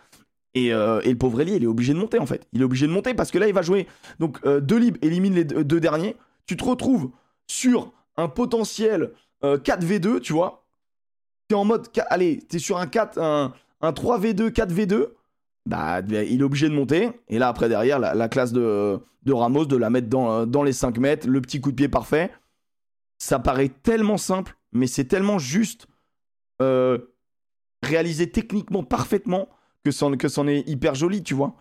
Et, euh, et le pauvre Elie, il est obligé de monter en fait. Il est obligé de monter parce que là, il va jouer. Donc, euh, Delib élimine les deux, deux derniers. Tu te retrouves sur un potentiel euh, 4v2, tu vois. T'es en mode. Allez, t'es sur un 4, un, un 3v2, 4v2 bah, il est obligé de monter. Et là, après, derrière, la, la classe de, de Ramos, de la mettre dans, dans les 5 mètres, le petit coup de pied parfait. Ça paraît tellement simple, mais c'est tellement juste euh, réalisé techniquement parfaitement que c'en est hyper joli, tu vois.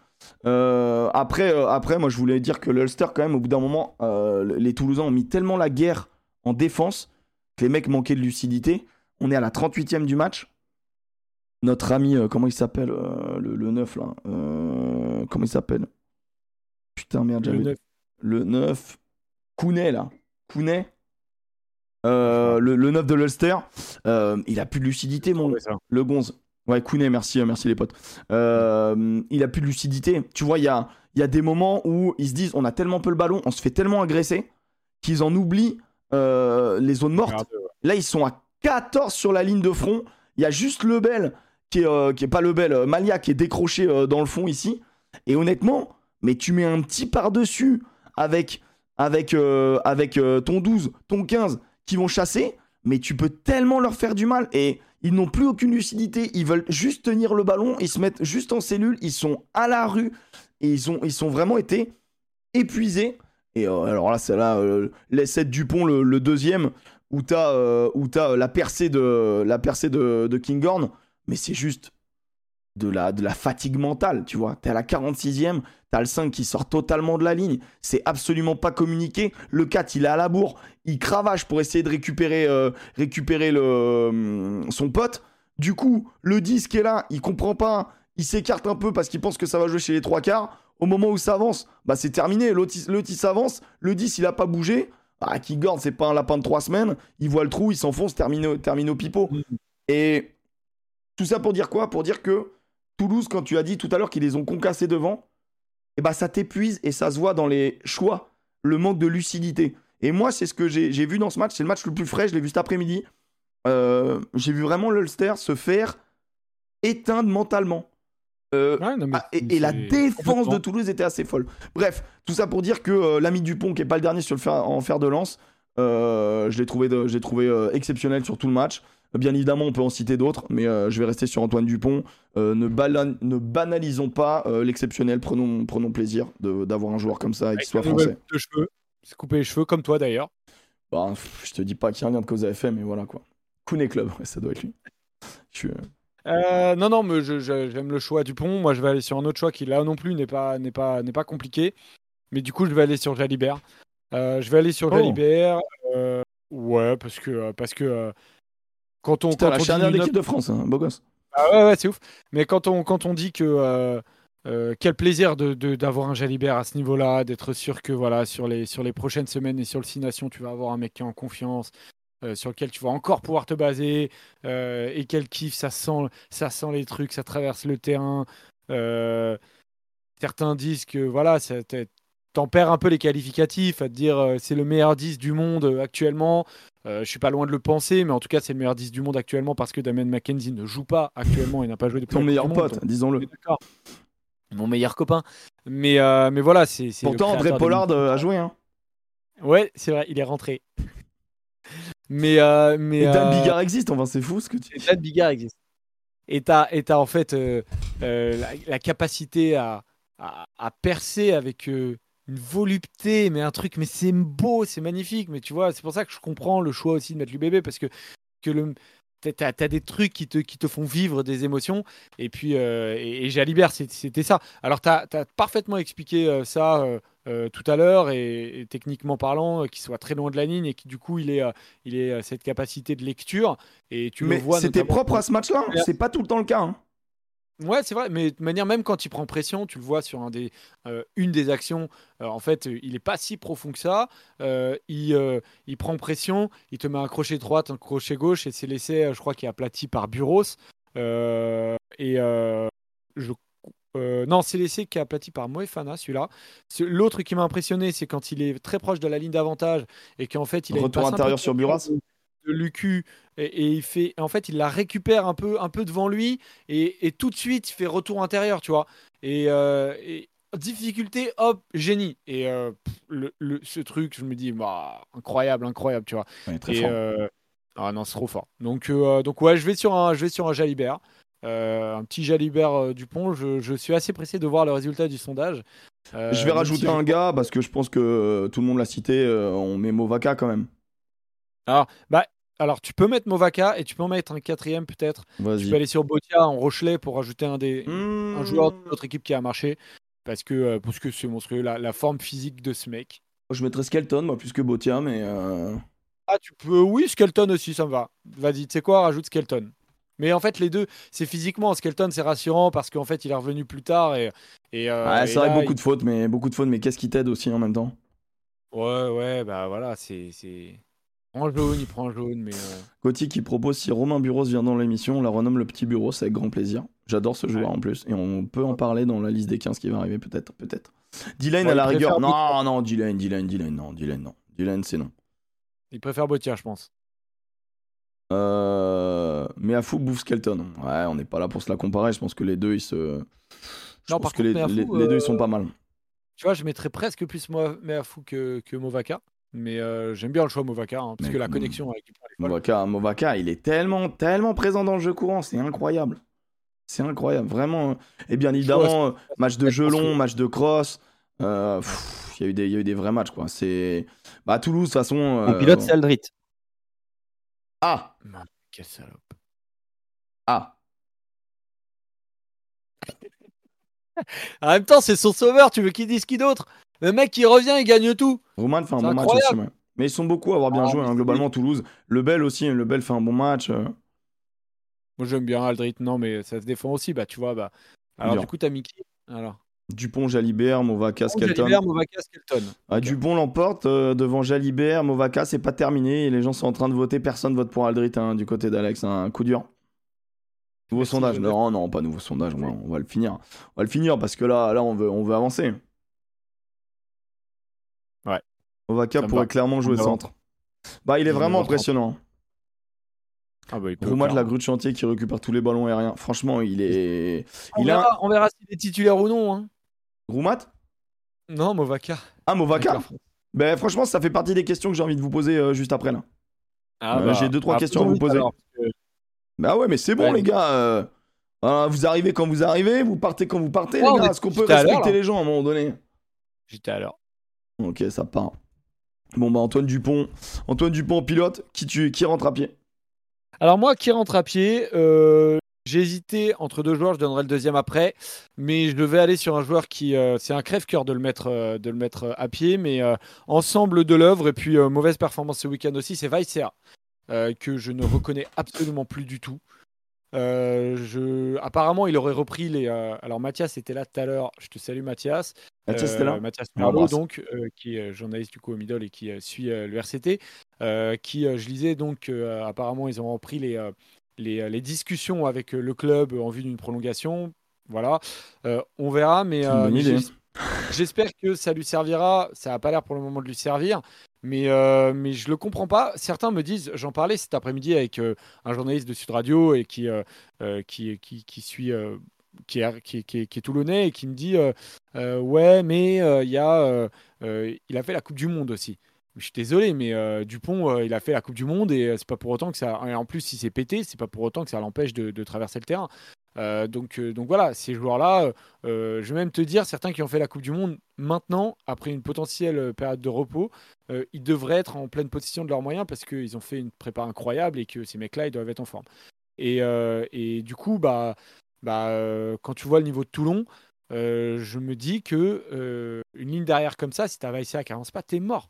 Euh, après, euh, moi, je voulais dire que l'Ulster, quand même, au bout d'un moment, euh, les Toulousains ont mis tellement la guerre en défense que les mecs manquaient de lucidité. On est à la 38e du match notre ami, euh, comment il s'appelle euh, le, le 9 là Euh, Comment il s'appelle? Putain, merde, Le j'avais. Le 9. Kounet là. Kounet? Le, le 9 de l'Ulster. Il a plus de lucidité, mon. Le gonze. Ouais, Kounet, merci, merci les potes. Il a plus de lucidité. Tu vois, il y a, y a des moments où ils se disent on a tellement peu le ballon, on se fait tellement agresser qu'ils en oublient les zones mortes. Là, ils sont à 14 sur la ligne de front. Il y a juste Lebel, euh, qui est pas Lebel, euh, Malia, qui est décroché euh, dans le fond ici. Et honnêtement, mais tu mets un petit par-dessus avec, ton 12, ton 15 qui vont chasser, mais tu peux tellement leur faire du mal. Et ils n'ont plus aucune lucidité. Ils veulent juste tenir le ballon. Ils se mettent juste en cellule. Ils sont à la rue. Et ils ont, vraiment été épuisés. Et alors là, c'est là, l'essai de Dupont, le, le deuxième, où t'as euh, la percée de la percée de Kinghorn, mais c'est juste de la, de la fatigue mentale, tu vois. T'es à la 46e, t'as le 5 qui sort totalement de la ligne, c'est absolument pas communiqué. Le 4, il est à la bourre, il cravache pour essayer de récupérer, euh, récupérer le, euh, son pote. Du coup, le 10 qui est là, il comprend pas, il s'écarte un peu parce qu'il pense que ça va jouer chez les trois quarts. Au moment où ça avance, bah c'est terminé. L'autre il- s'avance, le 10 il a pas bougé. Ah, Kinghorn, c'est pas un lapin de 3 semaines. Il voit le trou, il s'enfonce, termine, au- termine au pipeau. Mhm. Et tout ça pour dire quoi? Pour dire que Toulouse, quand tu as dit tout à l'heure qu'ils les ont concassés devant, et bah ça t'épuise et ça se voit dans les choix, le manque de lucidité. Et moi, c'est ce que j'ai vu dans ce match. C'est le match le plus frais. Je l'ai vu cet après-midi. Euh, j'ai vu vraiment l'Ulster se faire éteindre mentalement. Euh, Ouais, non, mais ah, et, et la défense de. Toulouse était assez folle. Bref, tout ça pour dire que euh, l'ami Dupont, qui est pas le dernier sur le fer, en fer de lance, je l'ai trouvé, de- exceptionnel sur tout le match. Bien évidemment, on peut en citer d'autres, mais euh, je vais rester sur Antoine Dupont. Euh, ne, banalisons pas euh, l'exceptionnel. Prenons, prenons plaisir d'avoir un joueur comme ça et qu'il soit français. de cheveux. C'est couper les cheveux comme toi d'ailleurs. Bah, je te dis pas qu'il y a rien de cause à FM, mais voilà quoi. Kounet Club, ouais, ça doit être lui. Je suis, euh, non, non, mais j'aime le choix du pont. Moi, je vais aller sur un autre choix qui, là non plus, n'est pas, n'est pas, n'est pas compliqué. Mais du coup, je vais aller sur Jalibert. Euh, je vais aller sur Oh. Jalibert. euh, ouais, parce que, parce que quand on, quand la charnière d'équipe de France, hein, beau gosse. Ah ouais, ouais, c'est ouf. Mais quand on, quand on dit que, euh, euh, quel plaisir d'avoir un Jalibert à ce niveau-là, d'être sûr que voilà sur les, sur les prochaines semaines et sur le Six Nations, tu vas avoir un mec qui est en confiance, euh, sur lequel tu vas encore pouvoir te baser, euh, et quel kiff, ça sent, ça sent les trucs, ça traverse le terrain. Euh, certains disent que voilà, t'en perds un peu les qualificatifs, à te dire c'est le meilleur 10 du monde actuellement. Euh, je suis pas loin de le penser, mais en tout cas c'est le meilleur 10 du monde actuellement parce que Damien McKenzie ne joue pas actuellement et n'a pas joué depuis Ton meilleur Monde, pote, disons-le. Mon meilleur copain. Mais, euh, mais voilà, c'est. Pourtant, André Pollard euh, a joué. Hein. Ouais, c'est vrai, il est rentré. mais. euh, mais Et Dan Bigard existe, enfin, c'est fou ce que tu et Dan Bigard existe. Et t'as, et t'as en fait la, la capacité à, à, à percer avec une volupté, mais un truc, mais c'est beau, c'est magnifique. Mais tu vois, c'est pour ça que je comprends le choix aussi de mettre l'UBB parce que, que le. T'as, t'as- t'as des trucs qui te, qui te font vivre des émotions. Et puis, euh, et, et Jalibert, c'était ça. Alors, tu as, parfaitement expliqué euh, ça euh, tout à l'heure, et, et techniquement parlant, qu'il soit très loin de la ligne et qui, du coup, il est, il est cette capacité de lecture. Et tu Mais le vois c'était propre à ce match-là. hein. C'est pas tout le temps le cas. hein. Ouais, c'est vrai, mais de manière, même quand il prend pression, tu le vois sur un des, euh, une des actions, euh, en fait, euh, il est pas si profond que ça. Euh, il, il prend pression, il te met un crochet droite, un crochet gauche, et c'est l'essai, euh, je crois, qui est aplati par Buros. Et je. euh, non, c'est l'essai qui est aplati par Moefana, celui-là. Ce- L'autre qui m'a impressionné, c'est quand il est très proche de la ligne d'avantage et qu'en fait, il a une Retour passe un peu intérieur sur Buras. De, Lucu et, et il fait, en fait, il la récupère un peu, un peu devant lui et, et tout de suite, il fait retour intérieur, tu vois. Et, euh, et difficulté, hop, génie. Et euh, pff, le, le- ce truc, je me dis, bah, incroyable, incroyable, tu vois. Ouais, très Et, fort. euh, ah non, c'est trop fort. Donc, euh, donc ouais, je vais sur un, je vais sur un Jalibert. Euh, un petit Jalibert euh, Dupont. Je, je suis assez pressé de voir le résultat du sondage. Euh, je vais rajouter si je- un gars parce que je pense que euh, tout le monde l'a cité. euh, on met Movaka quand même. Alors, tu peux mettre Movaka et tu peux en mettre un quatrième peut-être. Tu peux aller sur Botia en Rochelet pour rajouter un des, Mmh. un joueur de notre équipe qui a marché parce que euh, parce que c'est monstrueux la, la forme physique de ce mec. Je mettrais Skelton, moi, plus que Botia, mais. euh, Ah tu peux oui Skelton aussi ça me va. Vas-y tu sais quoi rajoute Skelton. Mais en fait les deux c'est physiquement Skelton c'est rassurant parce qu'en fait il est revenu plus tard et et, euh, ouais, et c'est vrai, là, beaucoup de fautes, mais beaucoup de fautes, mais qu'est-ce qui t'aide aussi en même temps? Ouais ouais bah voilà c'est prend jaune il prend jaune mais euh, Gauthier qui propose si Romain Buros vient dans l'émission, on la renomme le petit bureau, c'est avec grand plaisir. J'adore ce joueur Ouais. en plus, et on peut en parler dans la liste des 15 qui va arriver, peut-être. peut-être. Dylan à la rigueur. Non, non, Dylan, Dylan, Dylan, non, Dylan, non. Dylan, c'est non. il préfère Botia je pense. Euh... Mais à fou bouffe Skelton. Ouais, on n'est pas là pour se la comparer. Je pense que les deux, ils se. Je Non, pense par que contre, les, Meafou, les- les deux, ils sont euh, pas mal. Tu vois je mettrais presque plus Meafou que que Movaka mais euh, j'aime bien le choix Movaka hein, parce Mais, que la mm, connexion avec. Movaka, Movaka, il est tellement, tellement présent dans le jeu courant, c'est incroyable. C'est incroyable, vraiment. Et bien évidemment, euh, match de jeu long, match de cross. euh, pff, Il y, a eu des- il y a eu des vrais matchs, quoi. C'est. Bah, Toulouse, de toute façon. Mon euh, pilote, c'est Aldrit. Ah Quelle salope. Ah En même temps, c'est son sauveur, tu veux qu'il dise qui d'autre? Le mec qui revient, il gagne tout. Roman fait un bon match aussi, ouais. Mais ils sont beaucoup à avoir bien Ah, joué, hein, globalement, Toulouse. Le Bel aussi, le Bel fait un bon match. euh. Moi, j'aime bien Aldrit, non, mais ça se défend aussi, bah tu vois. Bah... Alors, du coup, t'as mis qui Alors, Dupont, Jalibert, Movaka, Skelton. Jalibert, Movaka, Skelton. Ah. Dupont l'emporte euh, devant Jalibert, Movaka, c'est pas terminé. Et les gens sont en train de voter. Personne vote pour Aldrit hein, du côté d'Alex. Un coup dur. Nouveau Merci, sondage. Non, non, pas nouveau sondage. On va, on va le finir. On va le finir parce que là, là on, veut, on veut avancer. Me pourrait clairement jouer centre. Bah, il est vraiment impressionnant. Ah, bah. Rouma de la grue de chantier qui récupère tous les ballons aériens. Franchement, il est. On, a. verra, on verra s'il est titulaire ou non. Hein. Roumat? Non, Movaka. Ah, Movaka. Ben, franchement, ça fait partie des questions que j'ai envie de vous poser euh, juste après là. Ah, Euh, j'ai deux, trois questions à vous poser. alors, que- Bah ouais, mais c'est bon, Ouais. les gars. euh, vous arrivez quand vous arrivez, vous partez quand vous partez, les gars. est Est-ce qu'on peut respecter les gens à un moment donné? J'étais à l'heure. Ok, ça part. Bon, bah Antoine Dupont. Antoine Dupont, pilote, qui, tu... qui rentre à pied? Alors moi qui rentre à pied, euh, j'ai hésité entre deux joueurs, je donnerai le deuxième après, mais je devais aller sur un joueur qui, euh, c'est un crève-cœur de le mettre, euh, à pied, mais ensemble de l'œuvre et puis mauvaise performance ce week-end aussi, c'est Weissea, que je ne reconnais absolument plus du tout. Euh, je... Apparemment, il aurait repris les. euh, Alors, Mathias était là tout à l'heure. Je te salue, Mathias. Mathias, t'es là Euh, Mathias donc, qui est journaliste du coup au Middle et qui suit le RCT. qui, je lisais, donc, apparemment, ils ont repris les, les, les discussions avec le club en vue d'une prolongation. Voilà. On verra, mais, j'espère que ça lui servira. Ça n'a pas l'air pour le moment de lui servir. Mais, euh, mais je le comprends pas. Certains me disent, j'en parlais cet après-midi avec euh, un journaliste de Sud Radio et qui, euh, euh, qui, qui, qui suit, qui, est, qui, est- qui est- toulonnais et qui me dit Ouais, mais il a, fait la Coupe du Monde aussi. Je suis désolé, mais Dupont, il a fait la Coupe du Monde et c'est pas pour autant que ça. et en plus, si c'est pété, c'est pas pour autant que ça l'empêche de traverser le terrain. Euh, donc, euh, donc voilà, ces joueurs-là, euh, je vais même te dire, certains qui ont fait la Coupe du Monde maintenant, après une potentielle période de repos, ils devraient être en pleine possession de leurs moyens parce qu'ils ont fait une prépa incroyable et que ces mecs-là, ils doivent être en forme. Et, et du coup, bah, bah, quand tu vois le niveau de Toulon, je me dis que une ligne derrière comme ça, si tu as Vaïsia qui avance pas, t'es mort.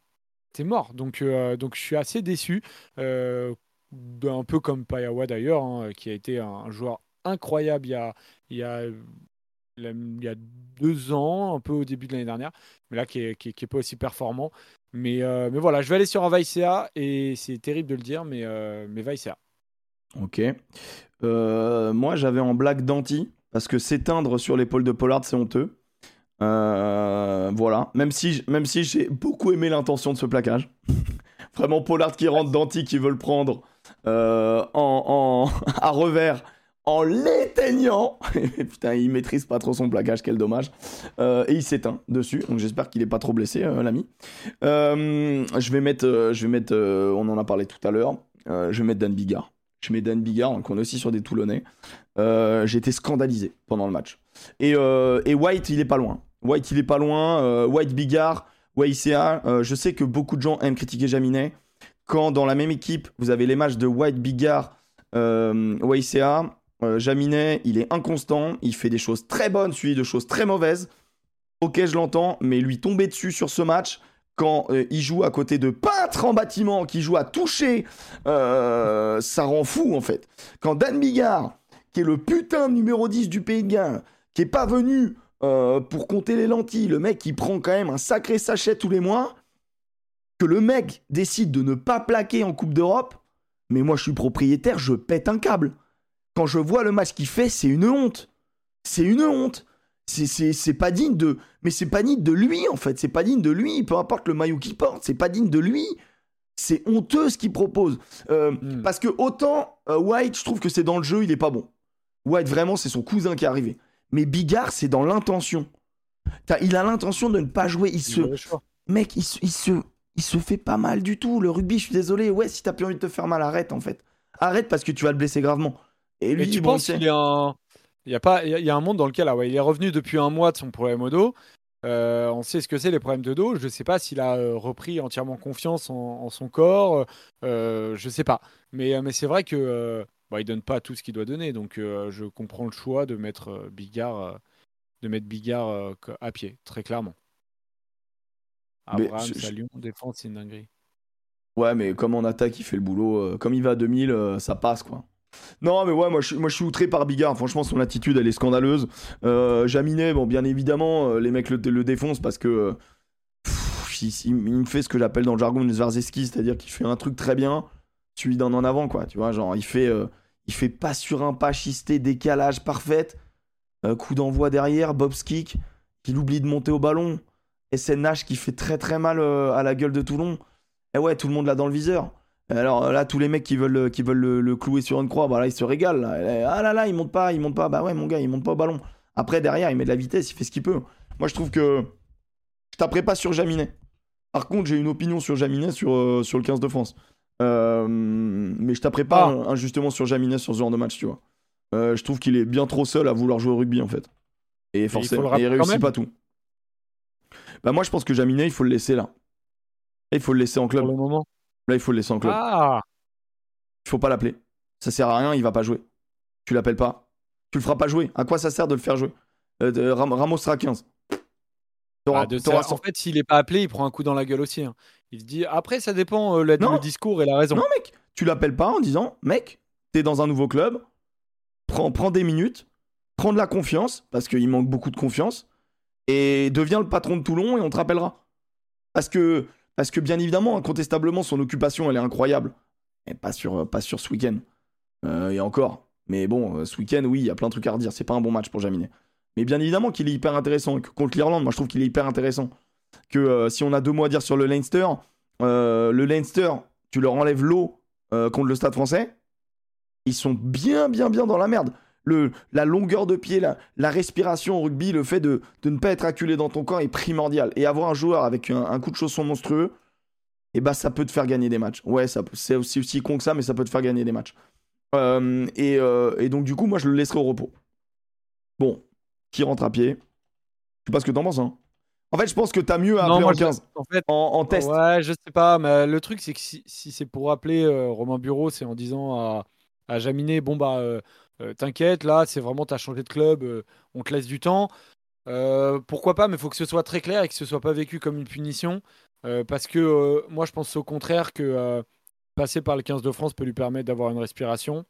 T'es mort. Donc, donc je suis assez déçu. un peu comme Payawa d'ailleurs, hein, qui a été un joueur incroyable il y a, il y a deux ans, un peu au début de l'année dernière, mais là qui est, qui est- pas aussi performant. Mais, euh, mais voilà, je vais aller sur un Vaicea et c'est terrible de le dire, mais, euh, mais Vaicea. Ok. Euh, moi, j'avais en blague Danti, parce que s'éteindre sur l'épaule de Pollard, c'est honteux. Euh, voilà. Même si, même si j'ai beaucoup aimé l'intention de ce plaquage. Vraiment, Pollard qui rentre, Danti qui veut le prendre en, en- à revers en l'éteignant. Putain, il maîtrise pas trop son plaquage, quel dommage. Euh, et il s'éteint dessus, donc j'espère qu'il est pas trop blessé, euh, l'ami. Euh, je vais mettre, je vais mettre on en a parlé tout à l'heure, je vais mettre Dan Bigard. Je mets Dan Bigard, donc on est aussi sur des Toulonnais. J'ai été scandalisé pendant le match. Et, White, il est pas loin. White, il est pas loin. White, Bigard, YCA. Euh, je sais que beaucoup de gens aiment critiquer Jaminet. Quand dans la même équipe, vous avez les matchs de White, Bigard, euh, YCA, euh, Jaminet, il est inconstant. Il fait des choses très bonnes, suivi de choses très mauvaises. Ok, je l'entends, mais lui tomber dessus sur ce match, quand euh, il joue à côté de peintres en bâtiment, qui joue à toucher, euh, ça rend fou en fait. Quand Dan Bigard, qui est le putain numéro 10 du Pays de Galles, qui est pas venu pour compter les lentilles, le mec qui prend quand même un sacré sachet tous les mois, que le mec décide de ne pas plaquer en Coupe d'Europe, mais moi je suis propriétaire, je pète un câble. Quand je vois le match qu'il fait, c'est une honte. C'est une honte. C'est- pas digne de. Mais c'est pas digne de lui en fait. C'est pas digne de lui. Peu importe le maillot qu'il porte, c'est pas digne de lui. C'est honteux ce qu'il propose. Euh, Mm. Parce que autant euh, White, je trouve que c'est dans le jeu, il est pas bon. White, vraiment, c'est son cousin qui est arrivé. Mais Bigard, c'est dans l'intention. Il a l'intention de ne pas jouer. Il se, mec, il se, il se, il se fait pas mal du tout. Le rugby, je suis désolé. Ouais, si t'as plus envie de te faire mal, arrête en fait. Arrête parce que tu vas le blesser gravement. Et lui, Mais tu bon, penses qu'il est un. Il y a pas, il y a- un monde dans lequel ah ouais, il est revenu depuis un mois de son problème au dos. Euh, on sait ce que c'est les problèmes de dos. Je ne sais pas s'il a euh, repris entièrement confiance en, en son corps. Euh, je sais pas. Mais, mais c'est vrai que bah, il donne pas tout ce qu'il doit donner. Donc je comprends le choix de mettre Bigard, de mettre Bigard à pied, très clairement. Mais Abraham, je- Salion, défense, c'est une dinguerie. Ouais, mais comme en attaque, il fait le boulot. comme il va à 2000, euh, ça passe, quoi. Non, mais ouais, moi je, suis- outré par Bigard. Franchement, son attitude, elle est scandaleuse. Euh, Jaminet, bon, bien évidemment, euh, les mecs le, défoncent parce que. il, me fait ce que j'appelle dans le jargon une Zwarzeski, c'est-à-dire qu'il fait un truc très bien, celui d'un en avant, quoi. Tu vois, genre, il fait, euh, pas sur un pas chisté, décalage parfaite, euh, coup d'envoi derrière, Bob's kick, qu'il oublie de monter au ballon. SNH qui fait très très mal à la gueule de Toulon. Et ouais, tout le monde l'a dans le viseur. Alors là, tous les mecs qui veulent, le- qui veulent le, le clouer sur une croix, bah là, ils se régalent. là. Ah là là, il monte pas, il monte pas. Bah ouais, mon gars, il monte pas au ballon. Après, derrière, il met de la vitesse, il fait ce qu'il peut. Moi, je trouve que je taperai pas sur Jaminet. Par contre, j'ai une opinion sur Jaminet sur, euh, sur le 15 de France. Euh, mais je taperai pas Ah. injustement sur Jaminet sur ce genre de match, tu vois. Euh, je trouve qu'il est bien trop seul à vouloir jouer au rugby, en fait. Et forcément, et il réussit pas tout. Bah moi, je pense que Jaminet, il faut le laisser là. Là, il faut le laisser en club. Pour le moment. Là, il faut le laisser en club. Ah Il faut pas l'appeler. Ça sert à rien, il va pas jouer. Tu l'appelles pas. Tu le feras pas jouer. À quoi ça sert de le faire jouer? Euh, de- Ram- Ramos sera 15. T'auras- Ah, de ça- en fait, s'il est pas appelé, il prend un coup dans la gueule aussi. hein. Il se dit. Après, ça dépend euh, le, Non. le discours et la raison. Non, mec, tu l'appelles pas en disant Mec, t'es dans un nouveau club. prends, prends des minutes, prends de la confiance, parce qu'il manque beaucoup de confiance, et deviens le patron de Toulon et on te rappellera. Parce que, parce que bien évidemment, incontestablement, son occupation, elle est incroyable. Et pas sur, pas sur ce week-end. Euh, et encore. Mais bon, euh, ce week-end, oui, il y a plein de trucs à redire. C'est pas un bon match pour Jaminet. Mais bien évidemment qu'il est hyper intéressant. Contre l'Irlande, moi je trouve qu'il est hyper intéressant. Que euh, si on a deux mots à dire sur le Leinster, euh, le Leinster, tu leur enlèves l'eau euh, contre le Stade français, ils sont bien, bien, bien dans la merde. Le, la longueur de pied, la, la respiration au rugby, le fait de, de ne pas être acculé dans ton corps est primordial. Et avoir un joueur avec un, un coup de chausson monstrueux, et bah ça peut te faire gagner des matchs. Ouais, ça, c'est aussi, aussi con que ça, mais ça peut te faire gagner des matchs. Euh, et, euh, et donc du coup, moi je le laisserai au repos. Bon, qui rentre à pied? Je sais pas ce que t'en penses. Hein. En fait, je pense que t'as mieux à Non, appeler moi, en je- 15, En fait, en, en test. Ouais, je sais pas, mais le truc, c'est que si, si c'est pour appeler euh, Romain Bureau, c'est en disant à, à Jaminet, bon, bah, t'inquiète, là, c'est vraiment, t'as changé de club, euh, on te laisse du temps. Euh, pourquoi pas, mais il faut que ce soit très clair et que ce soit pas vécu comme une punition. euh, parce que euh, moi, je pense au contraire que euh, passer par le 15 de France peut lui permettre d'avoir une respiration,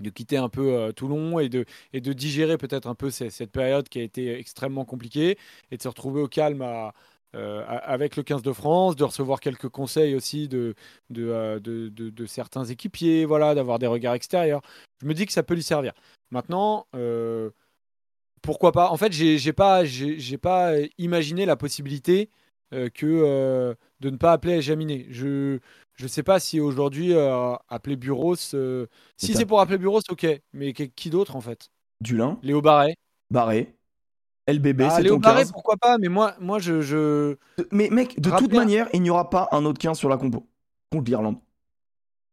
de quitter un peu euh, Toulon et de, digérer peut-être un peu cette période qui a été extrêmement compliquée et de se retrouver au calme à, euh, avec le 15 de France, de recevoir quelques conseils aussi de, de, euh, de, de- de certains équipiers, voilà, d'avoir des regards extérieurs. Je me dis que ça peut lui servir. Maintenant, euh, pourquoi pas? En fait, j'ai pas, pas imaginé la possibilité euh, que de ne pas appeler Jaminet. Je je sais pas si aujourd'hui appeler Bureau, si c'est pour appeler Bureau, ok. Mais qui, qui d'autre en fait? Dulin, Léo Barret. Barré, LBB, Ah, c'est ton Barret, 15. pourquoi pas Mais moi, moi, je, je... Mais mec, de toute manière, il n'y aura pas un autre 15 sur la compo contre l'Irlande.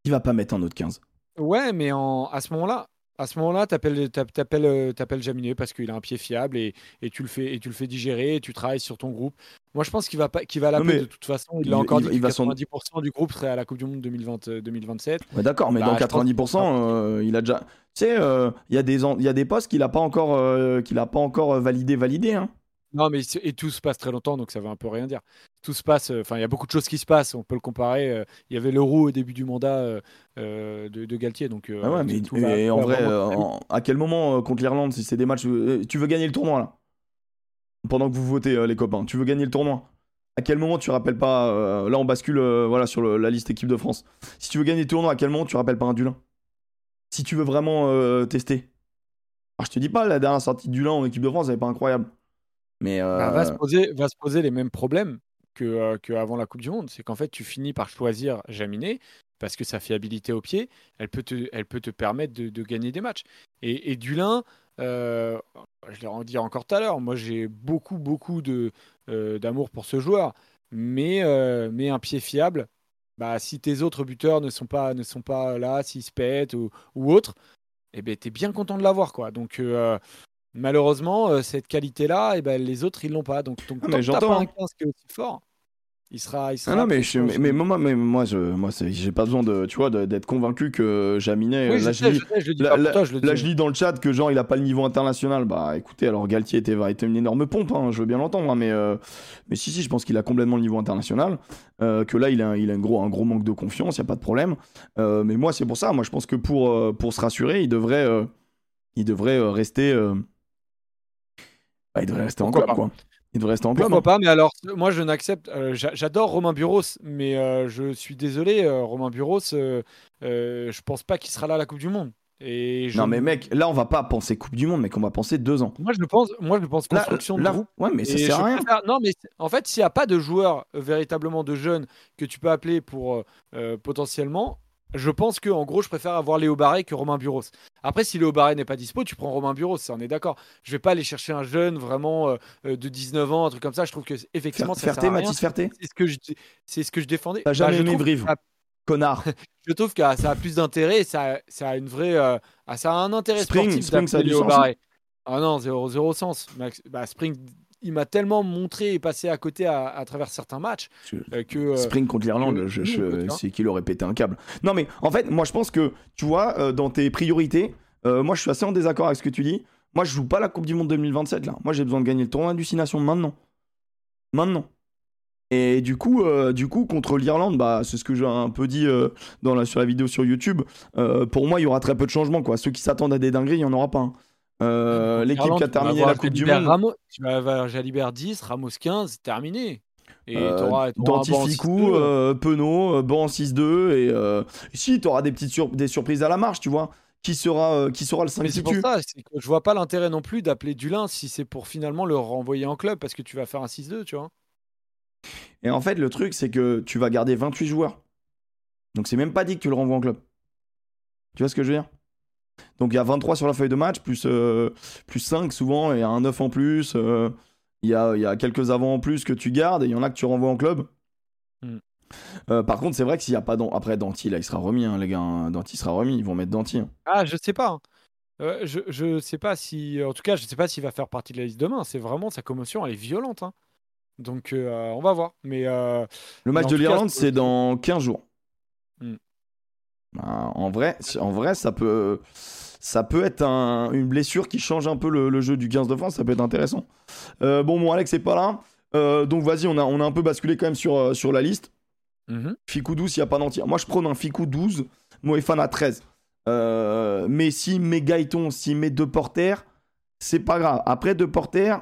Il va pas mettre un autre 15. Ouais, mais en, à ce moment-là, à ce moment-là, t'appelles, t'app- t'appelles, euh, t'appelles Jaminet parce qu'il a un pied fiable et, et tu le fais, et tu le fais digérer et tu travailles sur ton groupe. Moi, je pense qu'il va qu'il va l'appeler de toute façon. Il il- encore il- dit que va s'en- 90% du groupe serait à la Coupe du Monde 2020, euh, 2027. Ouais, d'accord, mais Bah, dans je pense 90%, euh, il a déjà. Tu sais, euh, il y, a des en- y a des postes qu'il a pas encore, euh, qu'il a pas encore euh, validé, validé. Hein. Non, mais et tout se passe très longtemps, donc ça veut un peu rien dire. Tout se passe, euh, enfin, il y a beaucoup de choses qui se passent. On peut le comparer. euh, Il y avait l'euro au début du mandat euh, de, de Galtier, donc. euh, Ah ouais, mais tout va- et tout en vrai, euh, en- à quel moment euh, contre l'Irlande, si c'est des matchs. euh, tu veux gagner le tournoi là? Pendant que vous votez, euh, les copains, tu veux gagner le tournoi? À quel moment tu rappelles pas. euh, là, on bascule euh, voilà, sur le- la liste équipe de France. Si tu veux gagner le tournoi, à quel moment tu rappelles pas un Dulin? Si tu veux vraiment euh, tester? Alors, je te dis pas, la dernière sortie de Dulin en équipe de France, elle est pas incroyable. Mais. euh, Bah, va, se poser, va se poser les mêmes problèmes que, euh, que avant la Coupe du Monde. C'est qu'en fait, tu finis par choisir Jaminet parce que sa fiabilité au pied, elle peut te, elle peut te permettre de, gagner des matchs. Et, Dulin, euh, je l'ai redit encore tout à l'heure, moi j'ai beaucoup, beaucoup euh, d'amour pour ce joueur. Mais, mais un pied fiable, bah, si tes autres buteurs ne sont pas, ne sont pas là, s'ils se pètent ou, ou autres, eh ben, tu es bien content de l'avoir. Quoi. Donc, malheureusement, euh, cette qualité-là, eh ben, les autres, ils l'ont pas. Donc, donc Ah, j'entends, un 15 qui est aussi fort, il sera. Il sera Ah non mais, je, mais, moi, mais moi, je, moi j'ai pas besoin de, tu vois, de- d'être convaincu que Jaminet. Oui, là, je, lis- là, je dans le chat que genre il a pas le niveau international. Bah écoutez, alors Galtier était, était une énorme pompe, hein, je veux bien l'entendre, hein, mais, euh, mais si, si, je pense qu'il a complètement le niveau international. euh, que là, il a, un- il a un, gros, un gros manque de confiance, il a pas de problème. Euh, mais moi, c'est pour ça, moi je pense que pour, euh, pour se rassurer, il devrait, euh, il devrait euh, rester. Bah, il devrait rester en club, quoi. Il devrait rester en club. Pourquoi hein. pas Mais alors, moi, je n'accepte. euh, j'a- J'adore Romain Buros, mais euh, je suis désolé, euh, Romain Buros, euh, euh, je pense pas qu'il sera là à la Coupe du Monde. Et je- Non mais mec, là on va pas penser Coupe du Monde, mec, on va penser deux ans. moi, je pense, moi, je pense Là, construction de là- groupe. ouais, mais ça sert à rien. préfère- Non, mais en fait, s'il n'y a pas de joueurs euh, véritablement de jeunes que tu peux appeler pour potentiellement, je pense que en gros, je préfère avoir Léo Barré que Romain Buros. Après, si Léo Barré n'est pas dispo, tu prends Romain Buros, ça, on est d'accord. Je vais pas aller chercher un jeune vraiment euh, euh, de 19 ans, un truc comme ça. Je trouve que effectivement, Fer- ça sert Ferté, à rien. Mathis Ferté C'est ce que je, c'est ce que je défendais. T'as jamais Bah, je Brive ça- Connard. je trouve que ça a plus d'intérêt, et ça, ça a une vraie, euh, ah, ça a un intérêt Spring- sportif Spring, ça a Léo sens, Barré. Ah non, zéro, zéro sens. Max- bah, Spring, il m'a tellement montré et passé à côté à, à travers certains matchs euh, que. euh, Spring contre l'Irlande, je, c'est qu'il aurait pété un câble. Non mais en fait, moi je pense que, tu vois, euh, dans tes priorités, moi je suis assez en désaccord avec ce que tu dis. Moi je joue pas la Coupe du Monde 2027 là. Moi j'ai besoin de gagner le tournoi Nations maintenant. Maintenant. Et du coup, du coup contre l'Irlande, bah, c'est ce que j'ai un peu dit dans la, sur la vidéo sur YouTube. Pour moi, il y aura très peu de changements. Quoi. Ceux qui s'attendent à des dingueries, il n'y en aura pas. hein. Euh, L'équipe qui a terminé la Coupe du Monde, Ramos- tu vas avoir Jalibert 10, Ramos 15, terminé. Et Euh, t'auras- Dantificou, 6-2. euh, Penaud, euh, banc en 6-2. Et euh, si, tu auras des petites sur- des surprises à la marche, tu vois. Qui sera, qui sera le 5 Mais c'est pour ça, que je vois pas l'intérêt non plus d'appeler Dulin si c'est pour finalement le renvoyer en club parce que tu vas faire un 6-2, tu vois. Et en fait, le truc, c'est que tu vas garder 28 joueurs. Donc, c'est même pas dit que tu le renvoies en club. Tu vois ce que je veux dire? Donc, il y a 23 sur la feuille de match, plus, euh, plus 5 souvent, et un 9 en plus. euh, Il y, a, il y a quelques avants en plus que tu gardes, et il y en a que tu renvoies en club. Hmm. Euh, par contre, c'est vrai que s'il n'y a pas. Dan- Après, Danti, là, il sera remis, hein, les gars. hein. Danti sera remis, ils vont mettre Danti. hein. Ah, je sais pas. hein. Euh, je, je sais pas si. En tout cas, je sais pas s'il va faire partie de la liste demain. C'est vraiment sa commotion, elle est violente. hein. Donc, on va voir. Mais Le match de l'Irlande, c'est- c'est dans 15 jours. Hmm. Bah, en vrai, en vrai, ça peut, ça peut être un- une blessure qui change un peu le, le jeu du 15 de France. Ça peut être intéressant. Euh, bon, mon Alex n'est pas là. Euh, donc vas-y, on a, on a un peu basculé quand même sur, euh, sur la liste. mhm. Ficou 12, il n'y a pas d'entier. Moi, je prône un Ficou 12, Moefan à 13. Euh, mais si met Gaëton, si met deux porteurs, c'est pas grave. Après deux porteurs,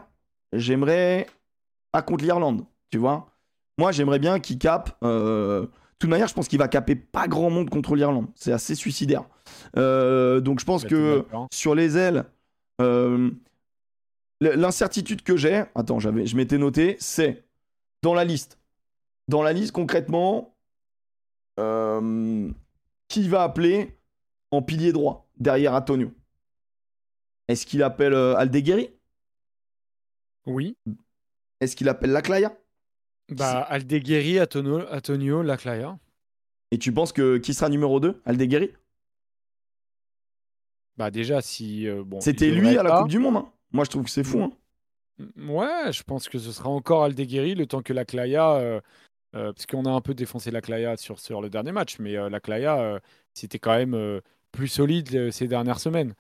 j'aimerais pas contre l'Irlande, tu vois. Moi, j'aimerais bien qu'il cape. De toute manière, je pense qu'il va caper pas grand monde contre l'Irlande. C'est assez suicidaire. Euh, donc, je pense que sur les ailes, euh, l'incertitude que j'ai, attends, j'avais, je m'étais noté, c'est dans la liste. Dans la liste, concrètement, euh, qui va appeler en pilier droit derrière Antonio? Est-ce qu'il appelle Aldeguerri? Oui. Est-ce qu'il appelle Laclaya Bah, Aldeguerri, Antonio, Antonio Laclaya. Et tu penses que qui sera numéro 2 Aldeguerri? Bah, déjà, si. euh, bon, C'était lui à la pas. Coupe du Monde. hein. Moi, je trouve que c'est fou. hein. Ouais, je pense que ce sera encore Aldeguerri le temps que la Claya, euh, euh, parce qu'on a un peu défoncé la Claya sur, sur le dernier match, mais la Claya, euh, c'était quand même plus solide ces dernières semaines.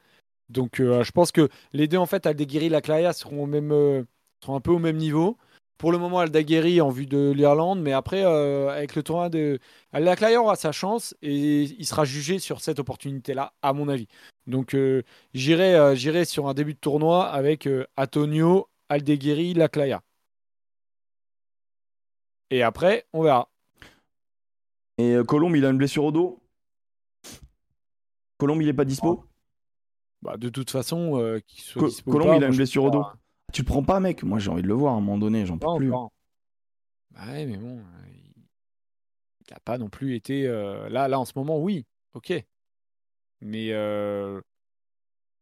Donc je pense que les deux, en fait, Aldeguerri et la Claya seront, au même, seront un peu au même niveau. Pour le moment, Aldeguerri en vue de l'Irlande, mais après, euh, avec le tournoi de. La Claya aura sa chance et il sera jugé sur cette opportunité-là, à mon avis. Donc euh, j'irai euh, j'irai sur un début de tournoi avec Antonio, Aldeguerri, Laclaya. Et après, on verra. Et Colombe, il a une blessure au dos? Colombe, il est pas dispo? Bah, de toute façon, qu'il soit Co- dispo Colombe, pas, il a une blessure au dos. pas. Tu le prends pas, mec Moi, j'ai envie de le voir à un moment donné. J'en peux plus. Bah ouais, mais bon, euh, il n'a pas non plus été. euh, Là, là, en ce moment, oui, ok. Mais euh,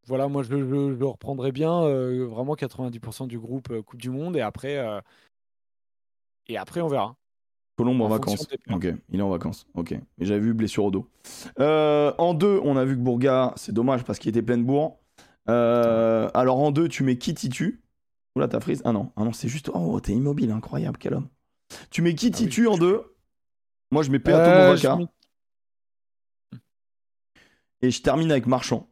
voilà, moi, je, je- je reprendrai bien euh, vraiment 90% du groupe Coupe du Monde et après, et après, on verra. Colombe en, vacances. Ok, il est en vacances. Ok. Mais j'avais vu blessure au dos. Euh, en deux, on a vu que Bourga, c'est dommage parce qu'il était plein de bourre. Euh, alors en deux, tu mets qui titu? Oula, t'as frise Ah non, ah non c'est juste. Oh, t'es immobile, incroyable, quel homme. Tu mets qui Ah oui. en deux? Moi, je mets Peato Euh, Movaca. je mets- Et je termine avec Marchand.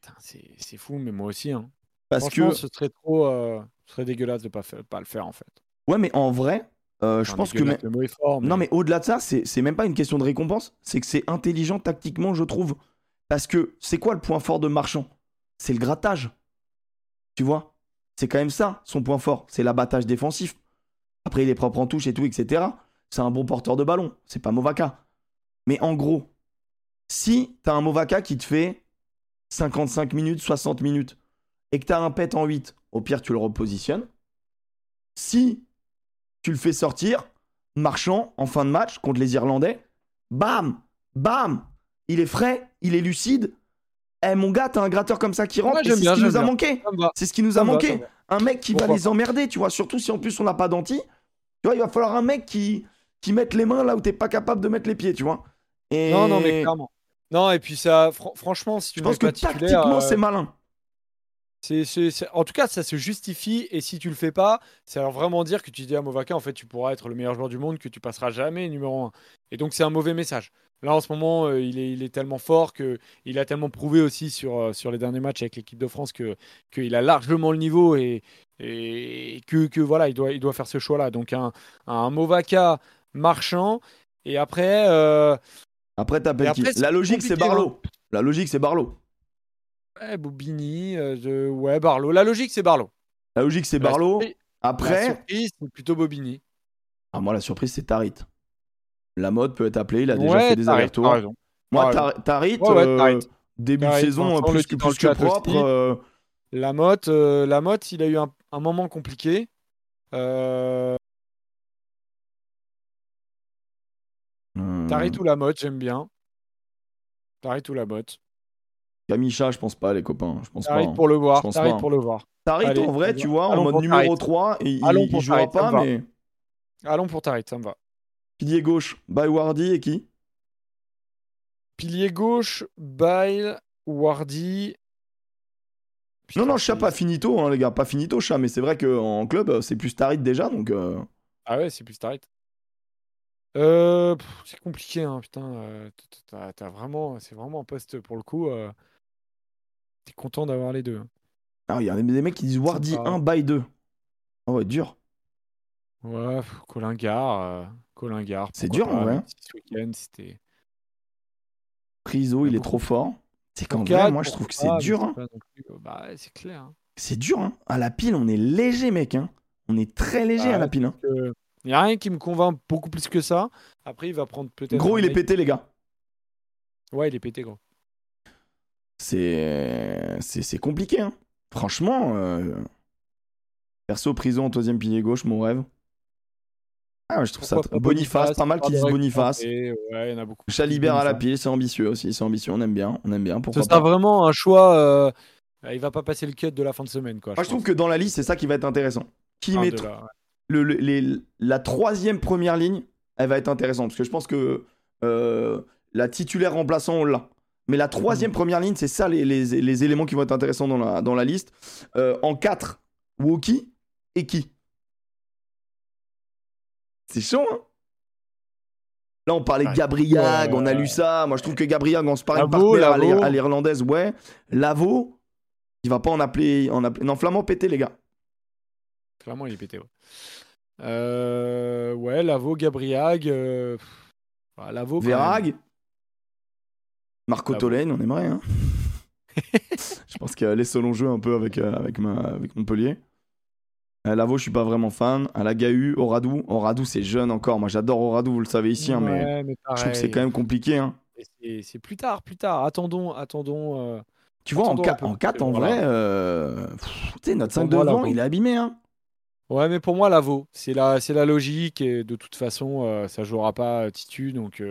Putain, C'est fou, mais moi aussi. Hein. Parce que. ce serait trop, euh, ce serait dégueulasse de pas faire- pas le faire en fait. Ouais, mais en vrai, euh, je pense que. dégueulasse, le mot est fort, Non, mais au-delà de ça, c'est c'est même pas une question de récompense, c'est que c'est intelligent tactiquement, je trouve. Parce que c'est quoi le point fort de Marchand? C'est le grattage. Tu vois? C'est quand même ça, son point fort. C'est l'abattage défensif. Après, il est propre en touche et tout, etc. C'est un bon porteur de ballon. C'est pas Movaka. Mais en gros, si t'as un Movaka qui te fait 55 minutes, 60 minutes, et que t'as un pet en 8, au pire, tu le repositionnes. Si tu le fais sortir, marchand en fin de match contre les Irlandais, bam, bam, il est frais, il est lucide. Eh mon gars, t'as un gratteur comme ça qui rentre, Ouais, c'est ce qui nous a manqué. C'est ce qui nous a manqué. Un mec qui va les emmerder, tu vois, surtout si en plus on n'a pas d'anti. Tu vois, il va falloir un mec qui, qui mette les mains là où t'es pas capable de mettre les pieds, tu vois. Et Non, non, mais clairement. Non, et puis ça, fran- franchement, si tu je pense que pas tactiquement euh, c'est malin. c'est, c'est- c'est- en tout cas, ça se justifie. Et si tu le fais pas, ça veut vraiment dire que tu dis à Movaka, en fait, tu pourras être le meilleur joueur du monde, que tu passeras jamais numéro un. Et donc, c'est un mauvais message. Là, en ce moment, euh, il, est, il est tellement fort que il a tellement prouvé aussi sur, euh, sur les derniers matchs avec l'équipe de France que qu'il a largement le niveau et, et que, que voilà, il doit, il doit faire ce choix-là. Donc un, un Movaka marchand et après. euh, Après, t'appelles qui après, La logique, c'est compliqué, hein. Barlow. La logique, c'est Barlow. ouais, Boubini, je- ouais, Barlow. La logique, c'est Barlow. La logique, c'est Barlow. surprise- La Après, surprise, c'est plutôt Bobigny. ah, moi, la surprise, c'est Tarit. La mode peut être appelé, il a déjà Ouais, fait des allers-retours. Moi, Tarit, Ouais, euh, début de saison plus que, plus que propre. euh, La Motte, euh, la Motte, il a eu un, un moment compliqué. Euh, Tarit ou la Motte, j'aime bien. Tarit ou la Motte. Kamisha, je pense pas, les copains. Je pense pas. Hein. pour le voir. Je pense Tarit pas, pour le voir. Tarit, Allez, en vrai, tu vois, en mode numéro Tarit. 3, il, Allons il pour jouera Tarit, pas, mais Allons pour Tarit, ça me va. Pilier gauche, Baywardi et qui? Pilier gauche, Bile, Wardy. Non, Putain, non, chat pas finito, hein, les gars, pas finito, chat, mais c'est vrai qu'en club, euh, c'est plus Tarit déjà, donc. euh, Ah ouais, c'est plus Tarit. Euh, c'est compliqué, hein, putain. euh, t'as- t'as vraiment, c'est vraiment un poste pour le coup. T'es content d'avoir les deux. hein. Ah, il y a des mecs qui disent Wardy pas- 1 by 2. Ah ouais, dur. Ouais, euh, Colingard. C'est dur, en pas, si Ce week-end, c'était. Priso, il est trop fort. C'est qu'en vrai, moi, je trouve que c'est dur. hein. c'est non plus- Bah, ouais, c'est clair. hein. C'est dur, hein. À la pile, on est léger, mec. Hein. On est très léger Ah à la ouais, pile. hein. Il n'y a rien qui me convainc beaucoup plus que ça. Après, il va prendre peut-être. Gros, il est pété, les gars. Ouais, il est pété, gros. C'est c'est compliqué, hein. Franchement, euh, perso, prison en troisième pilier gauche, mon rêve. Ah, je trouve ça. Pourquoi tr- pas Boniface, pas mal qui disent Boniface. Ouais, il y en a beaucoup. Chalibert à la pile, c'est ambitieux aussi. C'est ambitieux, on aime bien. On aime bien. Pourquoi Ce sera vraiment un choix. euh, Il va pas passer le cut de la fin de semaine, quoi. Moi, je trouve que dans la liste, c'est ça qui va être intéressant. Qui Un met de là, ouais. le, le- les- la troisième première ligne, elle va être intéressante. Parce que je pense que euh, la titulaire remplaçant, on l'a. Mais la troisième première ligne, c'est ça les, les- les éléments qui vont être intéressants dans la, dans la liste. Euh, en 4, Woki et qui? C'est chaud, hein Là, on parlait de Ouais. Gabriag, Ouais. on a lu ça. Moi, je trouve que Gabriag, en sparring Lavo, partner à l'irlandaise, ouais. Lavo, il va pas en appeler, en appeler... Non, Flamand pété, les gars. Clairement, il est pété. Ouais, euh... ouais Lavo, Gabriag. euh, bah, Lavo. Verag Marco Lavo. Tolaine, on aimerait. Hein je pense qu'il y a les selon jeu un peu avec, euh, avec, ma, avec Montpellier. Euh, Lavo, je suis pas vraiment fan. À la Gahu, Oradou. Oradou, c'est jeune encore. Moi, j'adore Oradou, vous le savez ici, hein, mais Ouais, mais je trouve que c'est quand même compliqué. Hein. C'est plus tard, plus tard. Attendons, attendons. euh, Tu vois, en Attendons un 4, peu, en, quatre, en voilà. vrai, euh, pff, notre Pour 5 moi, devant, il est abîmé. Hein. Ouais, mais pour moi, Lavo, c'est la, c'est la logique et de toute façon, euh, ça jouera pas Titu, donc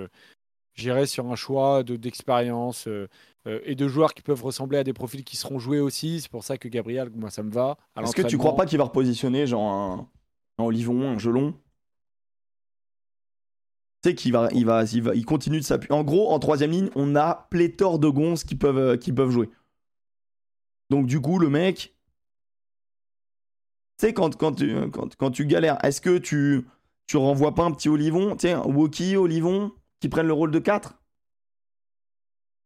j'irai sur un choix de d'expérience euh, et de joueurs qui peuvent ressembler à des profils qui seront joués aussi. C'est pour ça que Gabriel, moi, ça me va. Est-ce que tu crois pas qu'il va repositionner genre un, un Olivon, un Gelon? Tu sais qu'il va, il va, il va, il continue de s'appuyer. En gros, en troisième ligne, on a pléthore de gonzes qui peuvent, euh, qui peuvent jouer. Donc du coup, le mec, tu sais quand, quand tu, quand, quand tu galères, est-ce que tu, tu renvoies pas un petit Olivon, tu sais, Woki, Olivon, qui prennent le rôle de 4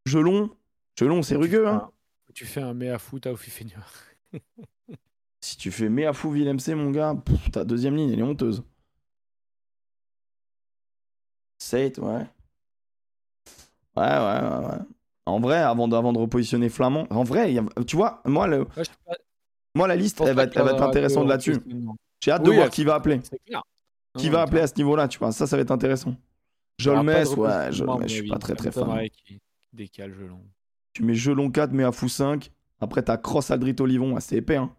Gelon, Gelon, c'est Tu rugueux, fais hein. un- Tu fais un mea foot à Ofifenua. Si tu fais Meafou Villemc, mon gars, pff, ta deuxième ligne, elle est honteuse. Sate, ouais. Ouais, ouais, ouais, ouais. En vrai, avant de, avant de repositionner Flamand, en vrai, a- tu vois, moi, le, Ouais, je sais pas, moi la je liste, elle va, elle être intéressante de là-dessus. J'ai hâte de voir qui va appeler. Clair. Qui Non, va appeler à ce niveau-là, tu vois. Ça, ça va être intéressant. Jolmès, ouais, mon je suis pas très très fan. qu'il décale Gelon. Tu mets Gelon 4, mais à fou 5. Après, t'as Cross Aldrit Olivon. Ah, c'est épais, hein.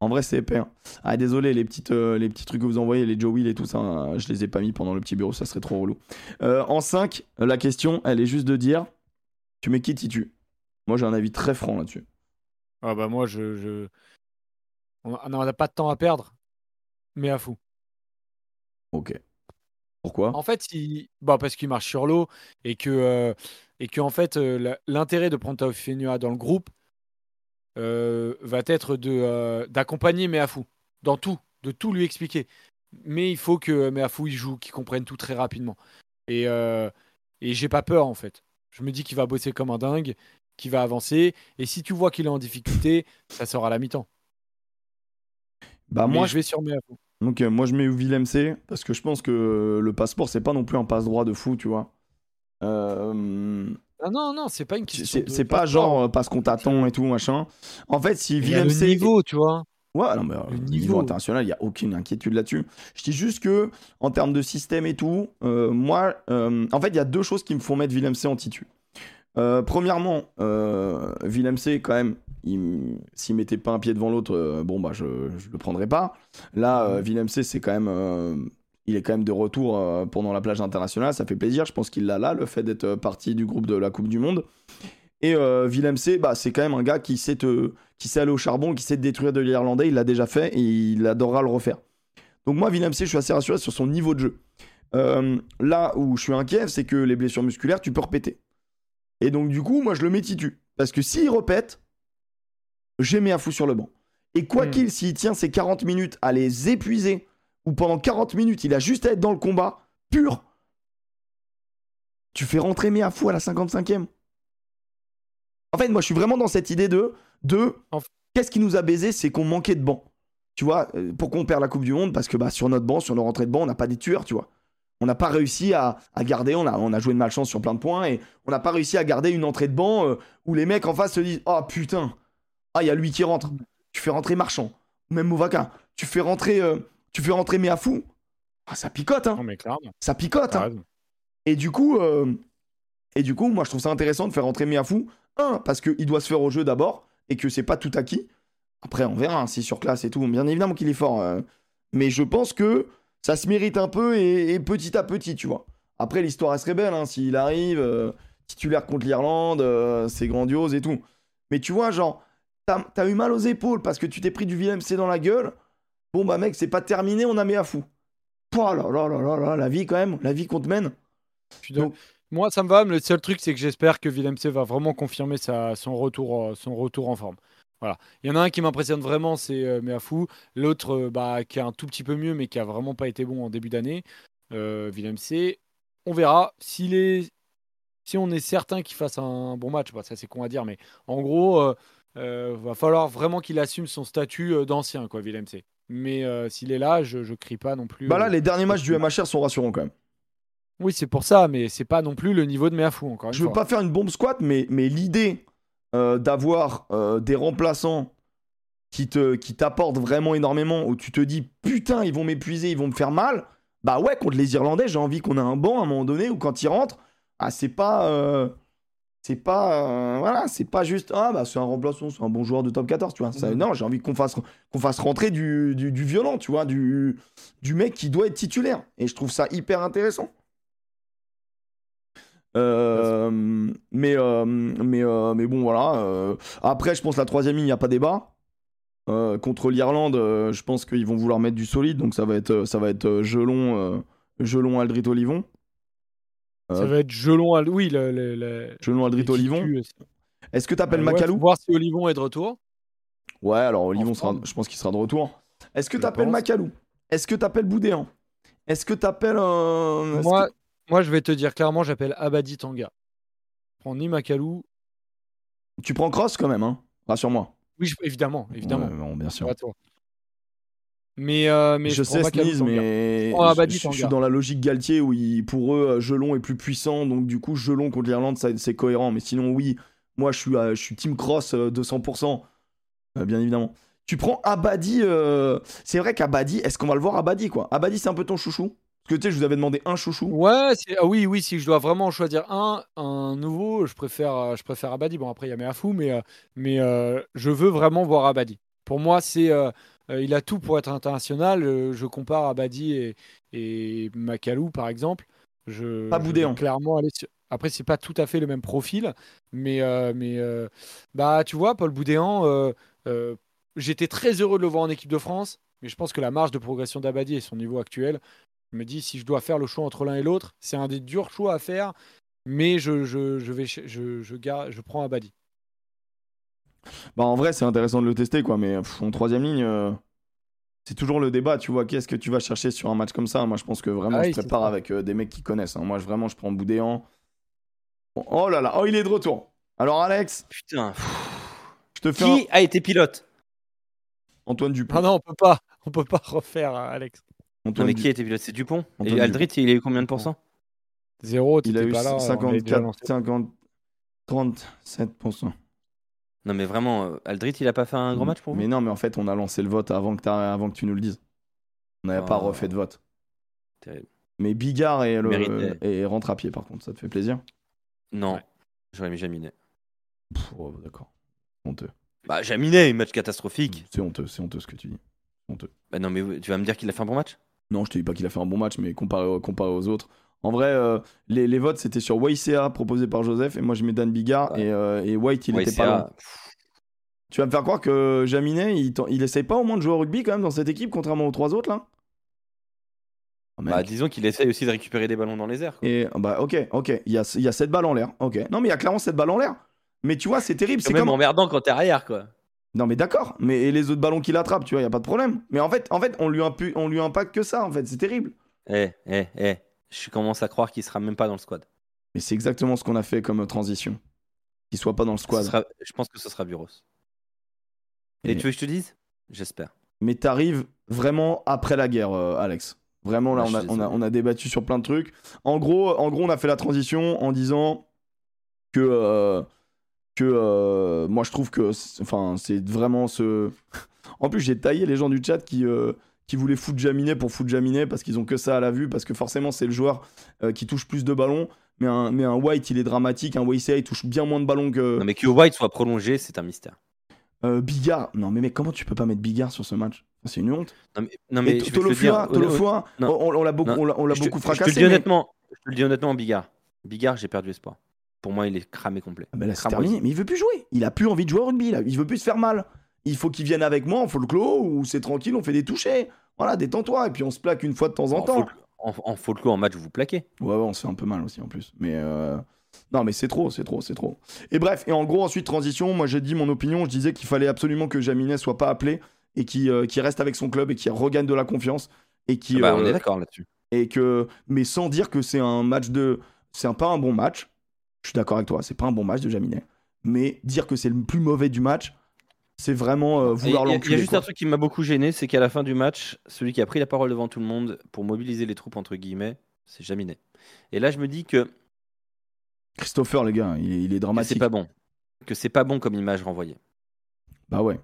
En vrai, c'est épais. hein. Ah, désolé, les, petites, euh, les petits trucs que vous envoyez, les Joe Will et tout ça, hein, je les ai pas mis pendant le petit bureau, ça serait trop relou. Euh, en 5, la question, elle est juste de dire tu mets qui Titu? Moi, j'ai un avis très franc là-dessus. Ah bah moi, je, je... On a- on n'a pas de temps à perdre, mais à fou. Ok. Pourquoi? En fait, il... bah parce qu'il marche sur l'eau et que, euh, et que en fait, euh, l'intérêt de prendre Taofenua dans le groupe euh, va être de euh, d'accompagner Meafou dans tout, de tout lui expliquer. Mais il faut que Meafou il joue, qu'il comprenne tout très rapidement. Et, euh, Et j'ai pas peur en fait. Je me dis qu'il va bosser comme un dingue, qu'il va avancer. Et si tu vois qu'il est en difficulté, ça sera à la mi-temps. Bah Mais moi, je vais sur mes Donc euh, moi je mets Willem C parce que je pense que le passeport c'est pas non plus un passe droit de fou, tu vois. Euh, Ah non, non, c'est pas une question. c'est de c'est pas genre euh, parce qu'on t'attend et tout machin. En fait si Willem le C niveau, tu vois. Ouais, non, mais, euh, niveau. niveau. international, il n'y a aucune inquiétude là-dessus. Je dis juste que, en termes de système et tout, euh, moi, euh, en fait, il y a deux choses qui me font mettre Willem C en titu. Euh, premièrement, euh, Willem C, quand même, s'il mettait pas un pied devant l'autre, euh, bon, bah, je, je le prendrais pas. Là, euh, Willem C, c'est quand même. euh, il est quand même de retour euh, pendant la plage internationale, ça fait plaisir. Je pense qu'il l'a là, le fait d'être parti du groupe de la Coupe du Monde. Et Willem C, bah, c'est quand même un gars qui sait, te, qui sait aller au charbon, qui sait te détruire de l'Irlandais. Il l'a déjà fait et il adorera le refaire. Donc moi, Willem C, je suis assez rassuré sur son niveau de jeu. Là où je suis inquiet, c'est que les blessures musculaires, tu peux repéter. Et donc du coup, moi, je le mets titu. Parce que s'il repète, j'ai mis un fou sur le banc. Et quoi Hmm. qu'il, s'il tient ses 40 minutes à les épuiser, ou pendant 40 minutes, il a juste à être dans le combat, pur, tu fais rentrer mes à fou à la 55e. En fait, moi, je suis vraiment dans cette idée de, de qu'est-ce qui nous a baisé, c'est qu'on manquait de banc. Tu vois, euh, pourquoi on perd la Coupe du Monde Parce que bah, sur notre banc, sur nos rentrées de banc, on n'a pas des tueurs, tu vois. On n'a pas réussi à, à garder, on a, on a joué de malchance sur plein de points, et on n'a pas réussi à garder une entrée de banc euh, où les mecs en face se disent Oh putain, ah, il y a lui qui rentre. Tu fais rentrer Marchand, ou même Mouvaka. Tu fais rentrer, euh, tu fais rentrer Méafou. Ah, ça picote, hein. Non, mais clairement. Ça picote, hein. Et du coup, euh, et du coup, moi je trouve ça intéressant de faire rentrer Miafou. Un, parce qu'il doit se faire au jeu d'abord et que c'est pas tout acquis. Après, on verra hein, si sur classe et tout. Bien évidemment qu'il est fort. euh, mais je pense que ça se mérite un peu et, et petit à petit, tu vois. Après, l'histoire elle serait belle. hein, S'il arrive, euh, titulaire contre l'Irlande, euh, c'est grandiose et tout. Mais tu vois, genre, t'as eu mal aux épaules parce que tu t'es pris du VMC dans la gueule. Bon, bah mec, c'est pas terminé, on a mis à fou. Oh là là là là là, la vie quand même, la vie qu'on te mène. Donc- Moi, ça me va. mais Le seul truc, c'est que j'espère que Willem C va vraiment confirmer sa, son, retour, euh, son retour en forme. Voilà. Il y en a un qui m'impressionne vraiment, c'est euh, Meafou. L'autre, euh, bah, qui est un tout petit peu mieux, mais qui a vraiment pas été bon en début d'année. Euh. On verra. S'il est... Si on est certain qu'il fasse un bon match, bah, ça c'est con à dire, mais en gros, euh, va falloir vraiment qu'il assume son statut euh, d'ancien, quoi, Willem C. Mais euh, s'il est là, je, je crie pas non plus. Bah là, euh, les derniers matchs du MHR sont rassurants quand même. Oui, c'est pour ça, mais c'est pas non plus le niveau de Meafou, encore une Je veux fois. pas faire une bombe squat, mais, mais l'idée euh, d'avoir des remplaçants qui te qui t'apportent vraiment énormément, où tu te dis putain, ils vont m'épuiser, ils vont me faire mal. Bah ouais, contre les Irlandais, j'ai envie qu'on ait un banc à un moment donné où quand ils rentrent, ah c'est pas c'est pas euh, voilà, c'est pas juste ah bah c'est un remplaçant, c'est un bon joueur de top 14, tu vois. Ça- Mhm. Non, j'ai envie qu'on fasse qu'on fasse rentrer du, du, du violent, tu vois, du du mec qui doit être titulaire. Et je trouve ça hyper intéressant. Euh, mais, euh, mais, euh, mais bon, voilà. Après, je pense la troisième ligne, il n'y a pas débat. Contre l'Irlande, je pense qu'ils vont vouloir mettre du solide, donc ça va être, ça va être Gelon, Gelon, Aldrit, Olivon. Ça va être Gelon, Al- oui, le, le, le- Gelon, Aldrit, Olivon. euh, Est-ce que tu appelles ouais, Macalou voir si Olivon est de retour. Ouais, alors Olivon, sera, je pense qu'il sera de retour. Est-ce que tu appelles pense. Macalou? Est-ce que tu appelles Boudéan? Est-ce que tu appelles. euh, Moi, que- moi, je vais te dire clairement, j'appelle Abadi Tanga. Je prends ni Makalou. Tu prends Cross quand même, hein? Rassure-moi. Oui, je- évidemment, évidemment. Ouais, bon, bien sûr. Mais, euh, mais je sais Sneeze, mais prends Abadi je, je- je suis dans la logique Galtier où il- pour eux, euh, Gelon est plus puissant, donc du coup, Gelon contre l'Irlande, c'est cohérent. Mais sinon, oui, moi, je suis, euh, je suis Team Cross euh, 200%, euh, bien évidemment. Tu prends Abadi, c'est vrai qu'Abadi, est-ce qu'on va le voir Abadi, quoi? Abadi, c'est un peu ton chouchou? Parce que tu sais, je vous avais demandé un chouchou. Ouais, ah oui, oui, si je dois vraiment choisir un, un nouveau, je préfère, je préfère Abadi. Bon, après, il y a Meafou, mais, mais je veux vraiment voir Abadi. Pour moi, c'est, il a tout pour être international. Euh, je compare Abadi et, et Makalou, par exemple. Je, Pas Boudéan. Clairement, aller sur- Après, c'est pas tout à fait le même profil, mais, euh, mais euh, bah, tu vois, Paul Boudéan, euh, euh, j'étais très heureux de le voir en équipe de France, mais je pense que la marge de progression d'Abadi et son niveau actuel, je me dis, si je dois faire le choix entre l'un et l'autre, c'est un des durs choix à faire, mais je, je, je, vais, je, je, je prends Abadi. Bah, en vrai, c'est intéressant de le tester, quoi, mais pff, en troisième ligne. euh, C'est toujours le débat, tu vois, qu'est-ce que tu vas chercher sur un match comme ça? Moi, je pense que vraiment, Ah je oui, c'est prépare avec euh, des mecs qui connaissent. hein. Moi, je- vraiment, je prends Boudéan. Oh là là, oh il est de retour. Alors Alex, Putain. je te fais un... Qui a été pilote? Antoine Dupont. Ah non, on peut pas. On peut pas refaire, euh, Alex. Non, Antoine mais Du- qui a été pilote? C'est Dupont? Antoine Et Aldrit, il a eu combien de pourcents? Zéro, Il a eu pas là. on l'avait déjà 54, lancé. 50, 37%. Non, mais vraiment, euh, Aldrit, il a pas fait un grand match pour vous Mais non, mais en fait, on a lancé le vote avant que, t'as- avant que tu nous le dises. On n'avait pas Oh. refait de vote. Terrible. Mais Bigard et, le, et rentre à pied, par contre, ça te fait plaisir? Non. Ouais. J'aurais mis Jaminet. Oh, D'accord. Honteux. Bah, Jaminet, match catastrophique. C'est honteux, c'est honteux ce que tu dis. Honteux. Bah, non, mais tu vas me dire qu'il a fait un bon match? Non, je te dis pas qu'il a fait un bon match, mais comparé aux autres. En vrai, euh, les, les votes, c'était sur YCA proposé par Joseph, et moi je mets Dan Bigard, Ouais. et, euh, et White, il Ouais, était c'est pas à- loin. Tu vas me faire croire que Jaminet, il, il essaye pas au moins de jouer au rugby quand même dans cette équipe, contrairement aux trois autres là? Oh. Bah, disons qu'il essaye aussi de récupérer des ballons dans les airs. quoi. Et bah ok, ok, il y a, il y a 7 balles en l'air. Ok. Non mais il y a clairement 7 balles en l'air. Mais tu vois, c'est terrible. C'est C'est même comme. emmerdant quand t'es arrière, quoi. Non mais d'accord. Mais et les autres ballons qu'il attrape, tu vois, il y a pas de problème. Mais en fait, en fait, on lui impu- on lui impacte que ça. En fait, c'est terrible. Eh, eh, eh. Je commence à croire qu'il sera même pas dans le squad. Mais c'est exactement ce qu'on a fait comme transition. Qu'il soit pas dans le squad. sera- Je pense que ce sera Buros. Et, Et- tu veux que je te dise? J'espère. Mais t'arrives vraiment après la guerre, euh, Alex. Vraiment, là, Ouais, on, a, on, a, on a débattu sur plein de trucs. En gros, en gros, on a fait la transition en disant que, euh, que euh, moi, je trouve que c'est- enfin, c'est vraiment ce. En plus, j'ai taillé les gens du chat qui, euh, qui voulaient foutre Jaminet pour foutre Jaminet parce qu'ils ont que ça à la vue, parce que forcément, c'est le joueur euh, qui touche plus de ballons. Mais un, mais un White, il est dramatique. Un YCA, il touche bien moins de ballons que. Non, mais que White soit prolongé, c'est un mystère. Euh, Bigard. Non, mais mec, comment tu peux pas mettre Bigard sur ce match? C'est une honte. Non, mais, non, mais je. Tolofua, Tolofua, on, l'a beaucoup, on l'a- on l'a Je te- beaucoup Je te fracassé. le dis mais- honnêtement, je te le dis honnêtement, Bigard. Bigard, j'ai perdu espoir. Pour moi, il est cramé complet. Ah bah là, c'est terminé. Mais il veut plus jouer. Il a plus envie de jouer au rugby. Là. Il veut plus se faire mal. Il faut qu'il vienne avec moi en folklore où c'est tranquille, on fait des touchés. Voilà, détends-toi. Et puis on se plaque une fois de temps en, En, temps. en, en folklore, en match, vous plaquez. Ouais, ouais, on se fait un peu mal aussi en plus. Mais euh, non, mais c'est trop, c'est trop, c'est trop. Et bref, et en gros, ensuite, transition. Moi, j'ai dit mon opinion. Je disais qu'il fallait absolument que Jaminet soit pas appelé et qu'il euh, qu'il reste avec son club et qu'il regagne de la confiance. Et qui, Bah, on euh, est d'accord là-dessus. et que mais sans dire que c'est un match de c'est un- pas un bon match je suis d'accord avec toi c'est pas un bon match de Jaminet mais dire que c'est le plus mauvais du match c'est vraiment euh, vouloir Il y, a- il y l'enculer a juste quoi. un truc qui m'a beaucoup gêné, c'est qu'à la fin du match, celui qui a pris la parole devant tout le monde pour mobiliser les troupes, entre guillemets, c'est Jaminet. Et là, je me dis que, Christopher les gars il est, il est que c'est dramatique pas bon. Que c'est pas bon comme image renvoyée. bah ouais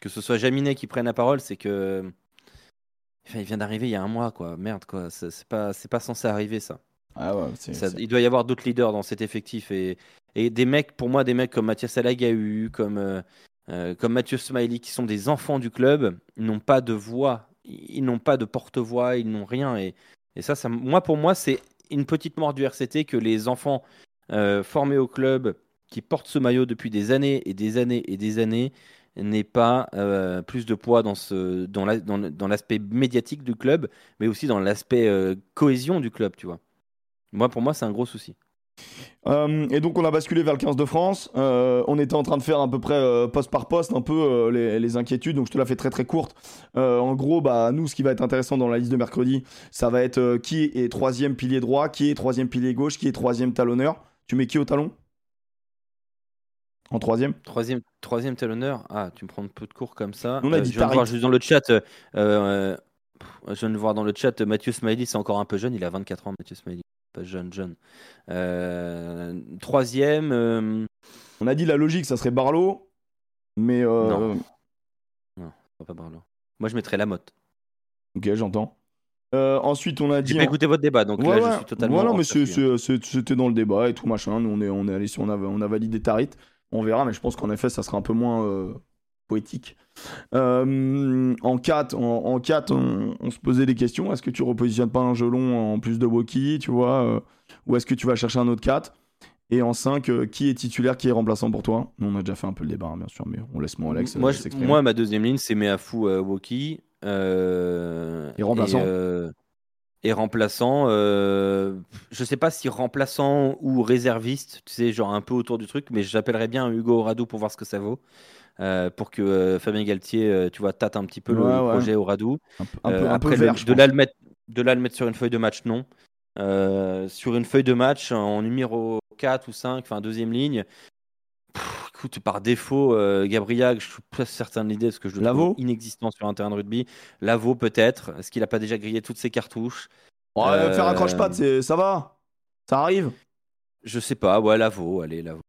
Que ce soit Jaminet qui prenne la parole, c'est que. Enfin, il vient d'arriver il y a un mois, quoi. Merde, quoi. Ça, C'est pas, c'est pas censé arriver, ça. ah ouais c'est, Ça- il doit y avoir d'autres leaders dans cet effectif et, et des mecs, pour moi, des mecs comme Mathias Alagahu, comme, euh, euh, comme Mathieu Smiley, qui sont des enfants du club, n'ont pas de voix, ils n'ont pas de porte-voix, ils n'ont rien. Et, ça, ça, moi, pour moi, c'est une petite mort du RCT que les enfants euh, formés au club, qui portent ce maillot depuis des années et des années et des années, n'aient pas euh, plus de poids dans, dans, l'aspect médiatique du club, mais aussi dans l'aspect cohésion du club, tu vois. Moi, pour moi, c'est un gros souci. Euh, et donc on a basculé vers le 15 de France Euh, on était en train de faire à peu près euh, poste par poste un peu les, les inquiétudes donc je te la fais très très courte en gros bah nous ce qui va être intéressant dans la liste de mercredi ça va être qui est troisième pilier droit qui est troisième pilier gauche qui est troisième talonneur tu mets qui au talon? En troisième? Troisième, troisième talonneur. Ah, tu me prends un peu de cours comme ça. On a dit je viens de voir juste dans le chat. je viens de voir dans le chat. Mathieu Smiley, c'est encore un peu jeune. Il a 24 ans, Mathieu Smiley. Pas jeune, jeune. Euh, troisième. euh, on a dit la logique ça serait Barlow mais euh, Non. pas Barlow. Moi, je mettrais la motte. ok j'entends Euh, ensuite on a dit J'ai pas écouté votre débat, donc Ouais, là, ouais. je suis totalement. Voilà, mais hein. c'était dans le débat et tout machin. Nous, on est, on est allé sur, on a, on a validé Tarit. On verra, mais je pense qu'en effet, ça sera un peu moins poétique. Euh, en 4, en, en quatre, on, on se posait des questions. Est-ce que tu repositionnes pas un gelon en plus de Woki, tu vois euh, Ou est-ce que tu vas chercher un autre 4 Et en 5, qui est titulaire, qui est remplaçant pour toi? Nous, on a déjà fait un peu le débat, hein, bien sûr, mais on laisse mon Alex euh, moi, je- s'exprimer. moi, ma deuxième ligne, c'est Meafou euh, Woki. euh, Et remplaçant. euh, et remplaçant, euh, je sais pas si remplaçant ou réserviste, tu sais, genre un peu autour du truc, mais j'appellerais bien Hugo Radou pour voir ce que ça vaut. Euh, pour que euh, Fabien Galtier, euh, tu vois, tâte un petit peu le, Ouais, le ouais. projet au Radou. un peu, un peu, un peu après, vert, de, là, le mettre, de là le mettre sur une feuille de match, non. Sur une feuille de match, en numéro 4 ou 5, enfin deuxième ligne. Pff, écoute, par défaut, euh, Gabriel, je suis pas certain de l'idée parce que je le trouve inexistant sur un terrain de rugby. Lavo peut-être. Est-ce qu'il a pas déjà grillé toutes ses cartouches? Ouais, Euh, Faire un croche-patte, c'est- ça va? Ça arrive? Je sais pas. Ouais, Lavo, allez, Lavo.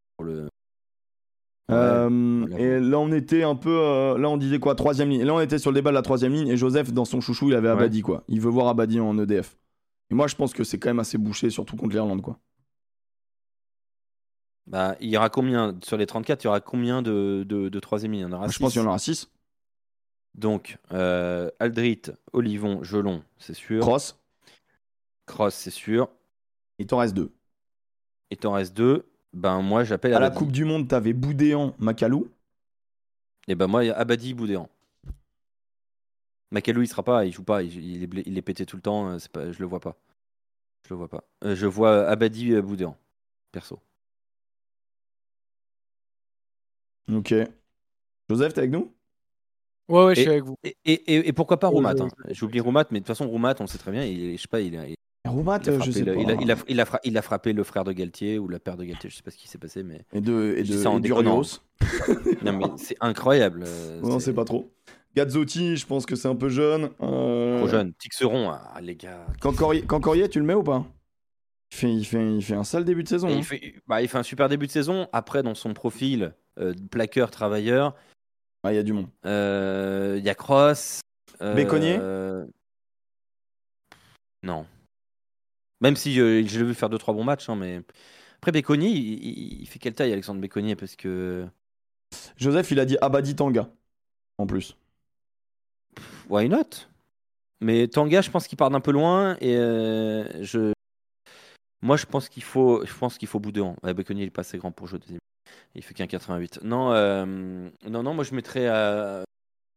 Ouais, Euh, et là, on était un peu. euh, là, on disait quoi Troisième ligne. Là, on était sur le débat de la troisième ligne. Et Joseph, dans son chouchou, il avait Ouais. Abadi, quoi. Il veut voir Abadi en EDF. Et moi, je pense que c'est quand même assez bouché, surtout contre l'Irlande, quoi. Bah, il y aura combien sur les 34 Il y aura combien de, de, de troisième ligne? Il y en aura je pense qu'il y en aura 6. Donc, euh, Aldrit, Olivon, Gelon, c'est sûr. Cross. Cross, c'est sûr. Il t'en reste 2. Et t'en reste deux. Ben, moi, j'appelle À la Abadi. Coupe du Monde, t'avais Boudéan, Macalou. Et ben, moi, il y a Abadi, Boudéan. Makalou, il sera pas, il joue pas, il, il est, blé- il est pété tout le temps, euh, c'est pas, je le vois pas. Je le vois pas. Euh, je vois Abadi, euh, Boudéan, perso. Ok. Joseph, t'es avec nous? Ouais, ouais, je Et- suis avec vous. Et, et, et- et pourquoi pas Oh, Roumat je- hein. J'oublie Roumat, mais de toute façon, Roumat, on le sait très bien, il, je sais pas, il, a- il Roumat, a euh, frappé je sais le, pas. il a- il a- il a fra- il a fra- il a frappé le frère de Galtier ou la père de Galtier, je sais pas ce qui s'est passé, mais. Et de, et Je dis de, ça en et. Non, mais c'est incroyable. euh, Non, c'est pas trop. Gazzotti, je pense que c'est un peu jeune. Euh, Trop jeune. Tixeron, ah, les gars. Cancorier, tu le mets ou pas? Il fait, il, fait, il fait un sale début de saison. Hein. il, fait, bah, il fait un super début de saison. Après, dans son profil, euh, plaqueur, travailleur, Ah, il y a du monde. euh, il y a Cross. euh, Béconnier Non. Même si euh, je l'ai vu faire 2-3 bons matchs, hein, mais. Après, Béconnier, il, fait quelle taille, Alexandre Béconnier Parce que. Joseph, il a dit Abadi Tanga. En plus. Why not? Mais Tanga, je pense qu'il part d'un peu loin et euh, je. Moi, je pense qu'il faut, je pense qu'il faut Boudéan. Ouais, Béconnier, il est pas assez grand pour jouer deuxième. Il fait qu'un 88. Non, euh, non, non, moi je mettrais, à,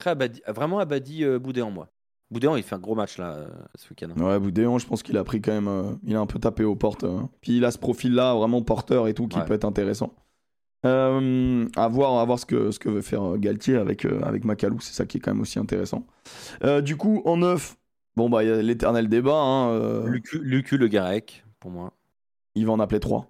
Abadi, vraiment Abadi euh, Boudéan, moi. Boudéan, il fait un gros match là euh, ce week-end. Ouais, Boudéan, je pense qu'il a pris quand même. euh, il a un peu tapé aux portes. euh. Puis il a ce profil-là, vraiment porteur et tout, qui Ouais. peut être intéressant. Euh, à voir, à voir ce, que, ce que veut faire euh, Galtier avec, euh, avec Macalou, c'est ça qui est quand même aussi intéressant. Euh, du coup, en neuf, bon, bah, il y a l'éternel débat. Hein, euh, Lucu, Lucu Le Garec, pour moi. il va en appeler 3.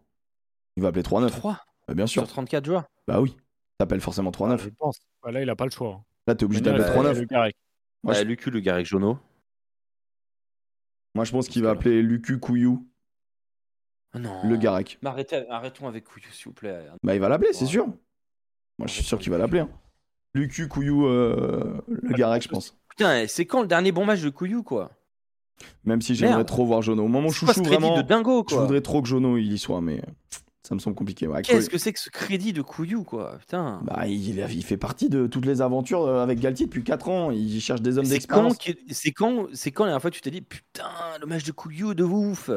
Il va appeler 3-9. 3 Bah, bien sûr. sur 34 joueurs? Bah oui. T'appelles forcément 3-9. Je pense. Bah, là, il a pas le choix. hein. Là, t'es obligé d'appeler bah, 3-9. le Garec. Moi, Bah, je- Lucu Le Garec Jono. Moi, je pense qu'il va appeler Lucu Couillou Ah non. le Garec. Mais arrêtez, arrêtons avec Couillou, s'il vous plaît. Bah, il va l'appeler, c'est sûr. Moi, je suis sûr qu'il va l'appeler. hein. Lucu Couillou euh, le Garec, je pense. Putain, c'est quand le dernier bon match de Couillou, quoi? Même si j'aimerais trop voir Jono. Au moment C'est quoi ce chouchou, vraiment, de dingo, je quoi? voudrais trop que Jono il y soit, mais ça me semble compliqué. ouais. Qu'est-ce que c'est que ce crédit de Couillou, quoi? Putain. Bah, il, il fait partie de toutes les aventures euh, avec Galtier depuis 4 ans. Il cherche des hommes quand, d'expérience. c'est quand, c'est quand la dernière fois que tu t'es dit putain le match de Couillou de ouf.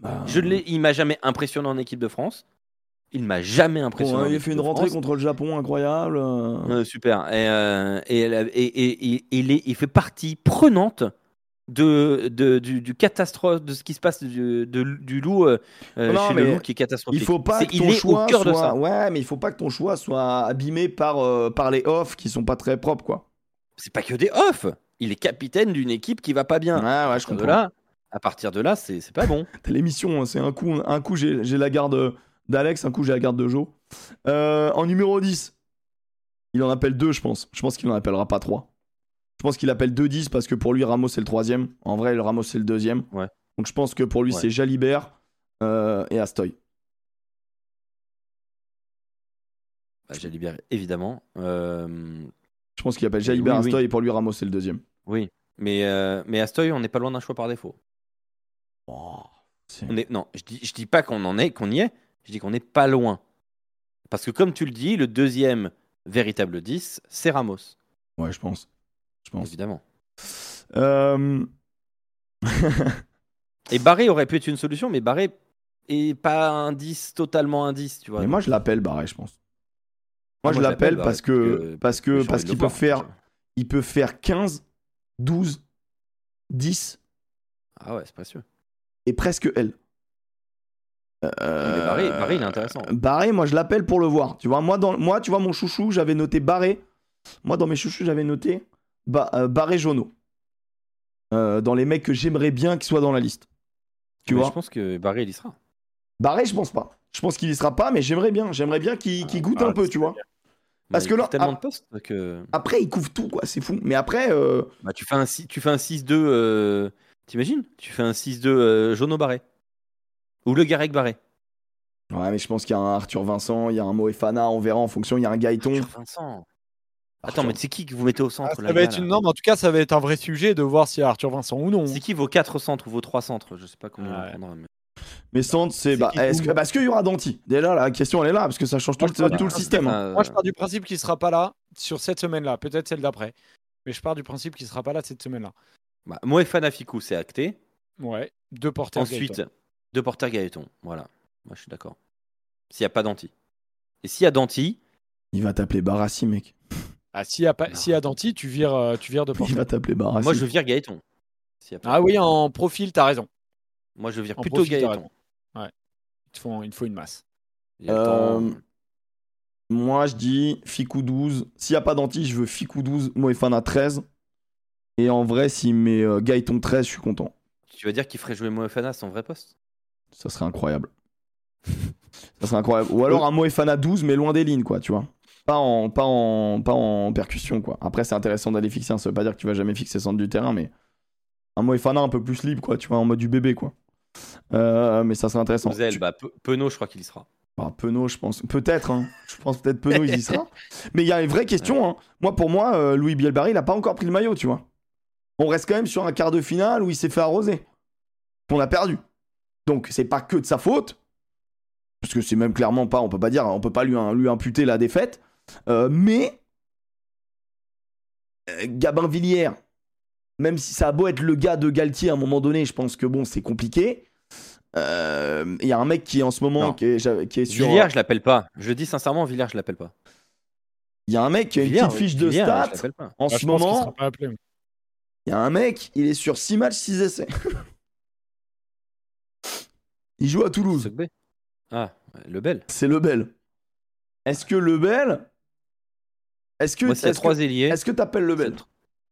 Bah, Je l'ai, il m'a jamais impressionné en équipe de France. Il m'a jamais impressionné. il a fait une rentrée France. contre le Japon incroyable. euh. Euh, super. Et, euh, il fait partie prenante de, de- du, du catastrophe de ce qui se passe du, de- du loup euh, euh, Non, chez le loup qui est catastrophique. Il faut pas que il ton est choix au cœur soit... de ça. Ouais, mais il faut pas que ton choix soit abîmé par, euh, par les offs qui sont pas très propres, quoi. C'est pas que des off. Il est capitaine d'une équipe qui va pas bien. Ouais, ouais, à je partir de comprends. là, à partir de là, c'est pas bon. T'as l'émission, hein, c'est un coup, un coup j'ai j'ai la garde d'Alex, un coup j'ai la garde de Joe. Euh, en numéro 10, il en appelle deux, je pense. Je pense qu'il en appellera pas trois. Je pense qu'il appelle 2-10 parce que pour lui, Ramos c'est le troisième. En vrai, le Ramos c'est le deuxième. Ouais. Donc je pense que pour lui, Ouais. c'est Jalibert euh, et Astoy. Bah, Jalibert, évidemment. Euh, Je pense qu'il appelle Jalibert, oui. Astoy et pour lui, Ramos c'est le deuxième. oui, mais, euh, mais Astoy, on n'est pas loin d'un choix par défaut. Oh, c'est- On est, non, je dis, je dis pas qu'on en est, qu'on y est. Je dis qu'on n'est pas loin. Parce que comme tu le dis, le deuxième véritable 10, c'est Ramos, Ouais, je pense. Je pense. évidemment. Euh, Et Barré aurait pu être une solution, mais Barré est pas un 10, totalement un 10, tu vois. Mais moi, je l'appelle Barré, je pense. Moi, Ah, je l'appelle parce que parce que parce qu'il peut faire il peut faire 15, 12, 10 Ah ouais, c'est précieux. et presque L. Euh, Mais Barré, Barré, il est intéressant. Barré, moi je l'appelle pour le voir. Tu vois, moi, dans, moi tu vois, mon chouchou, j'avais noté Barré. Moi, dans mes chouchous, j'avais noté ba, euh, Barré Jono. Euh, dans les mecs que j'aimerais bien qu'ils soient dans la liste. Tu Mais vois Je pense que Barré, il y sera. Barré, je pense pas. Je pense qu'il y sera pas, mais j'aimerais bien. J'aimerais bien qu'il goûte Ah, un peu, c'est tu vois. bien. Parce que il là, tellement ah- de postes que Après, il couvre tout, quoi. C'est fou. Mais après, euh, bah, tu fais un six- tu fais un 6-2 euh, t'imagines? Tu fais un 6-2 euh, Jono Barré ou le Garek Barré. ouais, mais je pense qu'il y a un Arthur Vincent, il y a un Moefana, on verra en fonction. Il y a un Gaëton. Arthur Vincent. Attends, Arthur- mais c'est qui que vous mettez au centre Ah, là, ça va être là une norme. En tout cas, ça va être un vrai sujet de voir s'il y a Arthur Vincent ou non. C'est qui vos 4 centres ou vos 3 centres? Je sais pas Ouais. on prendra. mais- Mais centre, c'est. C'est Bah, est-ce qu'il y aura Danti. Déjà, la question, elle est là, parce que ça change tout, Moi, le, tout système. hein. Euh, Moi, je pars du principe qu'il sera pas là sur cette semaine-là. Peut-être celle d'après. Mais je pars du principe qu'il sera pas là cette semaine-là. bah, Moefana Fikou, c'est acté. Ouais. Deux porteurs. Ensuite, Gaëtan. deux porteurs Gaëton. Voilà. Moi, je suis d'accord. S'il n'y a pas d'anti. Et s'il y a d'anti, Il va t'appeler Barassi, mec. Ah, s'il y a pas, s'il y a Danti, tu vires, euh, tu vires de Il porteurs. va t'appeler Barassi. moi, je vire Gaëton. S'il y a pas- Ah oui, en profil, t'as raison. Moi, je vire En plutôt profil, Gaëton. raison. Il te faut, il te faut une masse. Euh, temps. Moi, je dis Ficou 12. S'il n'y a pas d'anti, je veux Ficou 12, Moefana 13. Et en vrai, s'il met euh, Gaëton 13, je suis content. Tu vas dire qu'il ferait jouer Moefana à son vrai poste? Ça serait incroyable. ça serait incroyable. Ou alors un Moefana 12, mais loin des lignes, quoi, tu vois. Pas en, pas en, pas en percussion, quoi. Après, c'est intéressant d'aller fixer. hein. Ça veut pas dire que tu vas jamais fixer centre du terrain, mais un Moefana un peu plus libre, quoi, tu vois, en mode du bébé, quoi. Euh, mais ça serait intéressant. Tu- bah, Pe- Penaud, je crois qu'il y sera. Ah, Penaud, je pense. Peut-être, hein. Je pense peut-être Penaud, il y sera. Mais il y a une vraie question, hein. Moi, pour moi, euh, Louis Bielbarré, il a pas encore pris le maillot, tu vois. On reste quand même sur un quart de finale où il s'est fait arroser. On a perdu. Donc, c'est pas que de sa faute. Parce que c'est même clairement pas, on peut pas dire, on peut pas lui, lui imputer la défaite. Euh, mais. euh, Gabin Villière, même si ça a beau être le gars de Galtier à un moment donné, je pense que bon, c'est compliqué. Euh, Il y a un mec qui est en ce moment qui est, qui est sur. Villiers, je l'appelle pas. Je le dis sincèrement, Villiers, je l'appelle pas. Il y a un mec qui a une Villiers, petite fiche de Villiers, stats. Je. En Bah, ce je moment, il y a un mec, il est sur 6 matchs, 6 essais. il joue à Toulouse. Ah, le bel. C'est Lebel. Est-ce que Lebel. Est-ce que. Moi, s'il y a est-ce trois que- ailiers. Est-ce que t'appelles Lebel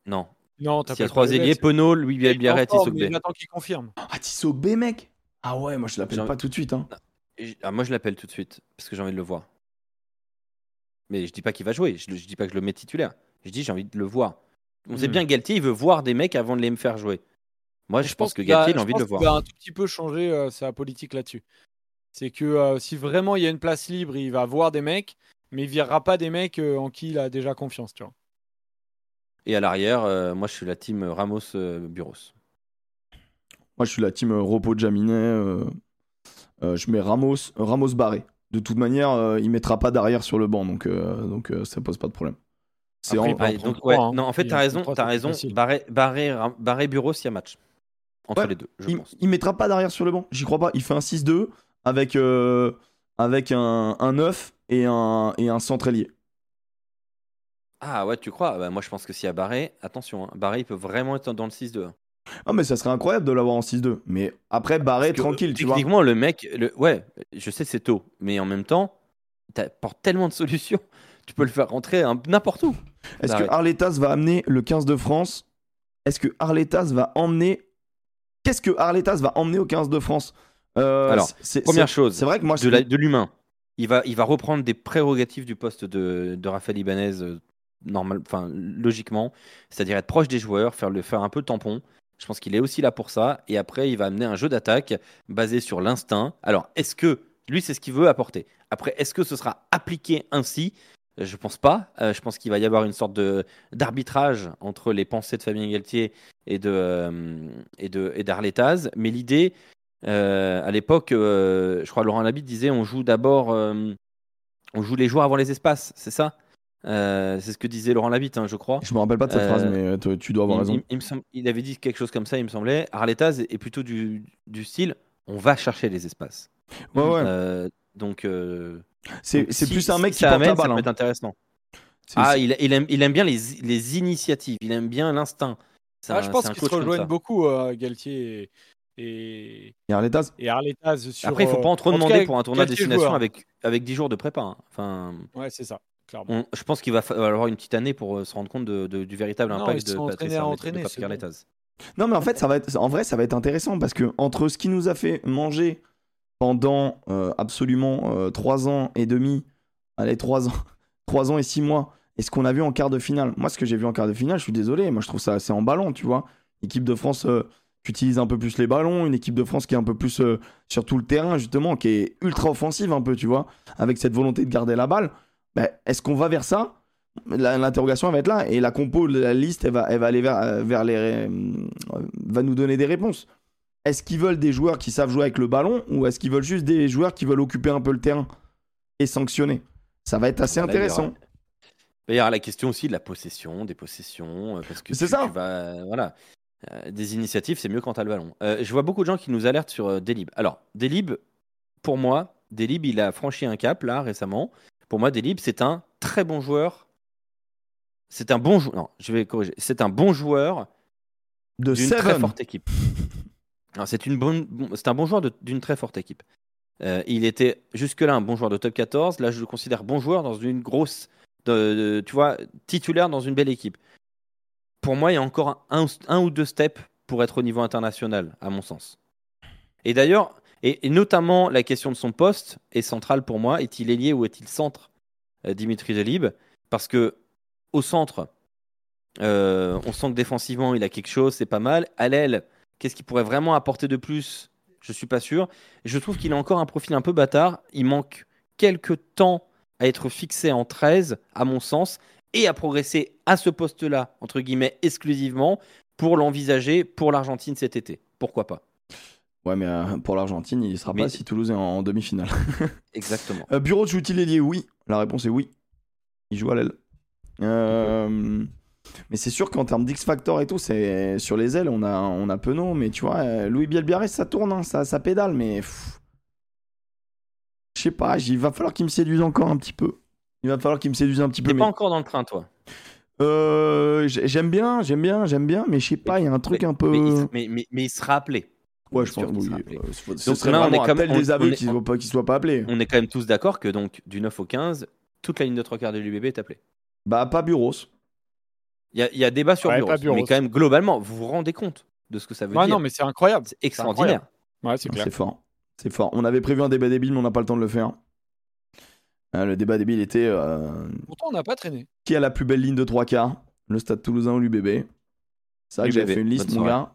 Non. Non, S'il y a trois le ailiers. Penaud, Louis Biarret et en forme, Sogbe. mais J'attends qu'il confirme. Ah, Tissot B, mec Ah ouais, moi je l'appelle J'ai- pas tout de suite. Hein. Et- ah, moi, je l'appelle tout de suite parce que j'ai envie de le voir. Mais je dis pas qu'il va jouer. Je, je dis pas que je le mets titulaire. Je dis j'ai envie de le voir. On sait Hmm. bien Galtier, il veut voir des mecs avant de les me faire jouer. Moi, je, pense que qu'il a- Galtier, il a envie de pense le voir. qu'il va un tout petit peu changer euh, sa politique là-dessus. C'est que euh, si vraiment il y a une place libre, il va voir des mecs, mais il virera pas des mecs euh, en qui il a déjà confiance, tu vois. Et à l'arrière, euh, moi, je suis la team Ramos euh, Buros. Moi je suis la team euh, Repos de Jaminet. euh, euh, je mets Ramos, euh, Ramos barré. De toute manière, euh, il mettra pas d'arrière sur le banc, donc, euh, donc euh, ça pose pas de problème. C'est en- Ouais, donc, ouais, hein. non, en fait, t'as raison, c'est raison. Barré, barré, Ram- barré Buros, il y a match entre Ouais, les deux, je il, pense. il mettra pas d'arrière sur le banc, j'y crois pas. Il fait un 6-2 avec, euh, avec un, un 9 et un, et un centre ailier. Ah ouais, tu crois? Bah, Moi, je pense que s'il y a Barré, attention, hein, Barré, il peut vraiment être dans le 6-2. hein. Ah, mais ça serait incroyable de l'avoir en 6-2. Mais après, barré, tranquille, tu vois. Techniquement, le mec, le... ouais, je sais, c'est tôt, mais en même temps, t'apportes tellement de solutions. Tu peux le faire rentrer n'importe où. Est-ce que. Arletas va amener le 15 de France? Est-ce que Arletas va emmener. Qu'est-ce que Arletas va emmener au 15 de France? Euh, Alors, c'est- Première chose, C'est vrai que moi, de l'humain. Il va, il va reprendre des prérogatives du poste de, de Raphaël Ibanez, euh, normal, enfin, logiquement. C'est-à-dire être proche des joueurs, faire, le, faire un peu tampon. Je pense qu'il est aussi là pour ça. Et après, il va amener un jeu d'attaque basé sur l'instinct. Alors, est-ce que lui, c'est ce qu'il veut apporter? Après, est-ce que ce sera appliqué ainsi? Je pense pas. Euh, je pense qu'il va y avoir une sorte de d'arbitrage entre les pensées de Fabien Galtier et de euh, et de et d'Arletaz. Mais l'idée, à l'époque, euh, je crois Laurent Labitte disait, on joue d'abord, euh, on joue les joueurs avant les espaces, c'est ça? Euh, C'est ce que disait Laurent Labitte, hein, je crois. je me rappelle pas de cette Euh, phrase, mais tu, tu dois avoir Il, raison. il- il me semble- il avait dit quelque chose comme ça, il me semblait. Arletaz est plutôt du, du style, on va chercher les espaces. Ouais, ouais. Euh, donc, euh, c'est si- plus un si mec qui porte la amène, ça peut hein. être intéressant. C'est- Ah, il, il aime, il aime bien les, les initiatives, il aime bien l'instinct. Ah, je pense qu'ils se rejoignent beaucoup, euh, Galtier et, et, Et Arletaz. Sur, Après, il faut pas en trop euh, tout demander cas, pour un tournoi à Galtier destination avec, avec 10 jours de prépa. hein. Enfin, Ouais, c'est ça, clairement. on- je pense qu'il va falloir une petite année pour euh, se rendre compte de- de- du véritable impact de Patrice de entraîner, Patrick c'est bon. Arletaz. Non, mais en fait, ça va être, en vrai, ça va être intéressant parce que entre ce qui nous a fait manger pendant euh, absolument 3 ans et demi, allez, 3 ans, 3 ans et 6 mois, et ce qu'on a vu en quart de finale. Moi, ce que j'ai vu en quart de finale, je suis désolé, moi je trouve ça assez en ballon, tu vois. Équipe de France euh, qui utilise un peu plus les ballons, une équipe de France qui est un peu plus euh, sur tout le terrain, justement, qui est ultra offensive un peu, tu vois, avec cette volonté de garder la balle. Ben, Est-ce qu'on va vers ça? L'interrogation va être là, et la compo, la liste, elle va, elle va aller vers, euh, vers les. va nous donner des réponses. Est-ce qu'ils veulent des joueurs qui savent jouer avec le ballon, ou est-ce qu'ils veulent juste des joueurs qui veulent occuper un peu le terrain et sanctionner? Ça va être assez intéressant. Il y aura la question aussi de la possession, des possessions, parce que c'est ça. tu vas, voilà, euh, des initiatives, c'est mieux quand tu as le ballon. Euh, je vois beaucoup de gens qui nous alertent sur euh, Delib. Alors, Delib, pour moi, Delib, il a franchi un cap là récemment. Pour moi, Delib, c'est un très bon joueur. C'est un bon joueur. Non, je vais corriger. C'est un bon joueur De d'une très forte équipe. C'est une bonne, bon- c'est un bon joueur d'une très forte équipe. Il était jusque-là un bon joueur de top 14. Là, je le considère bon joueur dans une grosse, de- de- tu vois, titulaire dans une belle équipe. Pour moi, il y a encore un, ou deux steps pour être au niveau international, à mon sens. Et d'ailleurs, et, et notamment la question de son poste est centrale pour moi. Est-il ailier ou est-il centre, euh, Dimitri Delib Parce que au centre, euh, on sent que défensivement, il a quelque chose, c'est pas mal. À l'aile, qu'est-ce qu'il pourrait vraiment apporter de plus? Je suis pas sûr. Je trouve qu'il a encore un profil un peu bâtard. Il manque quelques temps à être fixé en 13, à mon sens, et à progresser à ce poste-là, entre guillemets, exclusivement, pour l'envisager pour l'Argentine cet été. Pourquoi pas? Ouais, mais euh, pour l'Argentine, il sera Mais- pas si Toulouse est en, en demi-finale. Exactement. Euh, Bureau joue-t-il ailier Oui. La réponse est oui. Il joue à l'aile. Euh, Mais c'est sûr qu'en termes d'X-Factor et tout, c'est sur les ailes, on a, on a Penaud, mais tu vois, Louis Bielbiarès, ça tourne, hein, ça, ça pédale, mais. Je sais pas, il va falloir qu'il me séduise encore un petit peu. Il va falloir qu'il me séduise un petit peu. T'es mais- pas encore dans le train, toi. Euh, j'ai- j'aime bien, j'aime bien, j'aime bien, mais je sais pas, il y a un truc Mais- un peu. Mais, il, mais, mais- mais il sera appelé. Ouais, je pense oui. euh, ce- Ce Donc serait là, on est comme- on- désaveu on est- qu'il soit pas, qu'il soit pas appelé. On est quand même tous d'accord que donc du 9 au 15, toute la ligne de trois quarts de l'UBB est appelée. Bah, pas Bureau. Il y a, il y a débat sur Ouais, Bureau, pas Bureau. mais quand même globalement, vous vous rendez compte de ce que ça veut Ouais, dire? non, mais c'est incroyable. C'est extraordinaire. Ouais, c'est clair. C'est fort. C'est fort. On avait prévu un débat débile, mais on n'a pas le temps de le faire. Hein, le débat débile était euh, Pourtant, on n'a pas traîné. qui a la plus belle ligne de trois quarts? Le Stade Toulousain ou l'UBB C'est vrai que j'avais fait une liste, mon gars.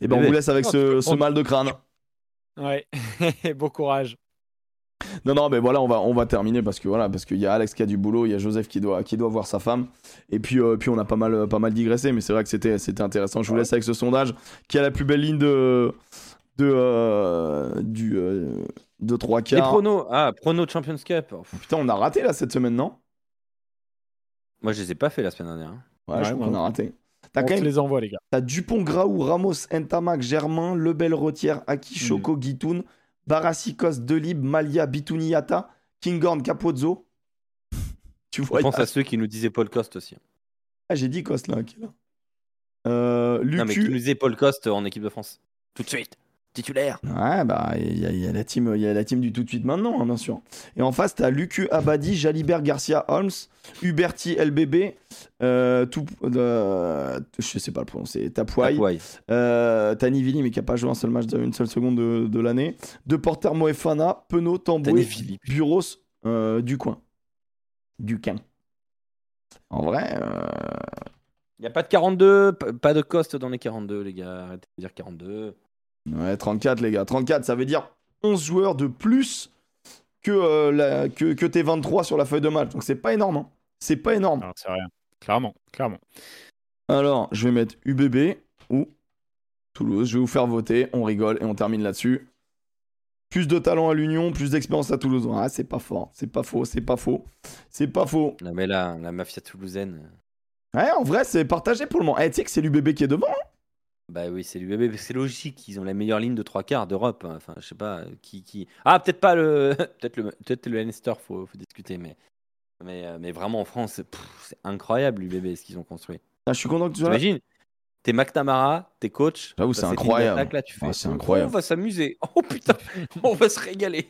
Et ben on vous laisse avec ce, mal de crâne. Ouais. bon courage. Non, non, mais voilà, on va, on va terminer parce que voilà, parce qu'il y a Alex qui a du boulot, il y a Joseph qui doit, qui doit voir sa femme, et puis, euh, puis on a pas mal, pas mal digressé, mais c'est vrai que c'était, c'était intéressant. Je vous laisse avec ce sondage. Qui a la plus belle ligne de, de, euh, du, euh, de trois Les quarts pronos, ah, pronos de Champions Cup. Oh, Putain, on a raté là cette semaine, non? Moi, je les ai pas fait la semaine dernière. hein. Ouais, Ouais, je crois qu'on a raté. T'as On quand se même les envoie, les gars. T'as Dupont, Graou, Ramos, Ntamak, Germain, Lebel, Rotière, Aki, Choco, Guitoun, Barassikos, Delib, Malia, Bitouniata, Kinghorn, Capozzo. tu vois, Je pense a- à ceux qui nous disaient Paul Coste aussi. Ah, j'ai dit Coste là, qui est là. Euh, Non, mais qui nous disaient Paul Coste en équipe de France. Tout de suite. Titulaire. Ouais, bah, il y, a- il y a la team, il y a la team du tout de suite maintenant, hein, bien sûr. Et en face, t'as Lucu, Abadi, Jalibert, Garcia, Holmes, Huberti, LBB, euh, tout, euh, je sais pas le prononcer, Tapouai, Tapouai. Euh, Tanivili, mais qui a pas joué un seul match d'une seule seconde de, de l'année. De Porter Moefana, Penaud, Tamboué. Buros, euh, du coin. Du quin. En vrai, euh, Il n'y a pas de 42, p- pas de Coste dans les 42, les gars. Arrêtez de dire 42. Ouais, 34 les gars. 34, ça veut dire 11 joueurs de plus que, euh, la- que, que tes 23 sur la feuille de match. Donc c'est pas énorme. hein. C'est pas énorme. Non, c'est rien. Clairement, clairement. Alors, je vais mettre UBB ou Toulouse. Je vais vous faire voter. On rigole et on termine là-dessus. Plus de talent à l'Union, plus d'expérience à Toulouse. Ah, c'est pas fort. C'est pas faux. C'est pas faux. C'est pas faux. Non, mais là, la mafia toulousaine. Ouais, en vrai, c'est partagé pour le moment. Eh, tu sais que c'est l'UBB qui est devant. hein. Bah oui, c'est l'UBB, c'est logique, ils ont la meilleure ligne de trois quarts d'Europe. hein. Enfin, je sais pas, qui, qui... Ah, peut-être pas le... peut-être le, peut-être le Leinster, faut, faut discuter, mais... Mais, euh, mais vraiment, en France, c'est pff, c'est incroyable, l'UBB, ce qu'ils ont construit. Ah, je suis content que tu sois là. T'imagines? T'es McNamara, t'es coach. J'avoue, t'as c'est cette ligne incroyable. d'attaque, Là, tu fais, Ah, c'est oh, incroyable. On va s'amuser. Oh putain, on va se régaler.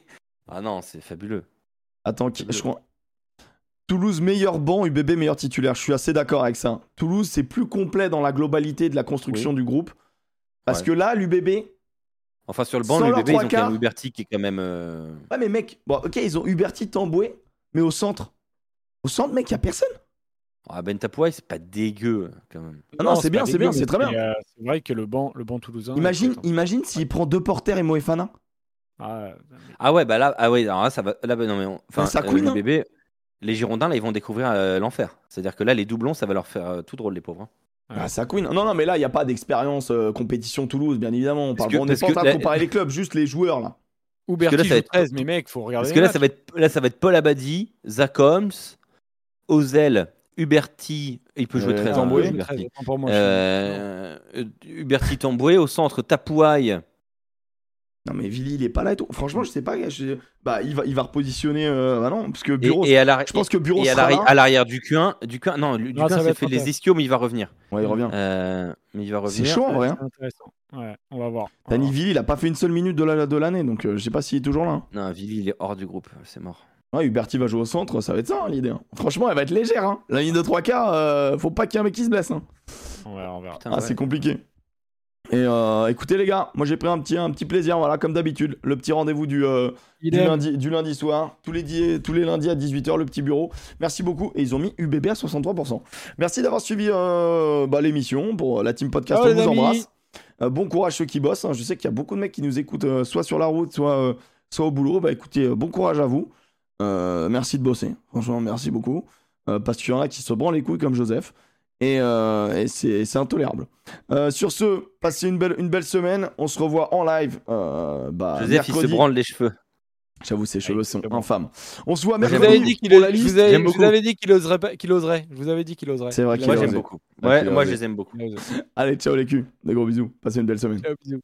Ah non, c'est fabuleux. Attends, qui- je crois. Toulouse, meilleur banc, UBB, meilleur titulaire. Je suis assez d'accord avec ça. Toulouse, c'est plus complet dans la globalité de la construction du groupe. Parce Ouais. que là, l'UBB, Enfin, sur le banc, bébé, ils ont quand même. Huberty qui est quand même. euh, Ouais, mais mec, bon, ok, ils ont Huberty Tamboué, mais au centre. Au centre, mec, y a personne. Ah, Ben Tapouai, c'est pas dégueu quand même. Ah non, c'est bien, c'est bien, c'est très bien. euh, c'est vrai que le banc, le banc toulousain. Imagine, imagine s'il prend deux porteurs et Moefana. Ah, mais- Ah ouais, bah là, ah ouais, alors là, ça va. Là, bah non, mais on- enfin, ça euh, hein. Les Girondins, là, ils vont découvrir euh, l'enfer. C'est-à-dire que là, les doublons, ça va leur faire euh, tout drôle, les pauvres. hein. Ah, ça queen. Non, non, mais là, il n'y a pas d'expérience euh, compétition Toulouse, bien évidemment. On parle que- on n'est parce pas en train de comparer les clubs, juste les joueurs, là. Que là, ça va joue être- 13, mais mec, faut regarder. Parce que là, matchs. ça va être, là, ça va être Paul Abadi, Zach Holmes, Ozel, Huberty. Il peut jouer Euh, 13 Tamboué. hein, joue Huberty. 13, autant pour moi, je suis- Huberty Tamboué au centre, Tapouaille. Non, mais Vili, il est pas là et tout. Franchement, je sais pas. je- Bah, il va, il va repositionner. euh, bah non, parce que Bureau. et à l'arrière, Je pense que Bureau et à sera l'arrière, là. à l'arrière du Q1, du Q1, non, du Non, ça Q1 va s'est être fait les ischios, mais il va revenir. Ouais, il revient. Euh, mais il va C'est revenir. chaud en vrai. hein. C'est intéressant. Ouais, on va voir. Dani. Vili, il a pas fait une seule minute de la- de l'année, donc euh, je sais pas s'il est toujours là. hein. Non, Vili, il est hors du groupe, c'est mort. Ouais, Huberty va jouer au centre, ça va être ça hein, l'idée. hein. Franchement, elle va être légère. Hein. La ligne de 3 quarts, euh, faut pas qu'il y ait un mec qui se blesse. hein. On verra, on verra. Putain, Ah, ouais. c'est compliqué. Et euh, écoutez, les gars, moi j'ai pris un petit, un petit plaisir, voilà, comme d'habitude. Le petit rendez-vous du, euh, du, lundi, du lundi soir, tous les, tous les lundis à 18h, le petit bureau. Merci beaucoup. Et ils ont mis UBB à 63%. Merci d'avoir suivi euh, bah, l'émission pour la team podcast. Ciao, on vous amis. embrasse. Bon courage ceux qui bossent. hein. Je sais qu'il y a beaucoup de mecs qui nous écoutent soit sur la route, soit, soit au boulot. Bah écoutez, bon courage à vous. Merci de bosser. Franchement, merci beaucoup. Parce qu'il y en a qui se branlent les couilles comme Joseph. Et, euh, et c'est c'est intolérable. Euh, sur ce, passez une belle, une belle semaine. On se revoit en live. euh, bah, Joseph, il se mercredi. branle les cheveux. J'avoue, ses cheveux sont Exactement. infâmes. On se voit Moi, Je vous mercredi. avais dit qu'il pour la je vous avais- J'aime je vous beaucoup. avais dit qu'il oserait pas- qu'il oserait. Je vous avais dit qu'il oserait. C'est vrai qu'il Moi, j'aime beaucoup. Ouais, Ouais, moi, je les aime beaucoup. Allez, ciao les culs. Des gros bisous. Passez une belle semaine. Ciao, bisous.